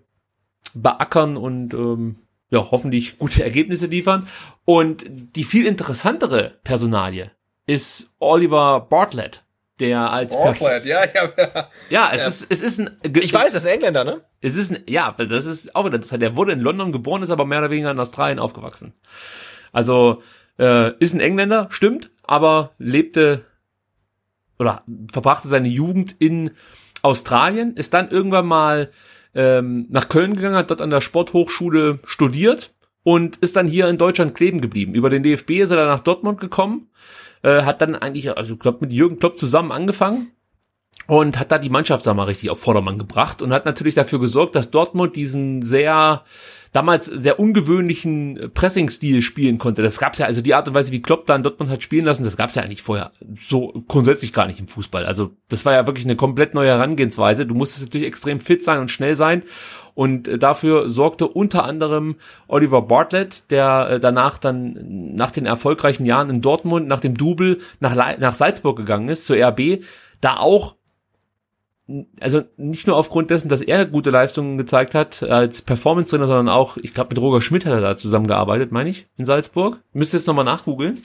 beackern und ähm, ja, hoffentlich gute Ergebnisse liefern. Und die viel interessantere Personalie ist Oliver Bartlett, der als Orford, ja, ja, ja. ja, es ist es ist ein Ich weiß, das ist ein Engländer, ne? es ist ein, ja, das ist auch wieder, das der wurde in London geboren, ist aber mehr oder weniger in Australien aufgewachsen. Also äh, ist ein Engländer, stimmt, aber lebte oder verbrachte seine Jugend in Australien, ist dann irgendwann mal ähm, nach Köln gegangen, hat dort an der Sporthochschule studiert und ist dann hier in Deutschland kleben geblieben. Über den DFB ist er dann nach Dortmund gekommen, äh, hat dann eigentlich, also ich glaube, mit Jürgen Klopp zusammen angefangen und hat da die Mannschaft sag mal richtig auf Vordermann gebracht und hat natürlich dafür gesorgt, dass Dortmund diesen sehr damals sehr ungewöhnlichen Pressing-Stil spielen konnte. Das gab's ja, also die Art und Weise, wie Klopp dann Dortmund hat spielen lassen, das gab's ja eigentlich vorher so grundsätzlich gar nicht im Fußball. Also das war ja wirklich eine komplett neue Herangehensweise. Du musstest natürlich extrem fit sein und schnell sein. Und äh, dafür sorgte unter anderem Oliver Bartlett, der äh, danach dann nach den erfolgreichen Jahren in Dortmund, nach dem Double nach, Le nach Salzburg gegangen ist, zur RB, da auch also nicht nur aufgrund dessen, dass er gute Leistungen gezeigt hat als Performance-Trainer, sondern auch, ich glaube, mit Roger Schmidt hat er da zusammengearbeitet, meine ich, in Salzburg. Müsste jetzt nochmal nachgoogeln.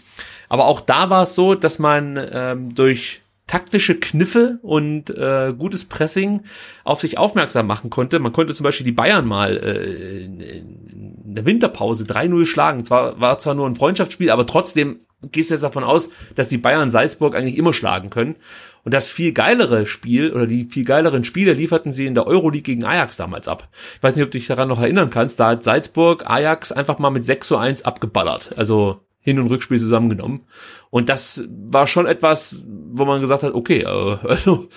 Aber auch da war es so, dass man ähm, durch taktische Kniffe und äh, gutes Pressing auf sich aufmerksam machen konnte. Man konnte zum Beispiel die Bayern mal äh, in der Winterpause 3-0 schlagen. Zwar war zwar nur ein Freundschaftsspiel, aber trotzdem gehst du jetzt davon aus, dass die Bayern Salzburg eigentlich immer schlagen können. Und das viel geilere Spiel oder die viel geileren Spiele lieferten sie in der Euroleague gegen Ajax damals ab. Ich weiß nicht, ob du dich daran noch erinnern kannst. Da hat Salzburg Ajax einfach mal mit 6 zu 1 abgeballert. Also Hin- und Rückspiel zusammengenommen. Und das war schon etwas, wo man gesagt hat, okay, äh, also,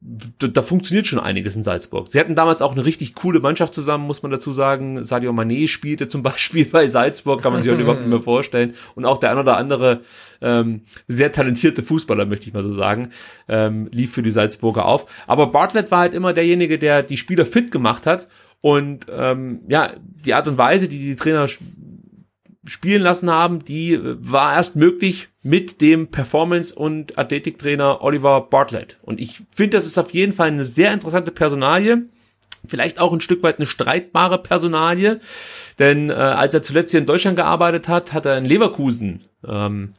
da, da funktioniert schon einiges in Salzburg. Sie hatten damals auch eine richtig coole Mannschaft zusammen, muss man dazu sagen. Sadio Mané spielte zum Beispiel bei Salzburg, kann man sich heute überhaupt nicht mehr vorstellen. Und auch der ein oder andere ähm, sehr talentierte Fußballer, möchte ich mal so sagen, ähm, lief für die Salzburger auf. Aber Bartlett war halt immer derjenige, der die Spieler fit gemacht hat. Und ähm, ja, die Art und Weise, die die Trainer spielen lassen haben, die äh, war erst möglich mit dem Performance- und Athletiktrainer Oliver Bartlett. Und ich finde, das ist auf jeden Fall eine sehr interessante Personalie. Vielleicht auch ein Stück weit eine streitbare Personalie, denn äh, als er zuletzt hier in Deutschland gearbeitet hat, hat er in Leverkusen ähm,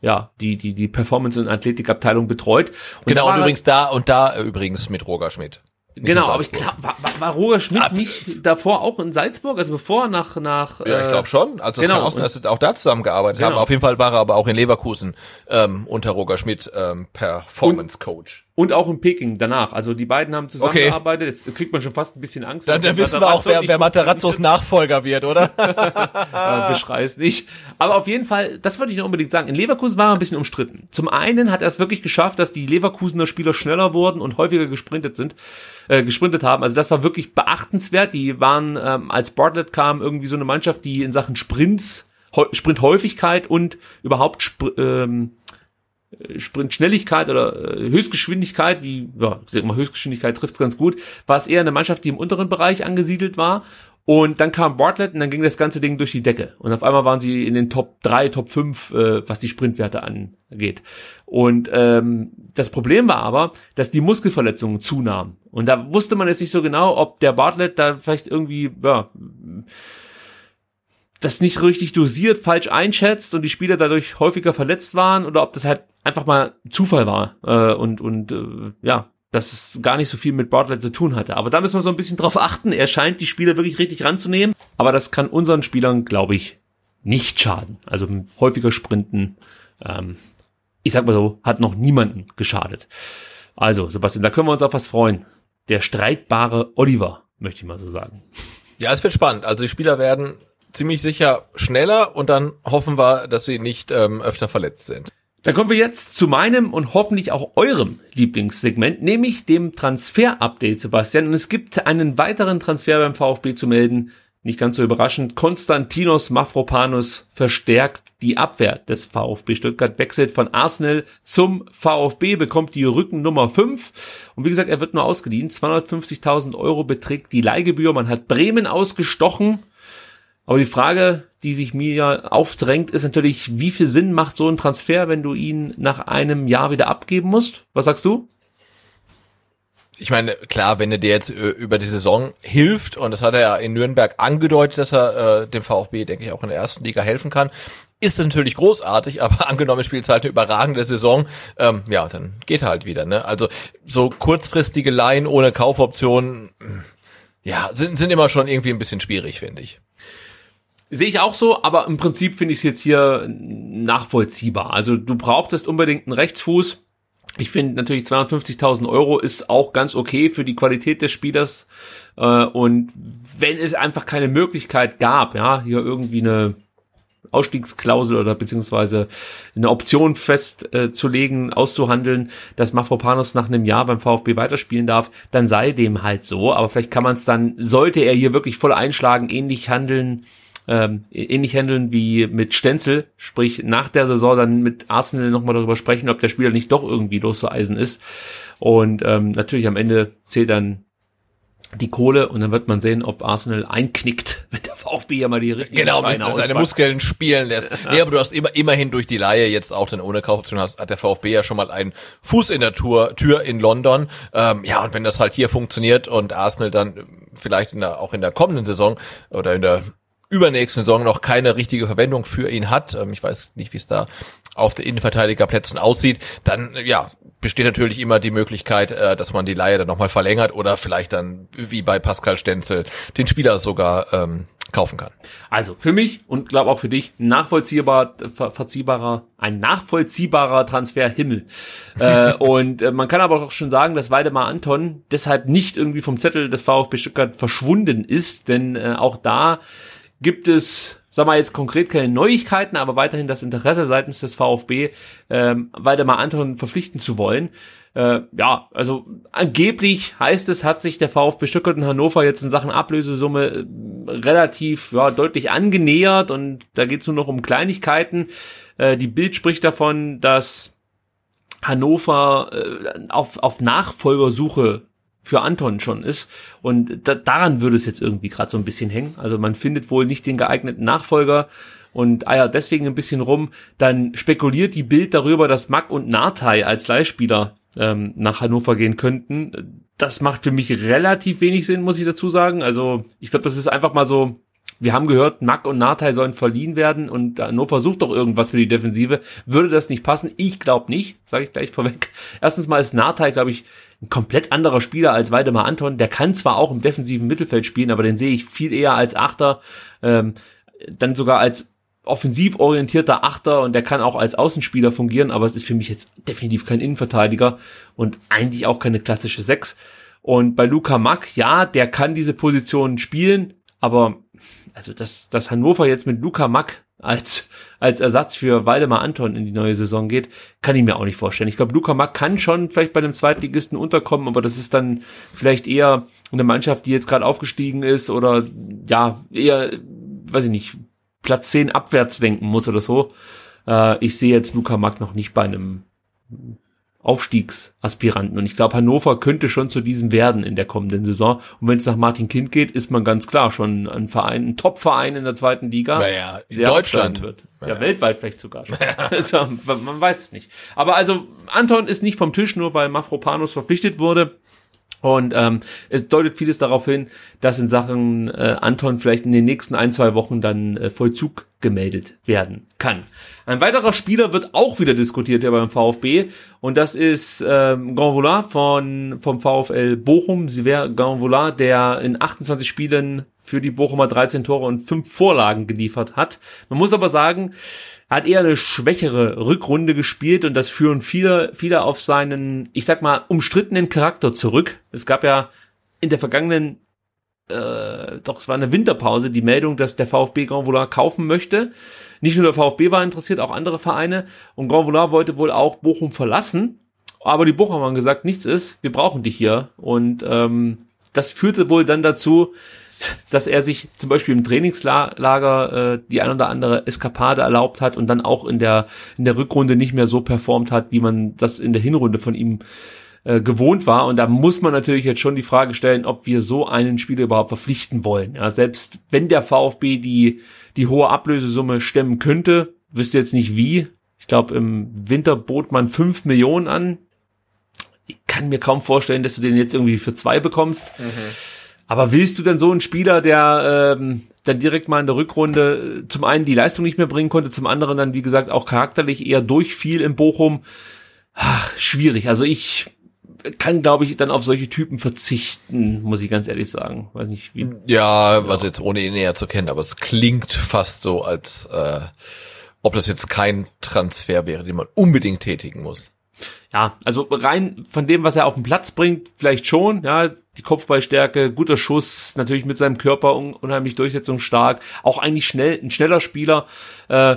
ja die die die Performance- und Athletikabteilung betreut. Und Genau, und übrigens da und da äh, übrigens mit Roger Schmidt. Genau, aber ich glaube, war, war, war Roger Schmidt Ah, nicht davor auch in Salzburg, also bevor nach nach Ja, ich äh, glaube schon. Also es genau, kann auch sein, dass sie auch da zusammengearbeitet haben. Genau. Auf jeden Fall war er aber auch in Leverkusen ähm, unter Roger Schmidt ähm, Performance Coach. Und auch in Peking danach. Also die beiden haben zusammengearbeitet. Jetzt kriegt man schon fast ein bisschen Angst. Dann, dann wissen wir auch, wer, wer Materazzos Nachfolger wird, oder? äh, beschreiß nicht. Aber auf jeden Fall, das wollte ich noch unbedingt sagen. In Leverkusen war er ein bisschen umstritten. Zum einen hat er es wirklich geschafft, dass die Leverkusener Spieler schneller wurden und häufiger gesprintet sind, äh, gesprintet haben. Also das war wirklich beachtenswert. Die waren, ähm, als Bartlett kam, irgendwie so eine Mannschaft, die in Sachen Sprints, Sprinthäufigkeit und überhaupt ähm, Sprintschnelligkeit oder äh, Höchstgeschwindigkeit, wie, ja, mal, Höchstgeschwindigkeit trifft ganz gut, war es eher eine Mannschaft, die im unteren Bereich angesiedelt war. Und dann kam Bartlett und dann ging das ganze Ding durch die Decke. Und auf einmal waren sie in den Top 3, Top 5, äh, was die Sprintwerte angeht. Und ähm, das Problem war aber, dass die Muskelverletzungen zunahmen. Und da wusste man jetzt nicht so genau, ob der Bartlett da vielleicht irgendwie, ja, das nicht richtig dosiert, falsch einschätzt und die Spieler dadurch häufiger verletzt waren oder ob das halt einfach mal Zufall war äh, und und äh, ja, dass es gar nicht so viel mit Bartlett zu tun hatte. Aber da müssen wir so ein bisschen drauf achten. Er scheint die Spieler wirklich richtig ranzunehmen, aber das kann unseren Spielern, glaube ich, nicht schaden. Also häufiger Sprinten, ähm, ich sag mal so, hat noch niemanden geschadet. Also, Sebastian, da können wir uns auf was freuen. Der streitbare Oliver, möchte ich mal so sagen. Ja, es wird spannend. Also die Spieler werden ziemlich sicher schneller und dann hoffen wir, dass sie nicht ähm, öfter verletzt sind. Dann kommen wir jetzt zu meinem und hoffentlich auch eurem Lieblingssegment, nämlich dem Transfer-Update, Sebastian. Und es gibt einen weiteren Transfer beim VfB zu melden. Nicht ganz so überraschend. Konstantinos Mafropanus verstärkt die Abwehr des VfB Stuttgart, wechselt von Arsenal zum VfB, bekommt die Rückennummer 5. Und wie gesagt, er wird nur ausgeliehen. 250.000 Euro beträgt die Leihgebühr. Man hat Bremen ausgestochen. Aber die Frage, die sich mir aufdrängt, ist natürlich, wie viel Sinn macht so ein Transfer, wenn du ihn nach einem Jahr wieder abgeben musst? Was sagst du? ich meine, klar, wenn er dir jetzt äh, über die Saison hilft, und das hat er ja in Nürnberg angedeutet, dass er äh, dem VfB, denke ich, auch in der ersten Liga helfen kann, ist natürlich großartig, aber angenommen, spielt halt eine überragende Saison, ähm, ja, dann geht er halt wieder. Ne? Also so kurzfristige Laien ohne Kaufoptionen, ja, sind, sind immer schon irgendwie ein bisschen schwierig, finde ich. Sehe ich auch so, aber im Prinzip finde ich es jetzt hier nachvollziehbar. Also du brauchtest unbedingt einen Rechtsfuß. Ich finde natürlich 250.000 Euro ist auch ganz okay für die Qualität des Spielers. Äh, und wenn es einfach keine Möglichkeit gab, ja, hier irgendwie eine Ausstiegsklausel oder beziehungsweise eine Option festzulegen, äh, auszuhandeln, dass Mafropanos nach einem Jahr beim VfB weiterspielen darf, dann sei dem halt so. Aber vielleicht kann man es dann, sollte er hier wirklich voll einschlagen, ähnlich handeln ähm, ähnlich handeln wie mit Stenzel, sprich nach der Saison dann mit Arsenal nochmal darüber sprechen, ob der Spieler nicht doch irgendwie loszueisen ist. Und ähm, natürlich am Ende zählt dann die Kohle und dann wird man sehen, ob Arsenal einknickt, wenn der VfB ja mal die richtige Genau, wenn er seine Muskeln spielen lässt. nee, aber du hast immer, immerhin durch die Laie jetzt auch dann ohne Kaufoption hast, hat der VfB ja schon mal einen Fuß in der Tour, Tür in London. Ähm, ja, und wenn das halt hier funktioniert und Arsenal dann vielleicht in der, auch in der kommenden Saison oder in der übernächsten Saison noch keine richtige Verwendung für ihn hat, ähm, ich weiß nicht, wie es da auf den Innenverteidigerplätzen aussieht, dann ja besteht natürlich immer die Möglichkeit, äh, dass man die Leihe dann nochmal verlängert oder vielleicht dann wie bei Pascal Stenzel den Spieler sogar ähm, kaufen kann. Also für mich und glaube auch für dich nachvollziehbar, ver verziehbarer, ein nachvollziehbarer Transfer Himmel. äh, und äh, man kann aber auch schon sagen, dass Weidemar Anton deshalb nicht irgendwie vom Zettel des VfB Stuttgart verschwunden ist, denn äh, auch da gibt es, sagen wir jetzt konkret keine Neuigkeiten, aber weiterhin das Interesse seitens des VfB, ähm, weiter mal Anton verpflichten zu wollen. Äh, ja, also angeblich heißt es, hat sich der VfB Stuttgart in Hannover jetzt in Sachen Ablösesumme äh, relativ ja, deutlich angenähert und da geht es nur noch um Kleinigkeiten. Äh, die Bild spricht davon, dass Hannover äh, auf, auf Nachfolgersuche für Anton schon ist. Und da, daran würde es jetzt irgendwie gerade so ein bisschen hängen. Also man findet wohl nicht den geeigneten Nachfolger und eiert deswegen ein bisschen rum. Dann spekuliert die Bild darüber, dass Mack und Nartai als Leihspieler ähm, nach Hannover gehen könnten. Das macht für mich relativ wenig Sinn, muss ich dazu sagen. Also ich glaube, das ist einfach mal so wir haben gehört, Mack und Nartai sollen verliehen werden und Hannover sucht doch irgendwas für die Defensive. Würde das nicht passen? Ich glaube nicht, sage ich gleich vorweg. Erstens mal ist Nartai, glaube ich, ein komplett anderer Spieler als Weidemar Anton. Der kann zwar auch im defensiven Mittelfeld spielen, aber den sehe ich viel eher als Achter, ähm, dann sogar als offensiv orientierter Achter und der kann auch als Außenspieler fungieren, aber es ist für mich jetzt definitiv kein Innenverteidiger und eigentlich auch keine klassische Sechs. Und bei Luca Mack, ja, der kann diese Position spielen, aber also dass, dass Hannover jetzt mit Luca Mack als, als Ersatz für Waldemar Anton in die neue Saison geht, kann ich mir auch nicht vorstellen. Ich glaube, Luca Mack kann schon vielleicht bei einem Zweitligisten unterkommen, aber das ist dann vielleicht eher eine Mannschaft, die jetzt gerade aufgestiegen ist oder ja, eher, weiß ich nicht, Platz 10 abwärts denken muss oder so. Äh, ich sehe jetzt Luca Mack noch nicht bei einem Aufstiegsaspiranten. Und ich glaube, Hannover könnte schon zu diesem werden in der kommenden Saison. Und wenn es nach Martin Kind geht, ist man ganz klar schon ein Verein, ein Top-Verein in der zweiten Liga. Naja, in Deutschland. Wird. Ja, weltweit vielleicht sogar schon. also, man weiß es nicht. Aber also, Anton ist nicht vom Tisch, nur weil Mafropanus verpflichtet wurde. Und ähm, es deutet vieles darauf hin, dass in Sachen äh, Anton vielleicht in den nächsten ein, zwei Wochen dann äh, Vollzug gemeldet werden kann. Ein weiterer Spieler wird auch wieder diskutiert hier beim VfB und das ist ähm, Ganvola von vom VfL Bochum. Sie wäre Ganvola, der in 28 Spielen für die Bochumer 13 Tore und 5 Vorlagen geliefert hat. Man muss aber sagen, hat eher eine schwächere Rückrunde gespielt und das führen viele, viele auf seinen, ich sag mal, umstrittenen Charakter zurück. Es gab ja in der vergangenen, äh, doch es war eine Winterpause, die Meldung, dass der VfB Grand Volar kaufen möchte. Nicht nur der VfB war interessiert, auch andere Vereine. Und Grand Volar wollte wohl auch Bochum verlassen. Aber die Bochumer haben gesagt, nichts ist, wir brauchen dich hier. Und ähm, das führte wohl dann dazu, dass er sich zum Beispiel im Trainingslager äh, die ein oder andere Eskapade erlaubt hat und dann auch in der, in der Rückrunde nicht mehr so performt hat, wie man das in der Hinrunde von ihm äh, gewohnt war. Und da muss man natürlich jetzt schon die Frage stellen, ob wir so einen Spieler überhaupt verpflichten wollen. Ja, selbst wenn der VfB die, die hohe Ablösesumme stemmen könnte, wüsste jetzt nicht wie. Ich glaube, im Winter bot man fünf Millionen an. Ich kann mir kaum vorstellen, dass du den jetzt irgendwie für zwei bekommst. Mhm. Aber willst du denn so einen Spieler, der ähm, dann direkt mal in der Rückrunde äh, zum einen die Leistung nicht mehr bringen konnte, zum anderen dann, wie gesagt, auch charakterlich eher durchfiel im Bochum? Ach, schwierig. Also ich kann, glaube ich, dann auf solche Typen verzichten, muss ich ganz ehrlich sagen. Weiß nicht, wie. Ja, also jetzt ohne ihn näher zu kennen, aber es klingt fast so, als äh, ob das jetzt kein Transfer wäre, den man unbedingt tätigen muss ja, also rein von dem, was er auf den Platz bringt, vielleicht schon, ja, die Kopfballstärke, guter Schuss, natürlich mit seinem Körper un unheimlich durchsetzungsstark, auch eigentlich schnell, ein schneller Spieler, äh,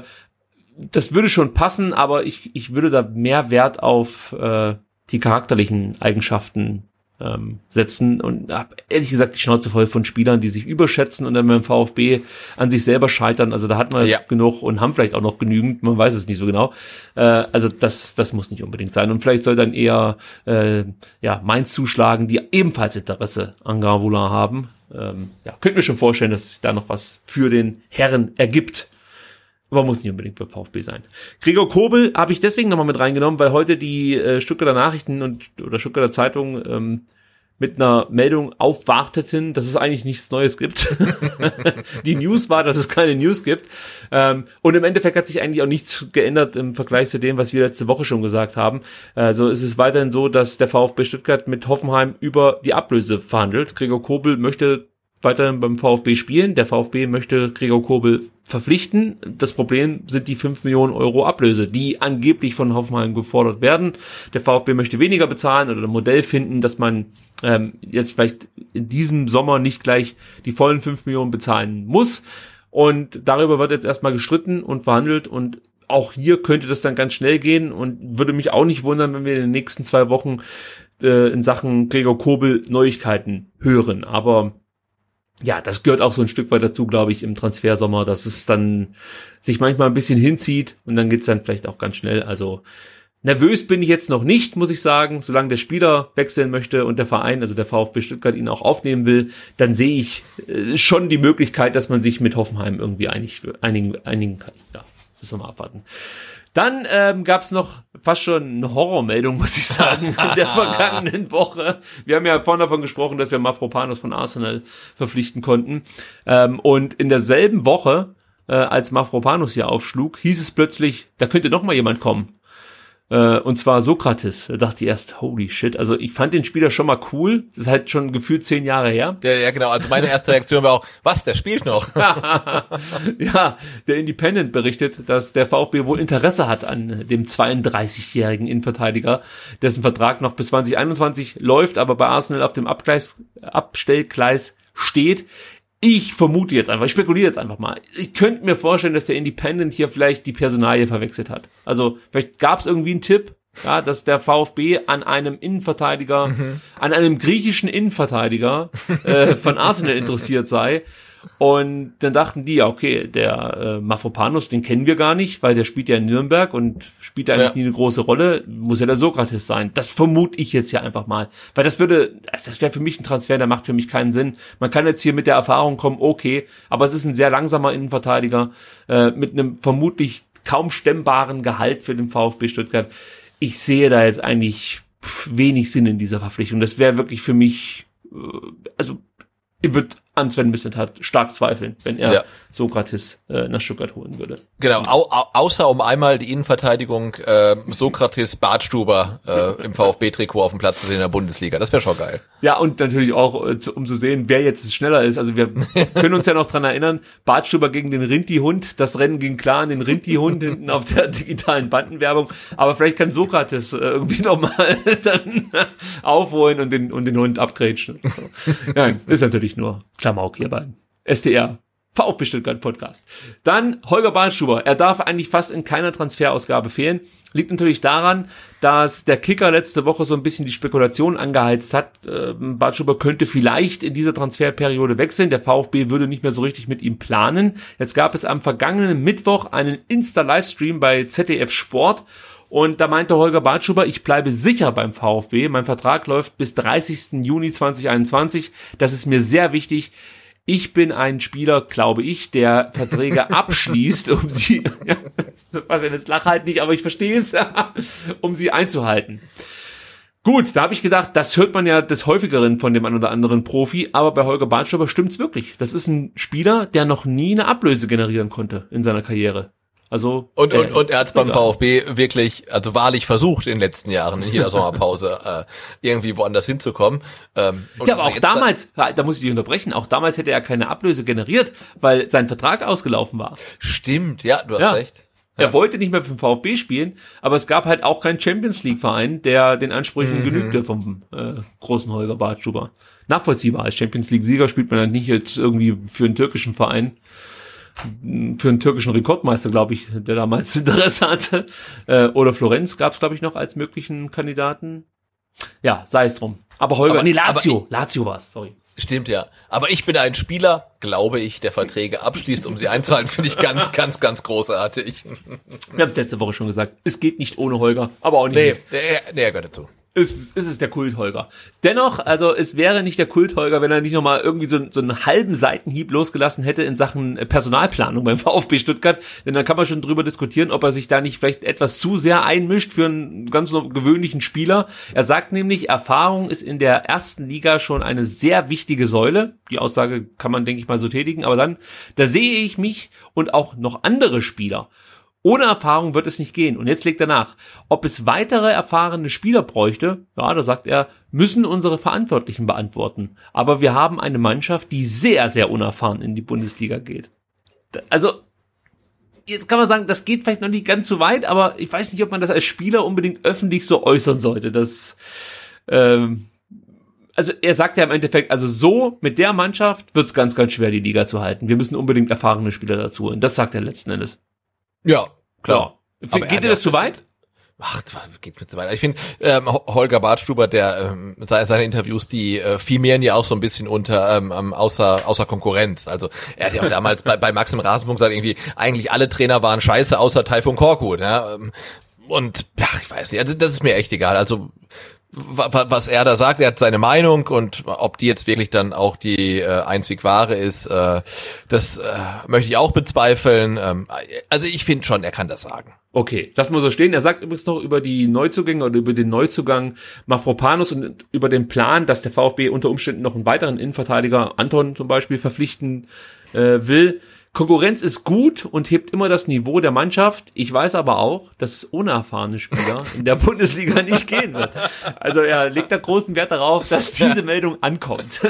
das würde schon passen, aber ich, ich würde da mehr Wert auf äh, die charakterlichen Eigenschaften ähm, setzen und habe ehrlich gesagt die Schnauze voll von Spielern, die sich überschätzen und dann beim VfB an sich selber scheitern. Also da hat man ja. genug und haben vielleicht auch noch genügend, man weiß es nicht so genau. Äh, also das, das muss nicht unbedingt sein. Und vielleicht soll dann eher äh, ja, Mainz zuschlagen, die ebenfalls Interesse an Gavula haben. Ähm, ja, könnte mir schon vorstellen, dass sich da noch was für den Herren ergibt. Aber muss nicht unbedingt beim VfB sein. Gregor Kobel habe ich deswegen nochmal mit reingenommen, weil heute die äh, Stuttgarter Nachrichten und oder Stuttgarter Zeitung ähm, mit einer Meldung aufwarteten, dass es eigentlich nichts Neues gibt. die News war, dass es keine News gibt. Ähm, und im Endeffekt hat sich eigentlich auch nichts geändert im Vergleich zu dem, was wir letzte Woche schon gesagt haben. Also es ist weiterhin so, dass der VfB Stuttgart mit Hoffenheim über die Ablöse verhandelt. Gregor Kobel möchte weiterhin beim VfB spielen. Der VfB möchte Gregor Kobel verpflichten. Das Problem sind die 5 Millionen Euro Ablöse, die angeblich von Hoffenheim gefordert werden. Der VfB möchte weniger bezahlen oder ein Modell finden, dass man ähm, jetzt vielleicht in diesem Sommer nicht gleich die vollen 5 Millionen bezahlen muss. Und darüber wird jetzt erstmal gestritten und verhandelt und auch hier könnte das dann ganz schnell gehen und würde mich auch nicht wundern, wenn wir in den nächsten zwei Wochen äh, in Sachen Gregor Kobel Neuigkeiten hören. Aber ja, das gehört auch so ein Stück weit dazu, glaube ich, im Transfersommer, dass es dann sich manchmal ein bisschen hinzieht und dann geht's dann vielleicht auch ganz schnell. Also nervös bin ich jetzt noch nicht, muss ich sagen. Solange der Spieler wechseln möchte und der Verein, also der VfB Stuttgart, ihn auch aufnehmen will, dann sehe ich äh, schon die Möglichkeit, dass man sich mit Hoffenheim irgendwie einig, einigen, einigen kann. Ja, müssen wir mal abwarten. Dann ähm, gab es noch fast schon eine Horrormeldung, muss ich sagen, in der vergangenen Woche. Wir haben ja vorhin davon gesprochen, dass wir Mafropanos von Arsenal verpflichten konnten. Ähm, und in derselben Woche, äh, als Mafropanos hier aufschlug, hieß es plötzlich, da könnte noch mal jemand kommen. Äh, und zwar Sokrates. Da dachte ich erst, holy shit. Also ich fand den Spieler schon mal cool. Das ist halt schon gefühlt zehn Jahre her. Ja, ja, genau. Also meine erste Reaktion war auch, was, der spielt noch? ja, der Independent berichtet, dass der VfB wohl Interesse hat an dem 32-jährigen Innenverteidiger, dessen Vertrag noch bis 2021 läuft, aber bei Arsenal auf dem Abgleis, Abstellgleis steht. Ich vermute jetzt einfach, ich spekuliere jetzt einfach mal. Ich könnte mir vorstellen, dass der Independent hier vielleicht die Personalie verwechselt hat. Also vielleicht gab es irgendwie einen Tipp, ja, dass der VfB an einem Innenverteidiger, mhm. an einem griechischen Innenverteidiger äh, von Arsenal interessiert sei und dann dachten die, ja, okay, der äh, Mafropanos, den kennen wir gar nicht, weil der spielt ja in Nürnberg und spielt eigentlich ja. nie eine große Rolle. Muss ja der Sokrates sein. Das vermute ich jetzt ja einfach mal. Weil das würde, das wäre für mich ein Transfer, der macht für mich keinen Sinn. Man kann jetzt hier mit der Erfahrung kommen, okay, aber es ist ein sehr langsamer Innenverteidiger äh, mit einem vermutlich kaum stemmbaren Gehalt für den VfB Stuttgart. Ich sehe da jetzt eigentlich wenig Sinn in dieser Verpflichtung. Das wäre wirklich für mich, äh, also ich würde an Sven hat stark zweifeln, wenn er ja. Sokrates äh, nach Stuttgart holen würde. Genau, au, au, außer um einmal die Innenverteidigung äh, Sokrates Bartstuber äh, im VfB-Trikot auf dem Platz zu sehen in der Bundesliga. Das wäre schon geil. Ja, und natürlich auch, äh, zu, um zu sehen, wer jetzt schneller ist. Also wir können uns ja noch dran erinnern, Bartstuber gegen den Rinti-Hund. Das Rennen ging klar an den Rinti-Hund hinten auf der digitalen Bandenwerbung. Aber vielleicht kann Sokrates äh, irgendwie nochmal dann aufholen und den, und den Hund abgrätschen. Nein, ist natürlich nur Klamauk hier beim SDR VfB Stuttgart Podcast. Dann Holger Bahlschuber. Er darf eigentlich fast in keiner Transferausgabe fehlen. Liegt natürlich daran, dass der Kicker letzte Woche so ein bisschen die Spekulation angeheizt hat. Ähm, Bahlschuber könnte vielleicht in dieser Transferperiode wechseln. Der VfB würde nicht mehr so richtig mit ihm planen. Jetzt gab es am vergangenen Mittwoch einen Insta-Livestream bei ZDF Sport und da meinte Holger Bartschuber, ich bleibe sicher beim VfB. Mein Vertrag läuft bis 30. Juni 2021. Das ist mir sehr wichtig. Ich bin ein Spieler, glaube ich, der Verträge abschließt, um sie, ja, was jetzt lach halt nicht, aber ich verstehe es, um sie einzuhalten. Gut, da habe ich gedacht, das hört man ja des häufigeren von dem einen oder anderen Profi, aber bei Holger Bartschuber stimmt's wirklich. Das ist ein Spieler, der noch nie eine Ablöse generieren konnte in seiner Karriere. Also und, und, äh, und er hat beim VfB wirklich, also wahrlich versucht in den letzten Jahren in jeder Sommerpause äh, irgendwie woanders hinzukommen. Ähm, ja, aber auch damals, da, da muss ich dich unterbrechen, auch damals hätte er keine Ablöse generiert, weil sein Vertrag ausgelaufen war. Stimmt, ja, du hast ja. recht. Ja. Er wollte nicht mehr für den VfB spielen, aber es gab halt auch keinen Champions League Verein, der den Ansprüchen mhm. genügte vom äh, großen Holger Bartschuber. Nachvollziehbar als Champions League Sieger spielt man halt nicht jetzt irgendwie für einen türkischen Verein für einen türkischen Rekordmeister, glaube ich, der damals Interesse hatte. Äh, oder Florenz gab es, glaube ich, noch als möglichen Kandidaten. Ja, sei es drum. Aber Holger, aber, nee, Lazio, Lazio war's, sorry. Stimmt ja. Aber ich bin ein Spieler, glaube ich, der Verträge abschließt, um sie einzuhalten, finde ich ganz, ganz, ganz großartig. Wir haben es letzte Woche schon gesagt. Es geht nicht ohne Holger, aber auch nicht. Nee, der, der gehört dazu ist, ist es der Kultholger. Dennoch, also es wäre nicht der Kultholger, wenn er nicht nochmal irgendwie so, so einen halben Seitenhieb losgelassen hätte in Sachen Personalplanung beim VfB Stuttgart. Denn dann kann man schon drüber diskutieren, ob er sich da nicht vielleicht etwas zu sehr einmischt für einen ganz gewöhnlichen Spieler. Er sagt nämlich, Erfahrung ist in der ersten Liga schon eine sehr wichtige Säule. Die Aussage kann man, denke ich mal, so tätigen. Aber dann, da sehe ich mich und auch noch andere Spieler ohne Erfahrung wird es nicht gehen. Und jetzt legt er nach. Ob es weitere erfahrene Spieler bräuchte, ja, da sagt er, müssen unsere Verantwortlichen beantworten. Aber wir haben eine Mannschaft, die sehr, sehr unerfahren in die Bundesliga geht. Also, jetzt kann man sagen, das geht vielleicht noch nicht ganz so weit, aber ich weiß nicht, ob man das als Spieler unbedingt öffentlich so äußern sollte. Das, ähm, also er sagt ja im Endeffekt, also so mit der Mannschaft wird's ganz, ganz schwer, die Liga zu halten. Wir müssen unbedingt erfahrene Spieler dazu holen. Das sagt er letzten Endes. Ja, klar. Ja. Geht dir das zu weit? Ach, geht mir zu weit. Ich finde, ähm, Holger Bartstuber, der ähm, seine Interviews, die äh, filmieren ja auch so ein bisschen unter ähm, außer außer Konkurrenz. Also er hat ja auch damals bei, bei Max im Rasenfunk gesagt, irgendwie eigentlich alle Trainer waren scheiße, außer Taifun Korkut. Ja? Ähm, und ja, ich weiß nicht, also das ist mir echt egal. Also was er da sagt, er hat seine Meinung und ob die jetzt wirklich dann auch die äh, einzig wahre ist, äh, das äh, möchte ich auch bezweifeln. Ähm, also ich finde schon, er kann das sagen. Okay, lassen wir so stehen. Er sagt übrigens noch über die Neuzugänge oder über den Neuzugang Mafropanus und über den Plan, dass der VfB unter Umständen noch einen weiteren Innenverteidiger, Anton zum Beispiel, verpflichten äh, will. Konkurrenz ist gut und hebt immer das Niveau der Mannschaft. Ich weiß aber auch, dass es ohne erfahrene Spieler in der Bundesliga nicht gehen wird. Also er legt da großen Wert darauf, dass diese Meldung ankommt.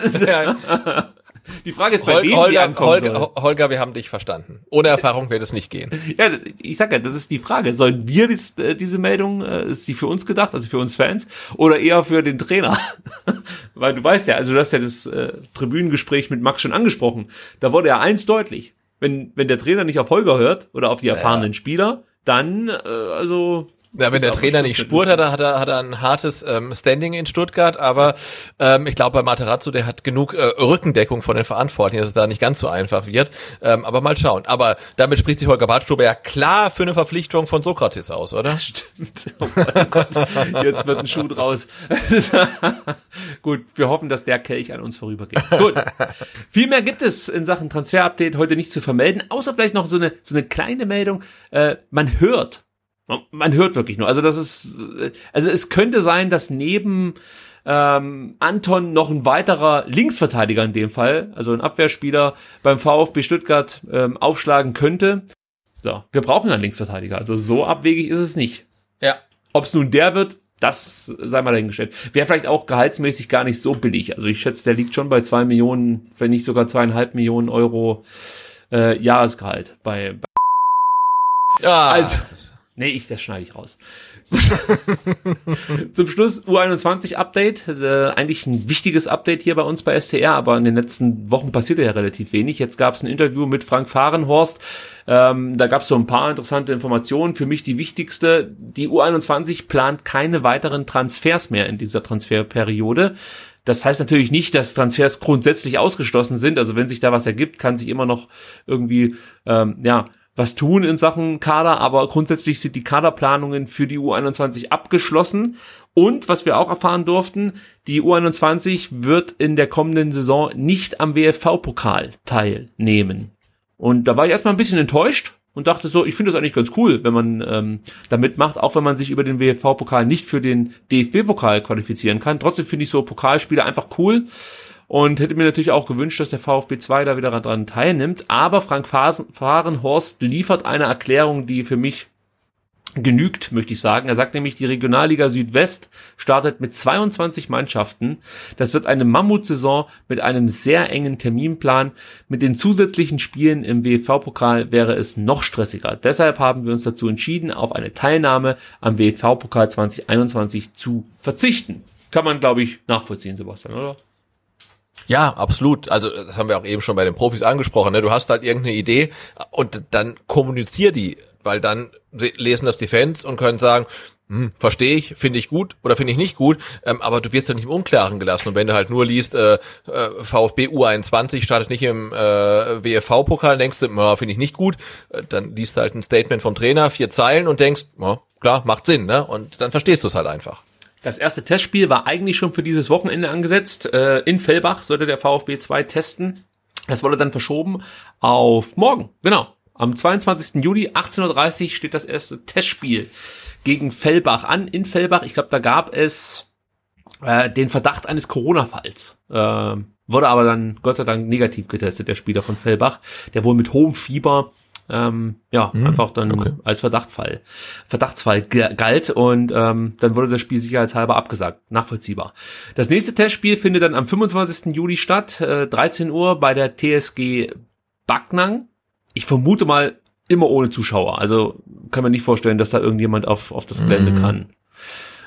Die Frage ist, bei Hol wem sie Holger, ankommen soll. Holger, Holger, wir haben dich verstanden. Ohne Erfahrung wird es nicht gehen. Ja, ich sag ja, das ist die Frage. Sollen wir dies, äh, diese Meldung, äh, ist die für uns gedacht, also für uns Fans, oder eher für den Trainer? Weil du weißt ja, also du hast ja das äh, Tribünengespräch mit Max schon angesprochen. Da wurde ja eins deutlich. Wenn, wenn der Trainer nicht auf Holger hört oder auf die erfahrenen Spieler, dann, äh, also. Ja, wenn der Trainer nicht spurt, hat er, hat er, hat er ein hartes ähm, Standing in Stuttgart, aber ähm, ich glaube bei Materazzo, der hat genug äh, Rückendeckung von den Verantwortlichen, dass es da nicht ganz so einfach wird. Ähm, aber mal schauen. Aber damit spricht sich Holger Badstube ja klar für eine Verpflichtung von Sokrates aus, oder? Stimmt. Oh oh Gott. Jetzt wird ein Schuh draus. Gut, wir hoffen, dass der Kelch an uns vorübergeht. Gut. Viel mehr gibt es in Sachen Transfer-Update heute nicht zu vermelden, außer vielleicht noch so eine, so eine kleine Meldung. Äh, man hört, man, man hört wirklich nur. Also das ist, also es könnte sein, dass neben ähm, Anton noch ein weiterer Linksverteidiger in dem Fall, also ein Abwehrspieler beim VfB Stuttgart ähm, aufschlagen könnte. So, wir brauchen einen Linksverteidiger. Also so abwegig ist es nicht. Ja. Ob es nun der wird, das sei mal dahingestellt. Wäre vielleicht auch gehaltsmäßig gar nicht so billig. Also ich schätze, der liegt schon bei zwei Millionen, wenn nicht sogar zweieinhalb Millionen Euro äh, Jahresgehalt. Bei, bei Ja, Also- das- nee, ich das schneide ich raus. Zum Schluss U21 Update. Äh, eigentlich ein wichtiges Update hier bei uns bei STR, aber in den letzten Wochen passierte ja relativ wenig. Jetzt gab es ein Interview mit Frank Fahrenhorst. Ähm, da gab es so ein paar interessante Informationen. Für mich die wichtigste. Die U21 plant keine weiteren Transfers mehr in dieser Transferperiode. Das heißt natürlich nicht, dass Transfers grundsätzlich ausgeschlossen sind. Also wenn sich da was ergibt, kann sich immer noch irgendwie ähm, ja was tun in Sachen Kader, aber grundsätzlich sind die Kaderplanungen für die U21 abgeschlossen. Und was wir auch erfahren durften, die U21 wird in der kommenden Saison nicht am WFV-Pokal teilnehmen. Und da war ich erstmal ein bisschen enttäuscht und dachte so, ich finde das eigentlich ganz cool, wenn man ähm, da mitmacht, auch wenn man sich über den WFV-Pokal nicht für den DFB-Pokal qualifizieren kann. Trotzdem finde ich so Pokalspiele einfach cool und hätte mir natürlich auch gewünscht, dass der VfB 2 da wieder dran teilnimmt. Aber Frank Fahrenhorst liefert eine Erklärung, die für mich genügt, möchte ich sagen. Er sagt nämlich, die Regionalliga Südwest startet mit 22 Mannschaften. Das wird eine Mammutsaison mit einem sehr engen Terminplan. Mit den zusätzlichen Spielen im WFV-Pokal wäre es noch stressiger. Deshalb haben wir uns dazu entschieden, auf eine Teilnahme am WFV-Pokal 2021 zu verzichten. Kann man, glaube ich, nachvollziehen, Sebastian, oder? Ja, absolut. Also das haben wir auch eben schon bei den Profis angesprochen. Ne? Du hast halt irgendeine Idee und dann kommunizier die, weil dann se- lesen das die Fans und können sagen, hm, verstehe ich, finde ich gut oder finde ich nicht gut, ähm, aber du wirst ja nicht im Unklaren gelassen. Und wenn du halt nur liest, äh, äh, VfB U21 startet nicht im äh, WFV-Pokal, denkst du, finde ich nicht gut, äh, dann liest du halt ein Statement vom Trainer, vier Zeilen und denkst, ja, klar, macht Sinn, ne? Und dann verstehst du es halt einfach. Das erste Testspiel war eigentlich schon für dieses Wochenende angesetzt. Äh, in Fellbach sollte der VfB 2 testen. Das wurde dann verschoben auf morgen. Genau. Am 22. Juli 18.30 Uhr steht das erste Testspiel gegen Fellbach an. In Fellbach, ich glaube, da gab es äh, den Verdacht eines Corona-Falls. Äh, wurde aber dann Gott sei Dank negativ getestet, der Spieler von Fellbach, der wohl mit hohem Fieber ähm, ja, einfach dann okay. als Verdachtfall, Verdachtsfall galt und ähm, dann wurde das Spiel sicherheitshalber abgesagt. Nachvollziehbar. Das nächste Testspiel findet dann am 25. Juli statt, äh, 13 Uhr bei der TSG Backnang. Ich vermute mal immer ohne Zuschauer. Also kann man nicht vorstellen, dass da irgendjemand auf, auf das Gelände kann.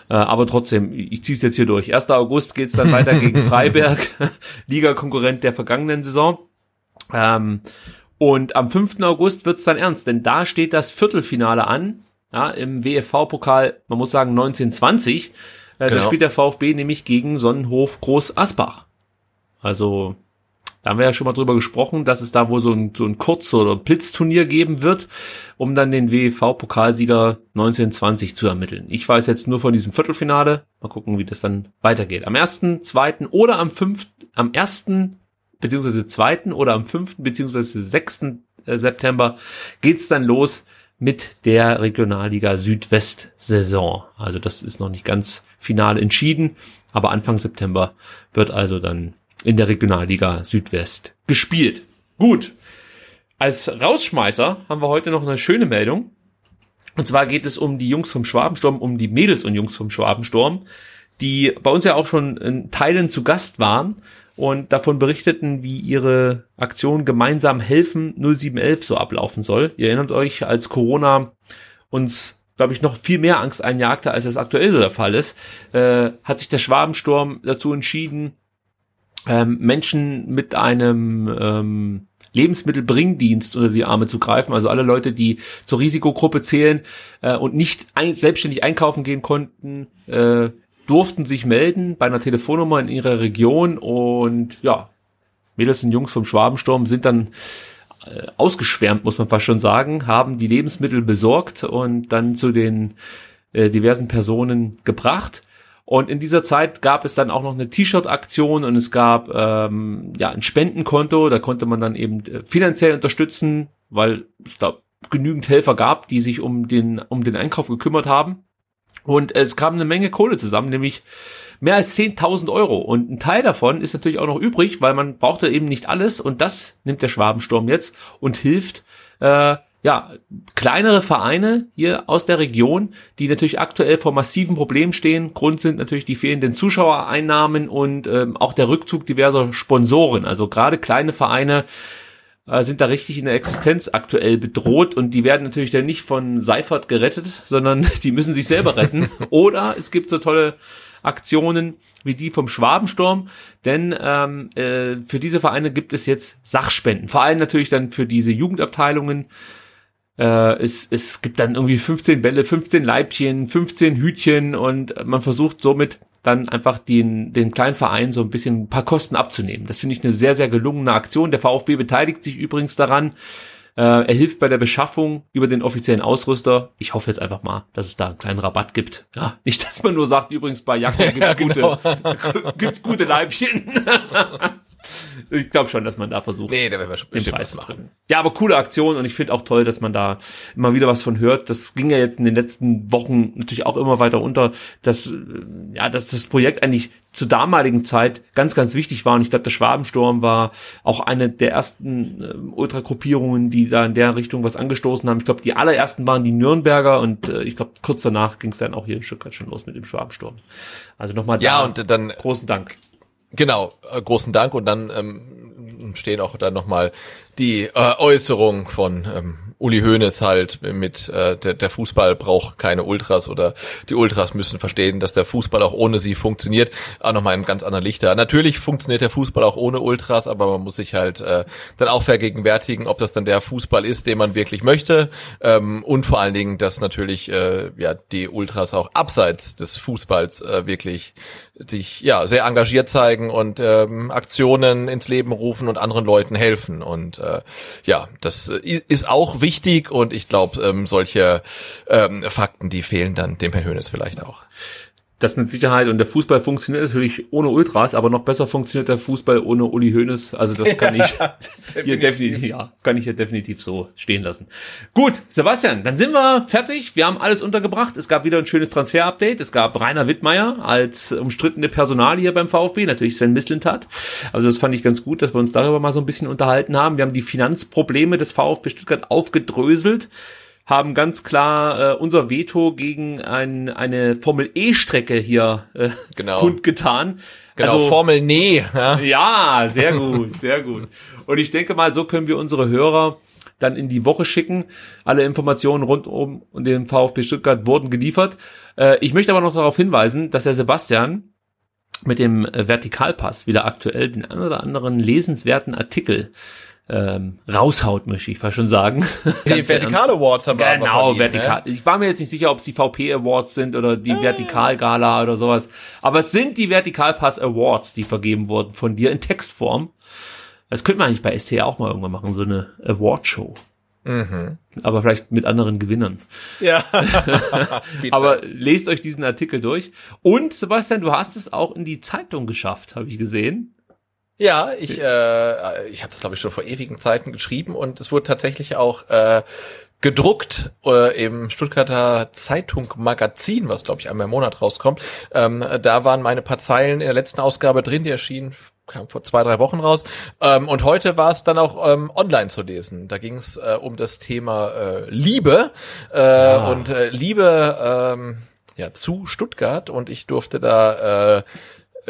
Äh, aber trotzdem, ich ziehe es jetzt hier durch. 1. August geht's dann weiter gegen Freiberg, Ligakonkurrent der vergangenen Saison. Ähm, und am 5. August wird's dann ernst, denn da steht das Viertelfinale an, ja, im WFV-Pokal, man muss sagen 1920. Äh, Da Genau. spielt der VfB nämlich gegen Sonnenhof Groß Asbach. Also, da haben wir ja schon mal drüber gesprochen, dass es da wohl so ein, so ein Kurz- oder Blitzturnier geben wird, um dann den WEV-Pokalsieger 1920 zu ermitteln. Ich weiß jetzt nur von diesem Viertelfinale. Mal gucken, wie das dann weitergeht. Am 1., 2. oder am 5., am 1. beziehungsweise 2. oder am 5. beziehungsweise 6. September geht's dann los mit der Regionalliga Südwest-Saison. Also das ist noch nicht ganz final entschieden, aber Anfang September wird also dann in der Regionalliga Südwest gespielt. Gut. Als Rausschmeißer haben wir heute noch eine schöne Meldung. Und zwar geht es um die Jungs vom Schwabensturm, um die Mädels und Jungs vom Schwabensturm, die bei uns ja auch schon in Teilen zu Gast waren und davon berichteten, wie ihre Aktion gemeinsam helfen 0711 so ablaufen soll. Ihr erinnert euch, als Corona uns glaube ich, noch viel mehr Angst einjagte, als es aktuell so der Fall ist, äh, hat sich der Schwabensturm dazu entschieden, ähm, Menschen mit einem ähm, Lebensmittelbringdienst unter die Arme zu greifen. Also alle Leute, die zur Risikogruppe zählen äh, und nicht ein, selbstständig einkaufen gehen konnten, äh, durften sich melden bei einer Telefonnummer in ihrer Region und ja, Mädels und Jungs vom Schwabensturm sind dann äh, ausgeschwärmt, muss man fast schon sagen, haben die Lebensmittel besorgt und dann zu den äh, diversen Personen gebracht. Und in dieser Zeit gab es dann auch noch eine T-Shirt-Aktion und es gab ähm, ja ein Spendenkonto, da konnte man dann eben äh, finanziell unterstützen, weil es da genügend Helfer gab, die sich um den, um den Einkauf gekümmert haben. Und es kam eine Menge Kohle zusammen, nämlich mehr als 10.000 Euro. Und ein Teil davon ist natürlich auch noch übrig, weil man brauchte eben nicht alles. Und das nimmt der Schwabensturm jetzt und hilft, äh, ja, kleinere Vereine hier aus der Region, die natürlich aktuell vor massiven Problemen stehen. Grund sind natürlich die fehlenden Zuschauereinnahmen und ähm, auch der Rückzug diverser Sponsoren. Also gerade kleine Vereine äh, sind da richtig in der Existenz aktuell bedroht und die werden natürlich dann nicht von Seifert gerettet, sondern die müssen sich selber retten. Oder es gibt so tolle Aktionen wie die vom Schwabensturm, denn ähm, äh, für diese Vereine gibt es jetzt Sachspenden, vor allem natürlich dann für diese Jugendabteilungen, äh, es, es gibt dann irgendwie 15 Bälle, 15 Leibchen, 15 Hütchen und man versucht somit dann einfach den, den kleinen Verein so ein bisschen ein paar Kosten abzunehmen. Das finde ich eine sehr, sehr gelungene Aktion. Der VfB beteiligt sich übrigens daran. Äh, er hilft bei der Beschaffung über den offiziellen Ausrüster. Ich hoffe jetzt einfach mal, dass es da einen kleinen Rabatt gibt. Ja, nicht, dass man nur sagt, übrigens bei Jakob gibt's, ja, genau. gute, gibt's gute Leibchen. ich glaube schon, dass man da versucht, nee, da werden wir schon den Preis machen. Ja, aber coole Aktion und ich finde auch toll, dass man da immer wieder was von hört. Das ging ja jetzt in den letzten Wochen natürlich auch immer weiter unter, dass ja, dass das Projekt eigentlich zur damaligen Zeit ganz, ganz wichtig war. Und ich glaube, der Schwabensturm war auch eine der ersten äh, Ultragruppierungen, die da in der Richtung was angestoßen haben. Ich glaube, die allerersten waren die Nürnberger und äh, ich glaube, kurz danach ging es dann auch hier in Stuttgart schon los mit dem Schwabensturm. Also nochmal da ja, und dann großen Dank. Genau, äh, großen Dank. Und dann ähm, stehen auch dann nochmal die äh, Äußerung von ähm, Uli Hoeneß halt mit äh, der, der Fußball braucht keine Ultras oder die Ultras müssen verstehen, dass der Fußball auch ohne sie funktioniert. Auch nochmal in ganz anderen Lichter. Natürlich funktioniert der Fußball auch ohne Ultras, aber man muss sich halt äh, dann auch vergegenwärtigen, ob das dann der Fußball ist, den man wirklich möchte. Ähm, und vor allen Dingen, dass natürlich äh, ja die Ultras auch abseits des Fußballs äh, wirklich sich ja sehr engagiert zeigen und ähm, Aktionen ins Leben rufen und anderen Leuten helfen. Und äh, ja, das äh, ist auch wichtig wichtig und ich glaube, ähm, solche ähm, Fakten, die fehlen dann dem Herrn Hönes vielleicht auch. Das mit Sicherheit und der Fußball funktioniert natürlich ohne Ultras, aber noch besser funktioniert der Fußball ohne Uli Hoeneß. Also das kann ich hier definitiv, ja, kann ich hier definitiv so stehen lassen. Gut, Sebastian, dann sind wir fertig. Wir haben alles untergebracht. Es gab wieder ein schönes Transfer-Update. Es gab Rainer Wittmeier als umstrittene Personal hier beim VfB, natürlich Sven Mislintat. Also das fand ich ganz gut, dass wir uns darüber mal so ein bisschen unterhalten haben. Wir haben die Finanzprobleme des VfB Stuttgart aufgedröselt haben ganz klar äh, unser Veto gegen ein, eine Formel E-Strecke hier äh, genau. kundgetan. Genau, also, Formel Nee. Ja. ja, sehr gut, sehr gut. Und ich denke mal, so können wir unsere Hörer dann in die Woche schicken. Alle Informationen rund um den VfB Stuttgart wurden geliefert. Äh, ich möchte aber noch darauf hinweisen, dass der Sebastian mit dem Vertikalpass wieder aktuell den ein oder anderen lesenswerten Artikel ähm, raushaut, möchte ich fast schon sagen. Die Vertikal Awards haben wir Genau, Vertikal. Ne? Ich war mir jetzt nicht sicher, ob es die VP Awards sind oder die ah. Vertikal Gala oder sowas. Aber es sind die Vertikalpass Awards, die vergeben wurden von dir in Textform. Das könnte man eigentlich bei ST auch mal irgendwann machen, so eine Award-Show. Mhm. Aber vielleicht mit anderen Gewinnern. Ja. Aber lest euch diesen Artikel durch. Und Sebastian, du hast es auch in die Zeitung geschafft, habe ich gesehen. Ja, ich, äh, ich habe das glaube ich schon vor ewigen Zeiten geschrieben und es wurde tatsächlich auch äh, gedruckt äh, im Stuttgarter Zeitung Magazin, was glaube ich einmal im Monat rauskommt. Ähm, da waren meine paar Zeilen in der letzten Ausgabe drin, die erschienen kam vor zwei, drei Wochen raus. Ähm, und heute war es dann auch ähm, online zu lesen. Da ging es äh, um das Thema äh, Liebe äh, Ah. und äh, Liebe ähm, ja zu Stuttgart und ich durfte da äh,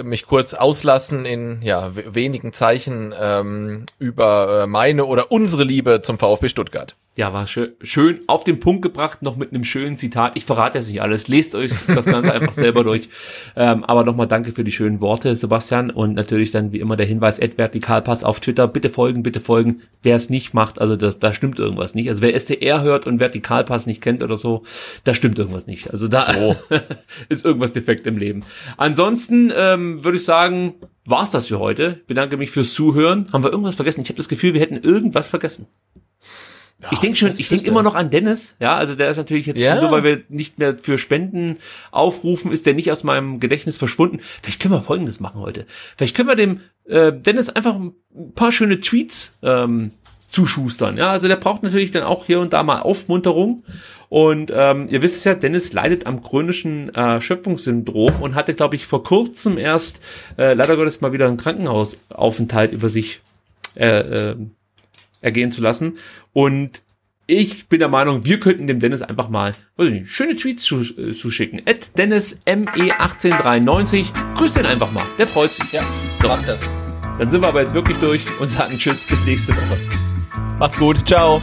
mich kurz auslassen in ja wenigen Zeichen ähm, über äh, meine oder unsere Liebe zum VfB Stuttgart. Ja, war schön, schön auf den Punkt gebracht, noch mit einem schönen Zitat. Ich verrate jetzt nicht alles. Lest euch das Ganze einfach selber durch. Ähm, aber nochmal danke für die schönen Worte, Sebastian. Und natürlich dann wie immer der Hinweis, Vertikalpass auf Twitter. Bitte folgen, bitte folgen. Wer es nicht macht, also das, da stimmt irgendwas nicht. Also wer STR hört und Vertikalpass nicht kennt oder so, da stimmt irgendwas nicht. Also da ist irgendwas defekt im Leben. Ansonsten ähm, würde ich sagen, war's das für heute. Bedanke mich fürs Zuhören. Haben wir irgendwas vergessen? Ich habe das Gefühl, wir hätten irgendwas vergessen. Ich denke schon, ich denke immer noch an Dennis, ja, also der ist natürlich jetzt Ja. nur weil wir nicht mehr für Spenden aufrufen, ist der nicht aus meinem Gedächtnis verschwunden. Vielleicht können wir folgendes machen heute. Vielleicht können wir dem äh, Dennis einfach ein paar schöne Tweets ähm, zuschustern. Ja, also der braucht natürlich dann auch hier und da mal Aufmunterung. Und ähm, ihr wisst es ja, Dennis leidet am chronischen äh, Schöpfungssyndrom und hatte, glaube ich, vor kurzem erst äh, leider Gottes mal wieder einen Krankenhausaufenthalt über sich äh, äh, ergehen zu lassen. Und ich bin der Meinung, wir könnten dem Dennis einfach mal weiß ich nicht, schöne Tweets zu, äh, zuschicken. At Dennis E ME1893. Grüß den einfach mal. Der freut sich. Ja, So. macht das. Dann sind wir aber jetzt wirklich durch und sagen Tschüss, bis nächste Woche. Macht's gut, ciao.